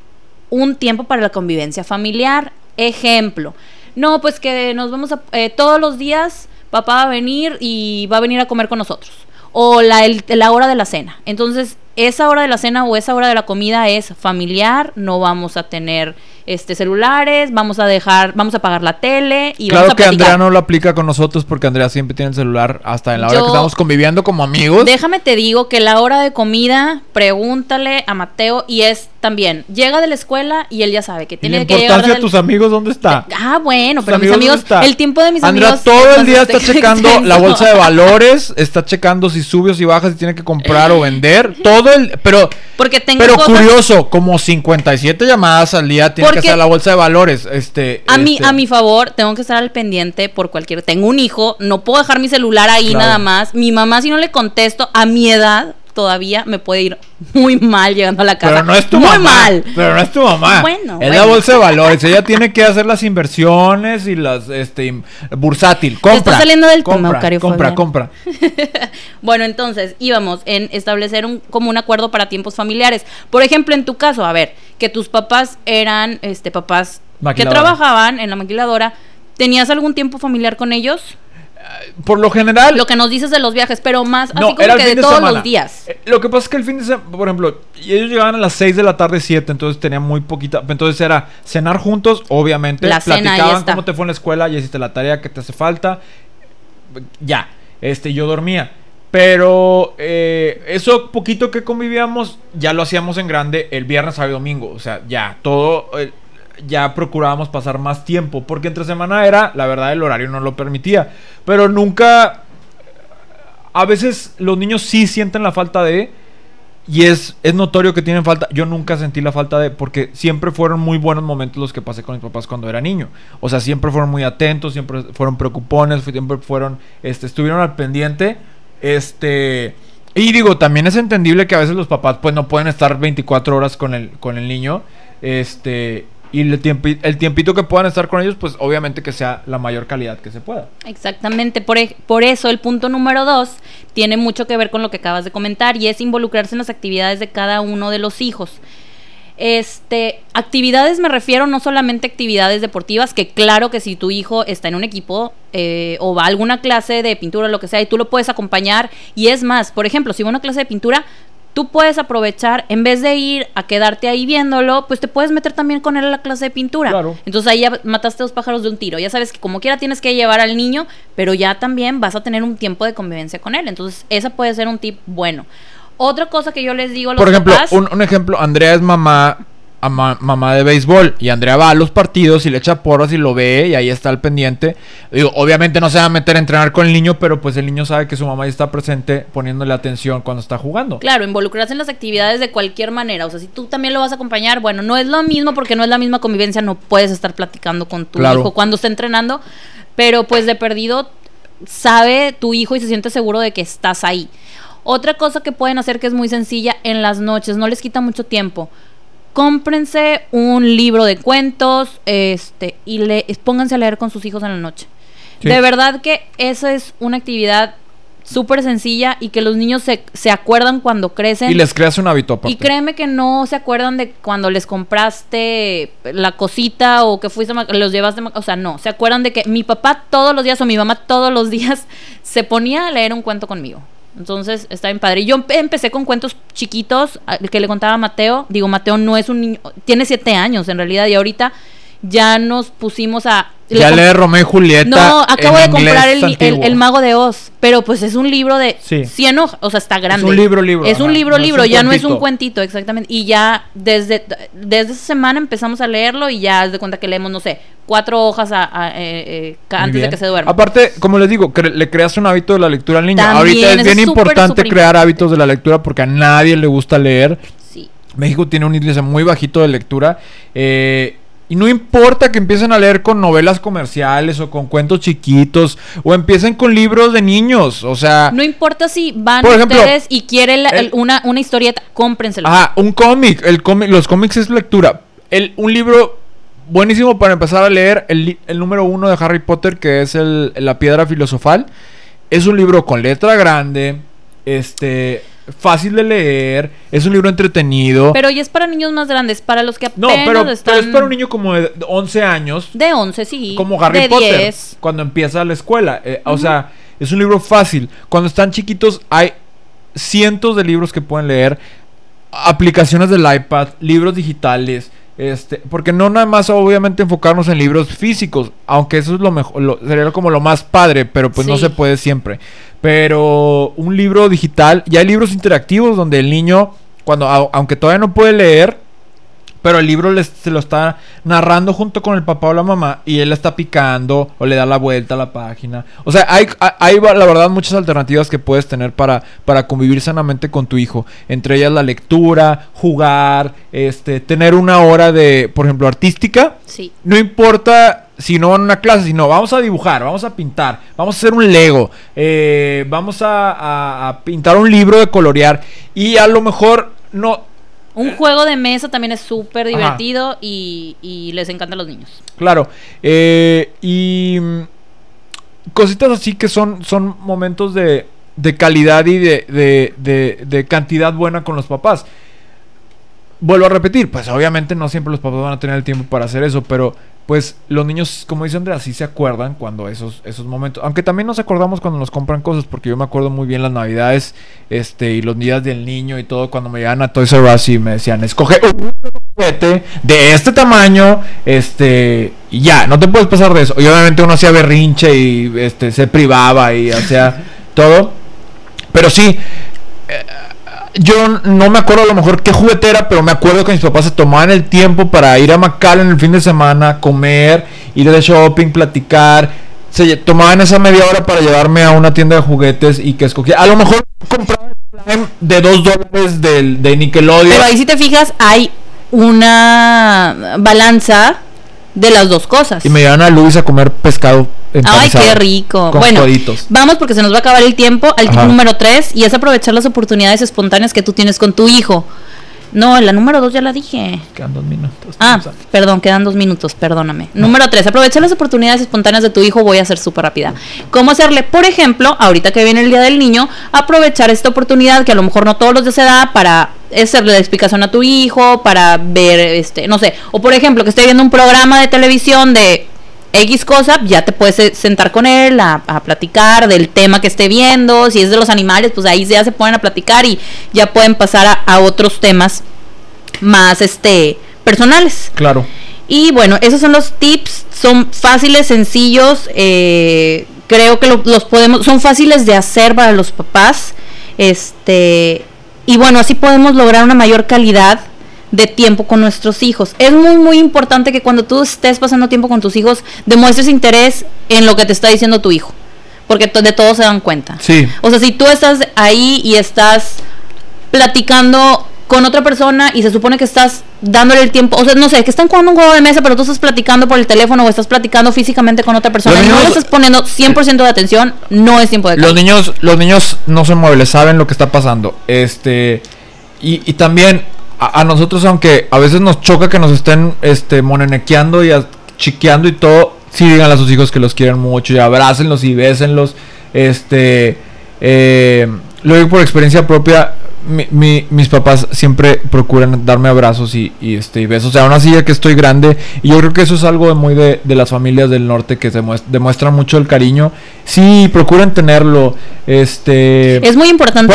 un tiempo para la convivencia familiar. Ejemplo, no, pues que nos vamos a... eh, todos los días papá va a venir y va a venir a comer con nosotros. O la, hora de la cena. Entonces, esa hora de la cena o esa hora de la comida es familiar, no vamos a tener este celulares, vamos a dejar, vamos a apagar la tele y claro vamos a que platicar. Andrea no lo aplica con nosotros porque Andrea siempre tiene el celular hasta en la hora Yo- que estamos conviviendo como amigos. Déjame te digo que la hora de comida, pregúntale a Mateo y es también, llega de la escuela y él ya sabe que ¿Y la tiene que llegar importancia de del- tus amigos dónde está? Ah, bueno, ¿Tus pero mis amigos está? el tiempo de mis Andrea amigos todo el día está extenso. (laughs) checando la bolsa de valores, está checando si sube o si baja, si tiene que comprar o vender. Todo el. Pero. Porque tengo Pero cosas- curioso, como 57 llamadas al día tiene Porque- hacer la bolsa de valores. Este. A mí, este, a mi favor, tengo que estar al pendiente por cualquier. Tengo un hijo, no puedo dejar mi celular ahí Claro. nada más. Mi mamá, si no le contesto, a mi edad todavía me puede ir muy mal llegando a la casa. Pero no es tu muy mamá. mal. Pero no es tu mamá. Bueno, Es bueno. la bolsa de valores. Ella tiene que hacer las inversiones y las. Este. Bursátil. Compra. está saliendo del tema, compra, Eucario Compra, compra. (laughs) Bueno, entonces íbamos en establecer un, como un acuerdo para tiempos familiares. Por ejemplo, en tu caso, a ver, que tus papás eran este papás que trabajaban en la maquiladora, ¿tenías algún tiempo familiar con ellos? Por lo general. Lo que nos dices de los viajes, pero más No, así como que de de todos semana. los días. Eh, Lo que pasa es que el fin de semana, por ejemplo, ellos llegaban a las 6 de la tarde, 7, entonces tenían muy poquita. Entonces era cenar juntos, obviamente. La platicaban cómo te fue en la escuela, ya hiciste la tarea que te hace falta. Ya. Este, yo dormía. Pero eh, eso poquito que convivíamos, ya lo hacíamos en grande el viernes, sábado y domingo. O sea, ya, todo. eh, ya procurábamos pasar más tiempo. Porque entre semana era, la verdad, el horario no lo permitía. Pero nunca a veces los niños sí sienten la falta de y es, es notorio que tienen falta. Yo nunca sentí la falta de porque siempre fueron muy buenos momentos los que pasé con mis papás cuando era niño. O sea, siempre fueron muy atentos, siempre fueron preocupones, siempre fueron este estuvieron al pendiente. Este y digo, también es entendible que a veces los papás pues no pueden estar 24 horas con el con el niño. Este y el, tiempi- el tiempito que puedan estar con ellos, pues obviamente que sea la mayor calidad que se pueda. Exactamente, por, por eso el punto número dos tiene mucho que ver con lo que acabas de comentar y es involucrarse en las actividades de cada uno de los hijos. Este, actividades me refiero no solamente a actividades deportivas, que claro que si tu hijo está en un equipo eh, o va a alguna clase de pintura lo que sea y tú lo puedes acompañar y es más, por ejemplo, si va a una clase de pintura, tú puedes aprovechar, en vez de ir a quedarte ahí viéndolo, pues te puedes meter también con él a la clase de pintura. Claro. Entonces ahí ya mataste dos pájaros de un tiro. Ya sabes que como quiera tienes que llevar al niño, pero ya también vas a tener un tiempo de convivencia con él. Entonces, esa puede ser un tip bueno. Otra cosa que yo les digo a los Por ejemplo, papás, un, un ejemplo, Andrea es mamá, ama- mamá de béisbol y Andrea va a los partidos y le echa porras y lo ve y ahí está al pendiente. Digo, obviamente no se va a meter a entrenar con el niño, pero pues el niño sabe que su mamá ya está presente poniéndole atención cuando está jugando. Claro, involucrarse en las actividades de cualquier manera. O sea, si tú también lo vas a acompañar, bueno, no es lo mismo porque no es la misma convivencia, no puedes estar platicando con tu Claro. hijo cuando está entrenando, pero pues de perdido sabe tu hijo y se siente seguro de que estás ahí. Otra cosa que pueden hacer que es muy sencilla en las noches, no les quita mucho tiempo. Cómprense un libro de cuentos, este, y le, pónganse a leer con sus hijos en la noche. Sí. De verdad que esa es una actividad súper sencilla y que los niños se, se acuerdan cuando crecen. Y les creas un hábito aparte. Y créeme que no se acuerdan de cuando les compraste la cosita o que fuiste, los llevaste, o sea, no, se acuerdan de que mi papá todos los días o mi mamá todos los días (laughs) se ponía a leer un cuento conmigo. Entonces, está bien padre. Y Yo empe- empecé con cuentos chiquitos, que le contaba a Mateo. Digo, Mateo no es un niño, tiene siete años en realidad, y ahorita ya nos pusimos a... le Ya comp- lee Romeo y Julieta. no, acabo de comprar el, el- Mago de Oz, pero pues es un libro de Sí. 100 hojas, o sea, está grande. un libro, libro, Es un libro, no es libro, ya no es un cuentito. exactamente. Y ya desde, desde esa semana empezamos a leerlo y ya haz de cuenta que leemos, no sé, cuatro hojas a- a- eh, eh, antes de que se duerma. Aparte, como les digo, cre- le creas un hábito de la lectura al niño. También, Ahorita es bien es súper, importante súper crear importante. hábitos de la lectura porque a nadie le gusta leer. Sí. México tiene un índice muy bajito de lectura. eh, y no importa que empiecen a leer con novelas comerciales o con cuentos chiquitos o empiecen con libros de niños. O sea, No importa si van Por ejemplo, ustedes y quieren la- el- una, una historieta, cómprenselo. ajá, un cómic. El cómic, los cómics es lectura. El, un libro buenísimo para empezar a leer. El, el número uno de Harry Potter, que es el, La Piedra Filosofal. Es un libro con letra grande. Este. Fácil de leer. Es un libro entretenido. Pero ya es para niños más grandes, para los que no, apenas pero, pero están es para un niño como de 11 años. de 11, sí. como Harry de Potter 10. cuando empieza la escuela. Eh, O sea, es un libro fácil. Cuando están chiquitos hay cientos de libros que pueden leer, aplicaciones del iPad, libros digitales. Este, porque no nada más obviamente enfocarnos en libros físicos, aunque eso es lo mejor, lo- sería como lo más padre, pero pues no se puede siempre. Pero un libro digital, ya hay libros interactivos donde el niño, cuando au- aunque todavía no puede leer, pero el libro les, se lo está narrando junto con el papá o la mamá y él la está picando o le da la vuelta a la página. O sea, hay, hay- la verdad muchas alternativas que puedes tener para, para convivir sanamente con tu hijo. Entre ellas la lectura, jugar, este, tener una hora de, por ejemplo, artística. Sí. No importa si no van a una clase, sino vamos a dibujar, vamos a pintar, vamos a hacer un Lego, eh, vamos a, a- a pintar un libro de colorear y a lo mejor no, Un juego de mesa también es súper divertido y, y les encanta a los niños. Claro. eh, y mm, cositas así que son, son momentos de, de calidad y de, de, de- de cantidad buena con los papás. Vuelvo a repetir, pues obviamente no siempre los papás van a tener el tiempo para hacer eso, pero pues los niños, como dice Andrea, sí se acuerdan cuando esos, esos momentos, aunque también nos acordamos cuando nos compran cosas, porque yo me acuerdo muy bien las navidades, este, y los días del niño y todo, cuando me llegan a Toys R Us y me decían, escoge un juguete de este tamaño, este, y ya, no te puedes pasar de eso. Y obviamente uno hacía berrinche y este, se privaba y hacía (laughs) todo, pero sí, eh, yo no me acuerdo a lo mejor qué juguetera, pero me acuerdo que mis papás se tomaban el tiempo para ir a en el fin de semana, comer, ir de shopping, platicar. Se tomaban esa media hora para llevarme a una tienda de juguetes y que escogía. A lo mejor compraba de dos dólares de Nickelodeon. Pero ahí si te fijas, hay una balanza de las dos cosas. Y me llevan a Luis a comer pescado. Ay, qué rico. bueno, vamos porque se nos va a acabar el tiempo al número 3 y es aprovechar las oportunidades espontáneas que tú tienes con tu hijo. No, la número dos ya la dije. Quedan dos minutos. Ah, perdón, quedan dos minutos, perdóname. Número tres, aprovechar las oportunidades espontáneas de tu hijo. Voy a ser súper rápida. ¿Cómo hacerle? Por ejemplo, ahorita que viene el Día del Niño, aprovechar esta oportunidad que a lo mejor no todos los días se da para hacerle la explicación a tu hijo, para ver, este, no sé. O por ejemplo, que esté viendo un programa de televisión de X cosa, ya te puedes sentar con él a, platicar del tema que esté viendo, si es de los animales, pues ahí ya se ponen a platicar y ya pueden pasar a, otros temas más este personales. Claro. Y bueno, esos son los tips, son fáciles, sencillos, eh, creo que los podemos, son fáciles de hacer para los papás, este, y bueno, así podemos lograr una mayor calidad de tiempo con nuestros hijos. Es muy, muy importante que cuando tú estés pasando tiempo con tus hijos, demuestres interés en lo que te está diciendo tu hijo. Porque de todo se dan cuenta. Sí. O sea, si tú estás ahí y estás platicando con otra persona y se supone que estás dándole el tiempo, o sea, no sé, que están jugando un juego de mesa, pero tú estás platicando por el teléfono o estás platicando físicamente con otra persona y no le estás poniendo 100% de atención, no es tiempo de Los niños los niños no se mueven, saben lo que está pasando. Este y, y también a, nosotros, aunque a veces nos choca que nos estén este, monenequeando y chiqueando y todo, sí digan a sus hijos que los quieren mucho y abrácenlos y bésenlos. Este, eh, lo digo por experiencia propia. Mis papás siempre procuran darme abrazos y, este, y besos. O sea, aún así ya que estoy grande, y yo creo que eso es algo muy de, las familias del norte que se demuestran mucho el cariño. Sí, procuran tenerlo. Este, es muy importante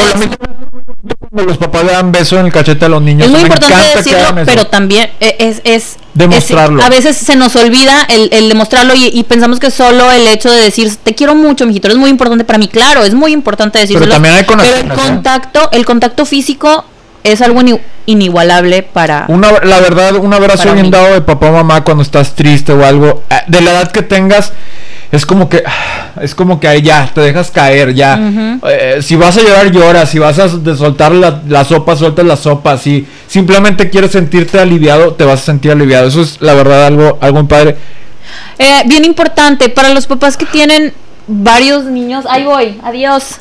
los papás le dan beso en el cachete a los niños. Es muy importante decirlo, pero también e, es, es demostrarlo. a veces se nos olvida el, el demostrarlo y, pensamos que solo el hecho de decir te quiero mucho, mijito, es muy importante para mí. Claro, es muy importante decirlo. Pero también hay Pero el contacto, el contacto físico es algo inigualable para. Una, la verdad, un abrazo bien dado de papá o mamá cuando estás triste o algo, eh, de la edad que tengas es como que es como que ahí ya te dejas caer ya. Eh, si vas a llorar lloras si vas a soltar la, sopa sueltas la sopa. Si simplemente quieres sentirte aliviado te vas a sentir aliviado. Eso es la verdad algo algo muy padre. Eh, bien importante para los papás que tienen varios niños ahí voy adiós.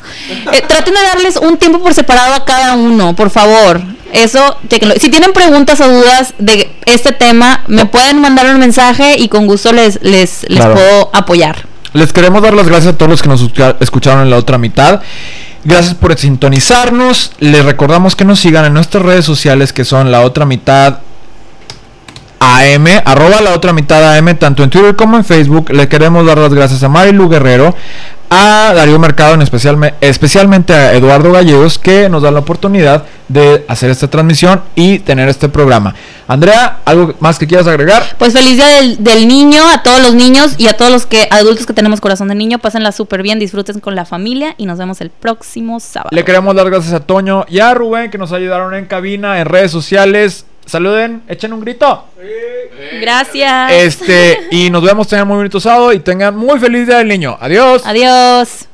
Eh, traten de darles un tiempo por separado a cada uno por favor eso, si tienen preguntas o dudas de este tema, me pueden mandar un mensaje y con gusto les, les, les puedo apoyar. Les queremos dar las gracias a todos los que nos escucharon en la otra mitad. Gracias por sintonizarnos. Les recordamos que nos sigan en nuestras redes sociales que son la otra mitad AM, arroba la otra mitad AM, tanto en Twitter como en Facebook. Le queremos dar las gracias a Marilu Guerrero, a Darío Mercado, en especial, especialmente a Eduardo Gallegos, que nos da la oportunidad de hacer esta transmisión y tener este programa. Andrea, ¿algo más que quieras agregar? Pues feliz día del, niño, a todos los niños y a todos los que adultos que tenemos corazón de niño, pásenla súper bien, disfruten con la familia y nos vemos el próximo sábado. Le queremos dar gracias a Toño y a Rubén que nos ayudaron en cabina, en redes sociales. Saluden, echen un grito. Gracias. Este, y nos vemos, tengan muy bonito sábado y tengan muy feliz día del niño. Adiós. Adiós.